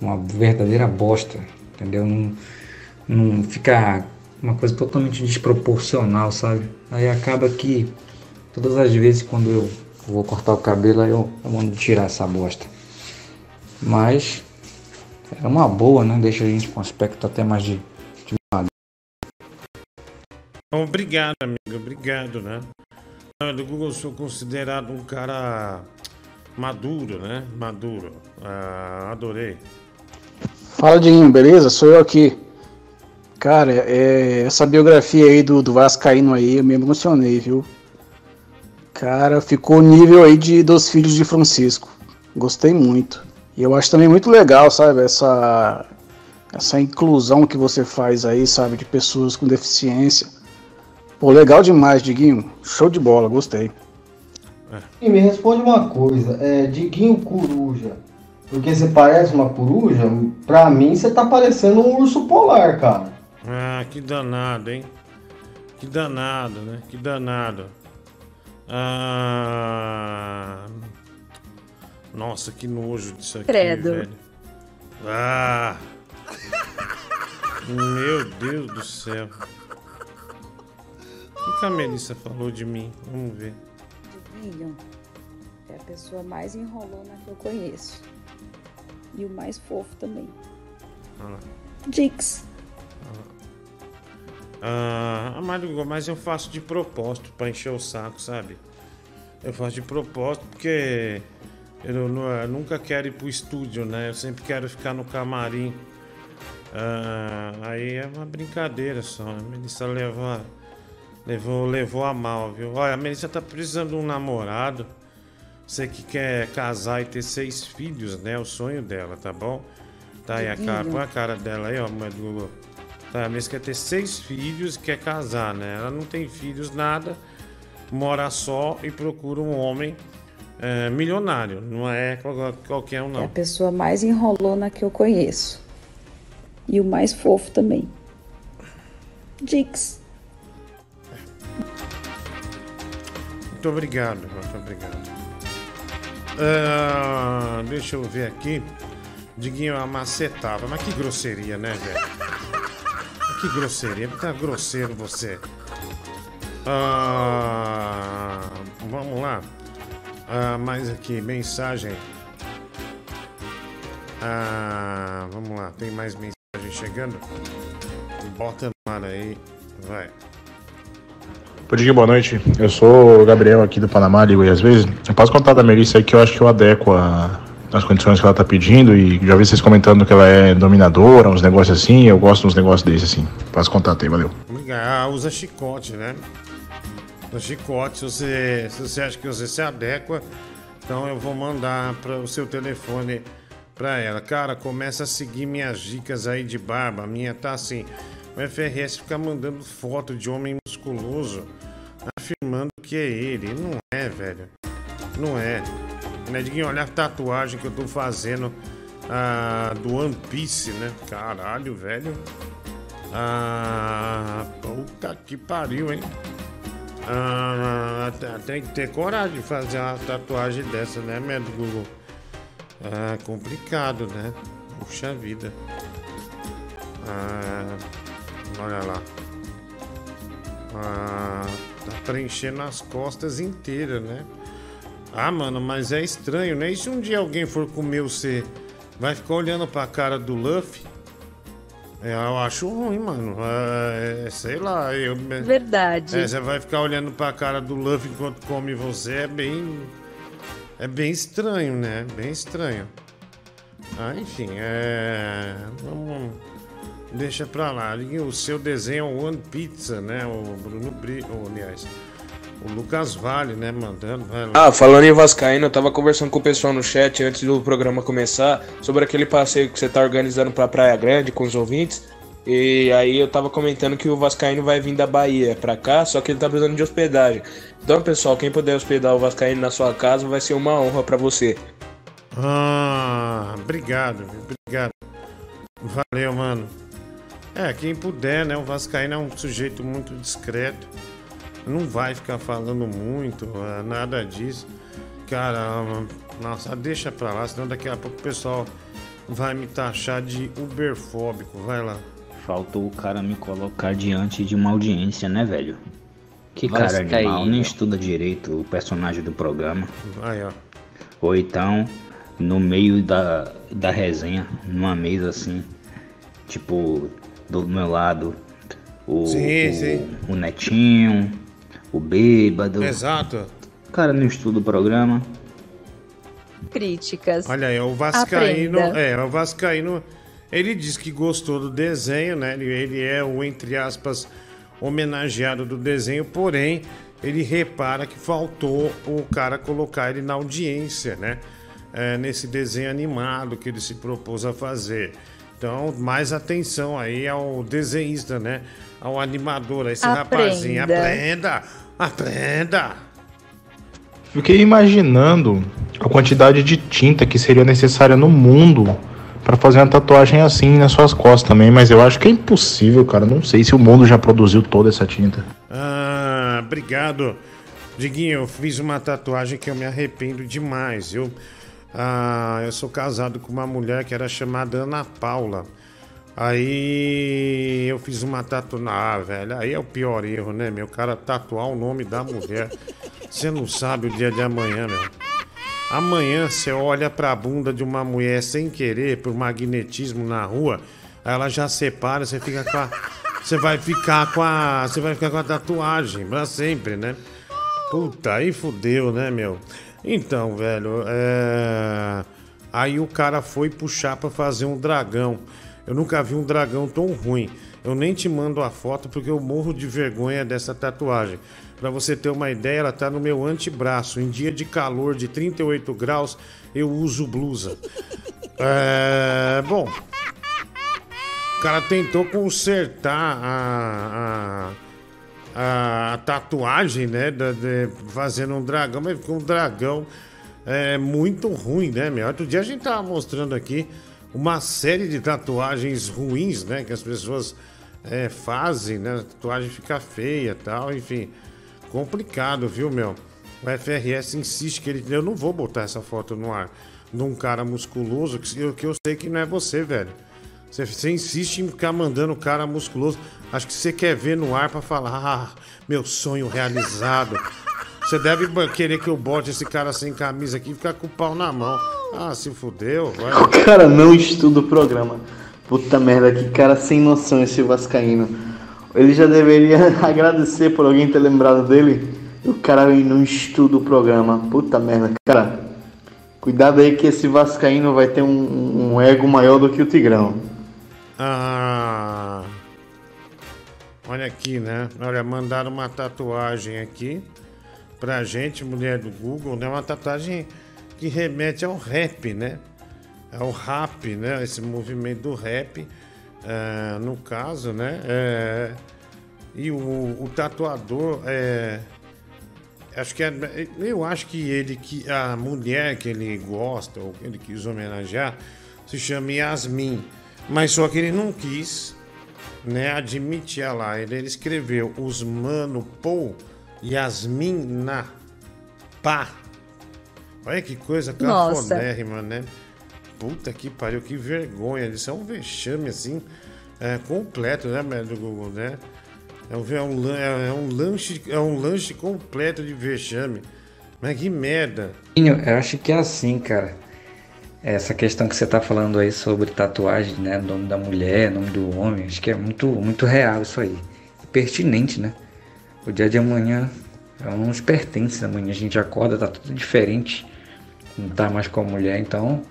Speaker 62: uma verdadeira bosta, entendeu? Não, não fica uma coisa totalmente desproporcional, sabe? Aí acaba que todas as vezes quando eu vou cortar o cabelo, eu, eu mando tirar essa bosta. Mas é uma boa, né? Deixa a gente com aspecto até mais de, de maduro.
Speaker 1: Obrigado, amigo, obrigado, né? Do Google sou considerado um cara maduro, né? Maduro. Ah, adorei.
Speaker 65: Fala, Diguinho, beleza? Sou eu aqui. Cara, é, essa biografia aí do, do Vascaíno aí, eu me emocionei, viu? Cara, ficou nível aí de, dos filhos de Francisco. Gostei muito. E eu acho também muito legal, sabe? Essa, essa inclusão que você faz aí, sabe? De pessoas com deficiência. Pô, legal demais, Diguinho. Show de bola, gostei.
Speaker 66: E me responde uma coisa, é, Diguinho Coruja, porque você parece uma coruja, pra mim você tá parecendo um urso polar, cara.
Speaker 1: Ah, que danado, hein? Que danado, né? Que danado. Ah... Nossa, que nojo disso aqui,
Speaker 19: Credo.
Speaker 1: velho. Ah! Meu Deus do céu. O que a Melissa falou de mim? Vamos ver.
Speaker 67: É a pessoa mais enrolona que eu conheço. E o mais fofo também.
Speaker 1: Lá.
Speaker 67: Dix.
Speaker 1: Ah, Mário, mas eu faço de propósito pra encher o saco, sabe? Eu faço de propósito porque eu, nu- eu nunca quero ir pro estúdio, né? Eu sempre quero ficar no camarim. Ah, aí é uma brincadeira só. A Melissa levou, levou, levou a mal, viu? Olha, a Melissa tá precisando de um namorado. Você que quer casar e ter seis filhos, né? É o sonho dela, tá bom? Tá aí a cara, põe a cara dela aí, ó, mulher do Google. Tá, a quer ter seis filhos e quer casar, né? Ela não tem filhos, nada. mora só e procura um homem é, milionário. Não é qual- qualquer um,
Speaker 67: É a
Speaker 1: não.
Speaker 67: pessoa mais enrolona que eu conheço. E o mais fofo também. Dix.
Speaker 1: Muito obrigado, muito obrigado. Ah, deixa eu ver aqui. Diguinho amacetava. Mas que grosseria, né, velho? Que grosseria. Tá grosseiro você. Ah, vamos lá. Ah, mais aqui, mensagem. Vamos lá, tem mais mensagem chegando? Bota no ar aí, vai.
Speaker 61: Bom dia, boa noite. Eu sou o Gabriel aqui do Panamá, ligo aí às vezes. Eu posso contar da Melissa aí que eu acho que eu adequo a- as condições que ela tá pedindo e já vi vocês comentando que ela é dominadora, uns negócios assim, eu gosto de uns negócios desses assim. Passo contato aí, valeu.
Speaker 1: Ah, usa chicote, né? Usa chicote, se você, se você acha que você se adequa, então eu vou mandar para o seu telefone para ela. Cara, começa a seguir minhas dicas aí de barba. A minha tá assim. O FRS fica mandando foto de homem musculoso, afirmando que é ele. Não é, velho. Não é. Né, Diguinho, olha a tatuagem que eu tô fazendo ah, do One Piece, né? Caralho, velho. Ah, puta que pariu, hein? Ah, tem que ter coragem de fazer uma tatuagem dessa, né, médico Google? Ah, complicado, né? Puxa vida. Ah, olha lá. Ah, tá preenchendo as costas inteiras, né? Ah, mano, mas é estranho, né? E se um dia alguém for comer você, vai ficar olhando pra cara do Luffy? É, eu acho ruim, mano. É, é, sei lá, eu.
Speaker 19: Verdade.
Speaker 1: É, você vai ficar olhando pra cara do Luffy enquanto come você, é bem. É bem estranho, né? Bem estranho. Ah, enfim, é. Vamos. Deixa pra lá. O seu desenho é One Pizza, né? O Bruno Bri... oh, aliás, o Lucas Vale, né? Mandando.
Speaker 57: Ah, falando em Vascaíno, eu tava conversando com o pessoal no chat antes do programa começar sobre aquele passeio que você tá organizando pra Praia Grande com os ouvintes. E aí eu tava comentando que o Vascaíno vai vir da Bahia pra cá, só que ele tá precisando de hospedagem. Então, pessoal, quem puder hospedar o Vascaíno na sua casa vai ser uma honra pra você.
Speaker 1: Ah, obrigado, obrigado. Valeu, mano. É, quem puder, né? O Vascaíno é um sujeito muito discreto. Não vai ficar falando muito, é, nada disso. Cara, nossa, deixa pra lá, senão daqui a pouco o pessoal vai me taxar de uberfóbico. Vai lá.
Speaker 64: Faltou o cara me colocar diante de uma audiência, né, velho? Que cara
Speaker 53: Vascaíno.
Speaker 64: animal, nem estuda direito o personagem do programa.
Speaker 1: Aí, ó.
Speaker 64: Ou então, no meio da, da resenha, numa mesa assim, tipo, do meu lado, o,
Speaker 1: Sim,
Speaker 64: o,
Speaker 1: sim.
Speaker 64: o netinho, o bêbado.
Speaker 1: Exato.
Speaker 64: O cara não estuda o programa.
Speaker 19: Críticas.
Speaker 1: Olha aí, o Vascaíno.
Speaker 19: Aprenda.
Speaker 1: É, o Vascaíno. Ele diz que gostou do desenho, né? Ele, ele é o, entre aspas, homenageado do desenho, porém, ele repara que faltou o cara colocar ele na audiência, né? É, nesse desenho animado que ele se propôs a fazer. Então, mais atenção aí ao desenhista, né? Ao animador, a esse rapazinho. Aprenda! Aprenda!
Speaker 61: Fiquei imaginando a quantidade de tinta que seria necessária no mundo pra fazer uma tatuagem assim nas suas costas também, mas eu acho que é impossível, cara. Não sei se o mundo já produziu toda essa tinta.
Speaker 1: Ah, obrigado. Diguinho, eu fiz uma tatuagem que eu me arrependo demais. Eu, ah, eu sou casado com uma mulher que era chamada Ana Paula. Aí eu fiz uma tatuagem. Ah, velho, aí é o pior erro, né, meu? O cara tatuar o nome da mulher. Você não sabe o dia de amanhã, meu. Amanhã você olha pra bunda de uma mulher sem querer, por magnetismo na rua, aí ela já separa, você fica com a. Você vai ficar com a. Você vai ficar com a tatuagem pra sempre, né? Puta, aí fudeu, né, meu? Então, velho, é. Aí o cara foi puxar pra fazer um dragão. Eu nunca vi um dragão tão ruim. Eu nem te mando a foto porque eu morro de vergonha dessa tatuagem. Pra você ter uma ideia, ela tá no meu antebraço. Em dia de calor de 38 graus, eu uso blusa. É. Bom. O cara tentou consertar a. a tatuagem, né? de- fazendo um dragão, mas ficou um dragão é, muito ruim, né, meu? Outro dia a gente tava mostrando aqui uma série de tatuagens ruins, né? Que as pessoas é, fazem, né? A tatuagem fica feia tal, enfim. Complicado, viu, meu? O FRS insiste que ele. Eu não vou botar essa foto no ar de um cara musculoso que eu, que eu sei que não é você, velho. Você, você insiste em ficar mandando o cara musculoso. Acho que você quer ver no ar pra falar, ah, meu sonho realizado. Você deve querer que eu bote esse cara sem camisa aqui e ficar com o pau na mão. Ah, se fudeu, vai.
Speaker 68: O cara não estuda o programa. Puta merda, que cara sem noção esse Vascaíno. Ele já deveria agradecer por alguém ter lembrado dele. O cara não estuda o programa. Puta merda, cara. Cuidado aí que esse Vascaíno vai ter um, um ego maior do que o Tigrão.
Speaker 1: Ah. Olha aqui, né? Olha, mandaram uma tatuagem aqui pra gente, mulher do Google, né? Uma tatuagem que remete ao rap, né? É o rap, né? Esse movimento do rap, ah, no caso, né? É, e o, o tatuador é. Acho que é, eu acho que ele que a mulher que ele gosta ou que ele quis homenagear se chama Yasmin, mas só que ele não quis, né, admitir lá. Ele, ele escreveu os mano Paul Yasmin na pá. Olha que coisa
Speaker 19: Nossa.
Speaker 1: cafodérrima, né? Puta que pariu, que vergonha. Isso é um vexame assim é, completo, né, do Google, né? É um, é, um, lan- é um lanche, é um lanche completo de vexame. Mas que merda.
Speaker 62: Eu acho que é assim, cara. Essa questão que você tá falando aí sobre tatuagem, né? Nome da mulher, nome do homem, acho que é muito, muito real isso aí. E pertinente, né? O dia de amanhã é uns pertences. Amanhã a gente acorda, tá tudo diferente. Não tá mais com a mulher, então.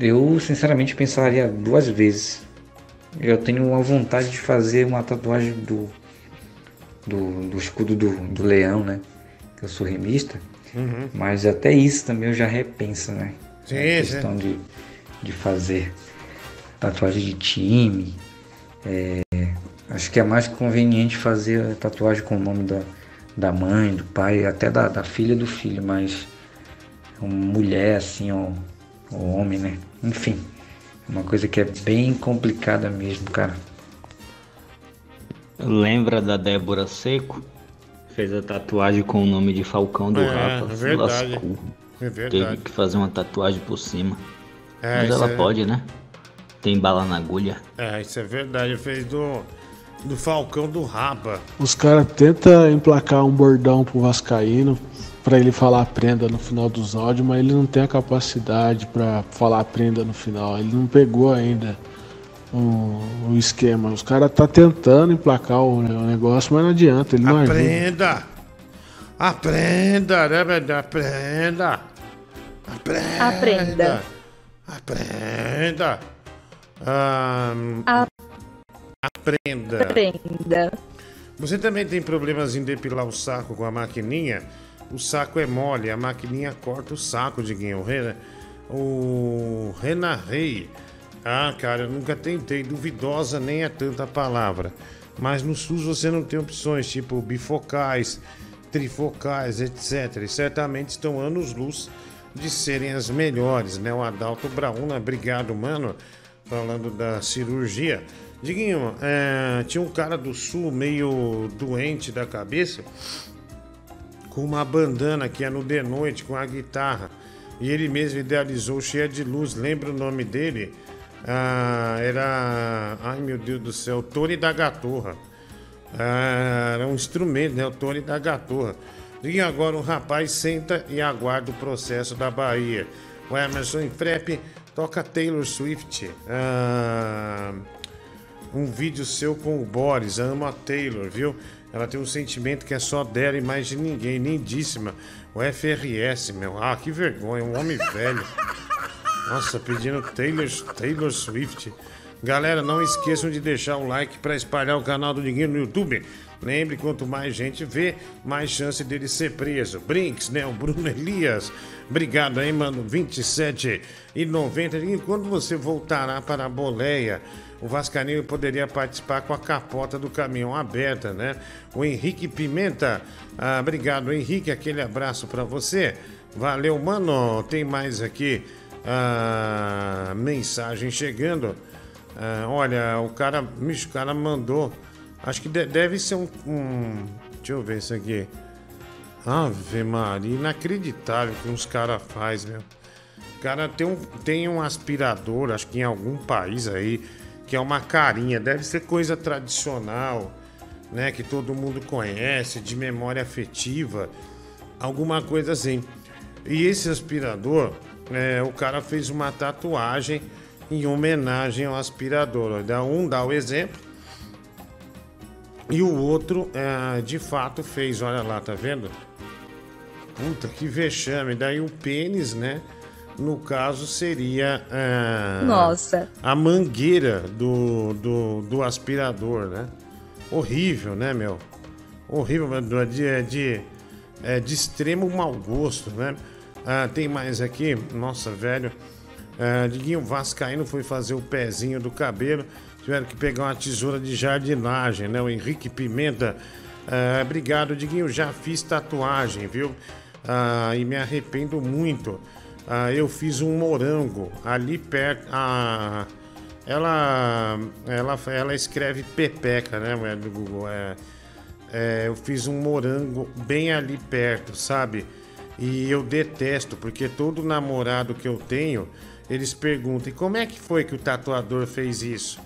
Speaker 62: Eu sinceramente pensaria duas vezes. Eu tenho uma vontade de fazer uma tatuagem do, do, do escudo do, do leão, né? Que eu sou remista.
Speaker 1: Uhum.
Speaker 62: Mas até isso também eu já repenso, né?
Speaker 1: Sim,
Speaker 62: a
Speaker 1: sim.
Speaker 62: questão de, de fazer tatuagem de time. é, acho que é mais conveniente fazer a tatuagem com o nome da, da mãe, do pai, até da, da filha do filho, mas uma mulher assim, ou, ou homem, né? Enfim, é uma coisa que é bem complicada mesmo, cara.
Speaker 64: Lembra da Débora Seco? Fez a tatuagem com o nome de Falcão do
Speaker 1: É,
Speaker 64: Rapa.
Speaker 1: é
Speaker 64: se
Speaker 1: verdade.
Speaker 64: lascou.
Speaker 1: É verdade.
Speaker 64: Teve que fazer uma tatuagem por cima.
Speaker 1: É,
Speaker 64: Mas ela
Speaker 1: é-
Speaker 64: pode, né? Tem bala na agulha.
Speaker 1: É, isso é verdade. Fez do, do Falcão do Raba.
Speaker 69: Os caras tentam emplacar um bordão pro Vascaíno pra ele falar prenda no final dos áudios, mas ele não tem a capacidade pra falar prenda no final. Ele não pegou ainda o, o esquema. Os caras tá tentando emplacar o, o negócio, mas não adianta, ele não ajuda.
Speaker 1: Aprenda! Aprenda, né? Aprenda! Aprenda!
Speaker 19: Aprenda.
Speaker 1: Aprenda! Ahn,
Speaker 19: A-
Speaker 1: aprenda!
Speaker 19: Aprenda.
Speaker 1: Você também tem problemas em depilar o saco com a maquininha? O saco é mole, a maquininha corta o saco, Diguinho. O Renan Rei. Ah, cara, eu nunca tentei. Duvidosa nem é tanta palavra. Mas no SUS você não tem opções, tipo bifocais, trifocais, etc. E certamente estão anos-luz de serem as melhores, né? O Adalto Brauna, obrigado, mano. Falando da cirurgia. Diguinho, é, tinha um cara do sul meio doente da cabeça com uma bandana que é no de noite com a guitarra. E ele mesmo idealizou cheia de luz. Lembra o nome dele? Ah, era. Ai meu Deus do céu, Tony da Gatorra. Ah, era um instrumento, né? O Tony da Gatorra. E agora o rapaz senta e aguarda o processo da Bahia. O Emerson Infrep toca Taylor Swift. Ah, um vídeo seu com o Boris. Ama a Taylor, viu? Ela tem um sentimento que é só dela e mais de ninguém. Lindíssima. O FRS, meu. Ah, que vergonha. Um homem velho. Nossa, pedindo Taylor, Taylor Swift. Galera, não esqueçam de deixar o like para espalhar o canal do Diguinho no YouTube. Lembre, quanto mais gente vê, mais chance dele ser preso. Brinks, né? O Bruno Elias. Obrigado aí, mano. 27 e 90. E quando você voltará para a boleia? o Vascaíno poderia participar com a capota do caminhão aberta, né? O Henrique Pimenta, ah, obrigado, Henrique, aquele abraço para você. Valeu, mano. Tem mais aqui ah, mensagem chegando. Ah, olha, o cara, bicho, o cara mandou. Acho que de- deve ser um, um- Deixa eu ver isso aqui. Ave Maria, inacreditável que uns caras fazem, meu. O cara tem um, tem um aspirador, acho que em algum país aí, que é uma carinha, deve ser coisa tradicional, né? Que todo mundo conhece, de memória afetiva, alguma coisa assim. E esse aspirador, é, o cara fez uma tatuagem em homenagem ao aspirador. Um dá o exemplo e o outro, é, de fato, fez. Olha lá, tá vendo? Puta, que vexame. Daí o pênis, né? No caso, seria. é,
Speaker 19: Nossa.
Speaker 1: A mangueira do, do, do aspirador, né? Horrível, né, meu? Horrível, mas de, de, de, é, de extremo mau gosto, né? Ah, tem mais aqui. Nossa, velho. Ah, Diguinho Vascaíno foi fazer o pezinho do cabelo. Tiveram que pegar uma tesoura de jardinagem, né? O Henrique Pimenta. ah, obrigado, Diguinho. Já fiz tatuagem, viu? Ah, e me arrependo muito. Ah, eu fiz um morango ali perto. Ah, ela, ela, ela escreve pepeca, né, mulher do Google? É, é, eu fiz um morango bem ali perto, sabe? E eu detesto, porque todo namorado que eu tenho, eles perguntam: e como é que foi que o tatuador fez isso?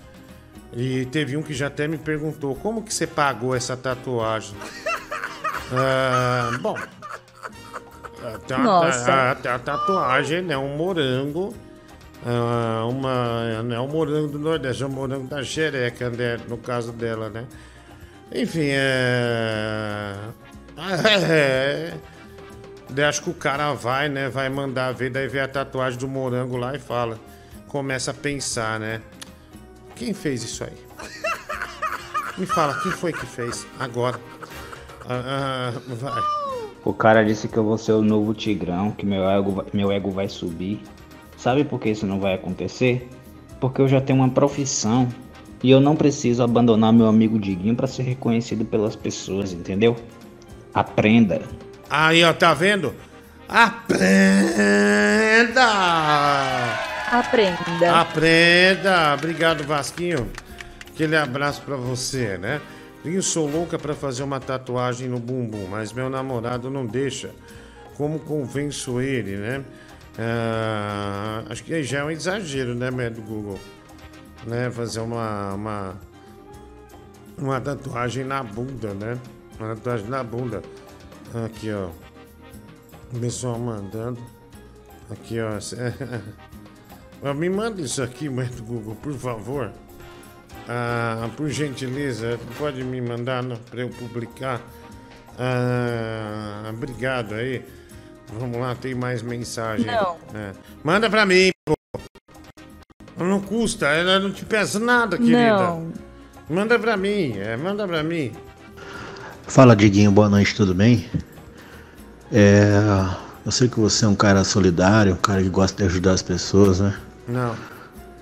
Speaker 1: E teve um que já até me perguntou: como que você pagou essa tatuagem? Ah, bom, a,
Speaker 19: Nossa.
Speaker 1: a- a- a tatuagem é um morango. ah, uma, não é um morango do Nordeste, é um morango da xereca, né, no caso dela, né? Enfim, é. é... Daí acho que o cara vai, né? Vai mandar ver, daí vê a tatuagem do morango lá e fala. Começa a pensar, né? Quem fez isso aí? Me fala, quem foi que fez? Agora. Ah, ah, vai.
Speaker 64: O cara disse que eu vou ser o novo Tigrão, que meu ego, meu ego vai subir. Sabe por que isso não vai acontecer? Porque eu já tenho uma profissão e eu não preciso abandonar meu amigo Diguinho para ser reconhecido pelas pessoas, entendeu? Aprenda.
Speaker 1: Aí, ó, tá vendo? Aprenda!
Speaker 19: Aprenda.
Speaker 1: Aprenda! Obrigado, Vasquinho. Aquele abraço pra você, né? Eu sou louca pra fazer uma tatuagem no bumbum, mas meu namorado não deixa. Como convenço ele, né? Ah, acho que já é um exagero, né, do Google? Né? Fazer uma, uma, uma tatuagem na bunda, né? Uma tatuagem na bunda. Aqui, ó. O pessoal mandando. Aqui, ó. Me manda isso aqui, mãe do Google, por favor. Ah, por gentileza, pode me mandar para eu publicar. Ah, obrigado aí. Vamos lá, tem mais mensagem.
Speaker 19: Não.
Speaker 1: É. Manda pra mim, pô. Não custa, ela não te pesa nada, querida.
Speaker 19: Não.
Speaker 1: Manda pra mim, é, manda pra mim.
Speaker 70: Fala, Diguinho, boa noite, tudo bem? É, eu sei que você é um cara solidário, um cara que gosta de ajudar as pessoas, né?
Speaker 1: Não.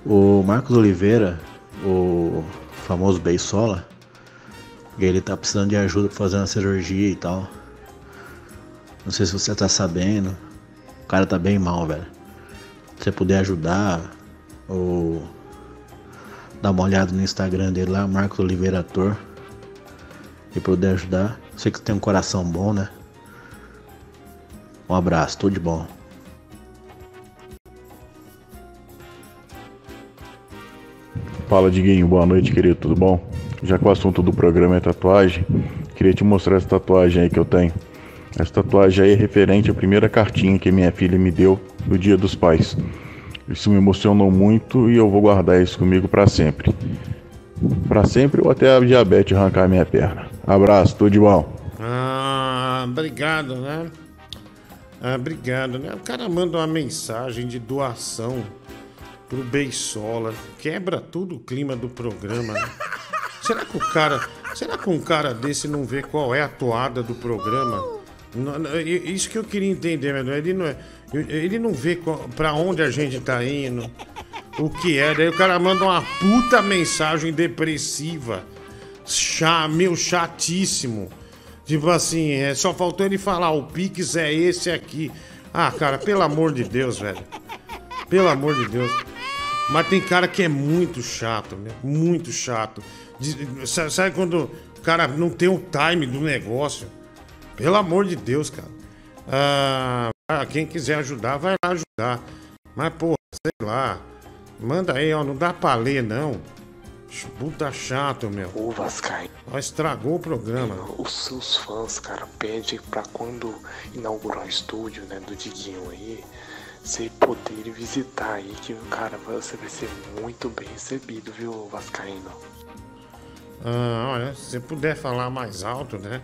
Speaker 70: O Marcos Oliveira, o famoso Beisola, ele tá precisando de ajuda pra fazer uma cirurgia e tal. Não sei se você tá sabendo. O cara tá bem mal, velho. Se você puder ajudar, ou dar uma olhada no Instagram dele lá, Marcos Oliveira Ator. E puder ajudar. Sei que tem um coração bom, né? Um abraço, tudo de bom.
Speaker 61: Fala, Diguinho. Boa noite, querido. Tudo bom? Já que o assunto do programa é tatuagem, queria te mostrar essa tatuagem aí que eu tenho. Essa tatuagem aí é referente à primeira cartinha que minha filha me deu no Dia dos Pais. Isso me emocionou muito e eu vou guardar isso comigo para sempre. Para sempre ou até a diabetes arrancar minha perna. Abraço, tudo de bom.
Speaker 1: Ah, obrigado, né? Ah, obrigado, né? O cara manda uma mensagem de doação pro Beisola. Quebra tudo o clima do programa. né? Será que o cara. Será que um cara desse não vê qual é a toada do programa? Não, não, Isso que eu queria entender, meu. Ele não, é- ele não vê pra onde a gente tá indo. o que é. Daí o cara manda uma puta mensagem depressiva. Chá, meu chatíssimo. Tipo assim, é, só faltou ele falar: o Pix é esse aqui. Ah, cara, pelo amor de Deus, velho. Pelo amor de Deus. Mas tem cara que é muito chato, meu, muito chato. Sabe quando o cara não tem o time do negócio? Pelo amor de Deus, cara. Ah, ah, quem quiser ajudar, vai lá ajudar. Mas, pô, sei lá. Manda aí, ó. Não dá pra ler, não. Puta chato, meu.
Speaker 71: Ô Vascaíno,
Speaker 1: Ó, estragou o programa.
Speaker 71: os seus fãs, cara, pedem pra quando inaugurar o estúdio, né, do Diguinho aí, você poder visitar aí, que, cara, você vai ser muito bem recebido, viu, Vascaíno?
Speaker 1: Ah, olha, se você puder falar mais alto, né?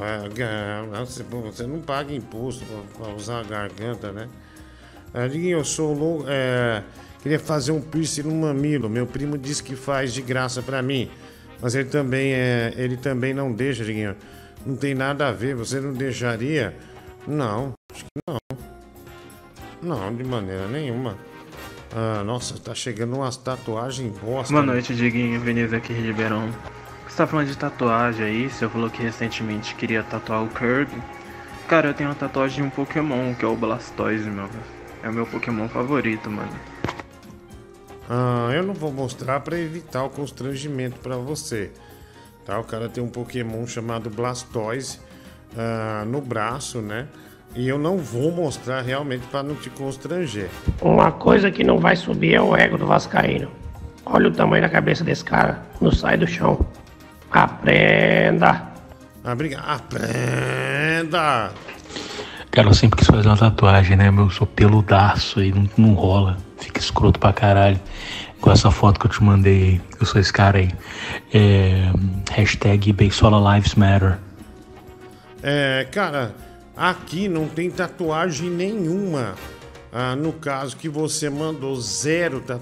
Speaker 1: É, é, Você não paga imposto pra- pra usar a garganta, né? É, Diguinho, eu sou louco. É, queria fazer um piercing no mamilo. Meu primo disse que faz de graça pra mim. Mas ele também, é, ele também não deixa, Diguinho. Não tem nada a ver. Você não deixaria? Não, acho que não. Não, de maneira nenhuma. Ah, nossa, tá chegando umas tatuagens bosta.
Speaker 72: Boa noite, Diguinho. Vinícius aqui de Ribeirão. Você tá falando de tatuagem aí? Você falou que recentemente queria tatuar o Kirby. Cara, eu tenho uma tatuagem de um Pokémon, que é o Blastoise, meu. É o meu Pokémon favorito, mano.
Speaker 1: Ah, eu não vou mostrar pra evitar o constrangimento pra você. Tá? O cara tem um Pokémon chamado Blastoise ah, no braço, né? E eu não vou mostrar realmente pra não te constranger.
Speaker 73: Uma coisa que não vai subir é o ego do Vascaíno. Olha o tamanho da cabeça desse cara. Não sai do chão. Aprenda.
Speaker 1: Ah, briga- Aprenda!
Speaker 74: Cara, eu sempre quis fazer uma tatuagem, né? Meu, eu sou peludaço aí, não, não rola. Fica escroto pra caralho. Com essa foto que eu te mandei. Eu sou esse cara aí. É, hashtag Beisola Lives Matter.
Speaker 1: É, cara, aqui não tem tatuagem nenhuma. Ah, no caso que você mandou zero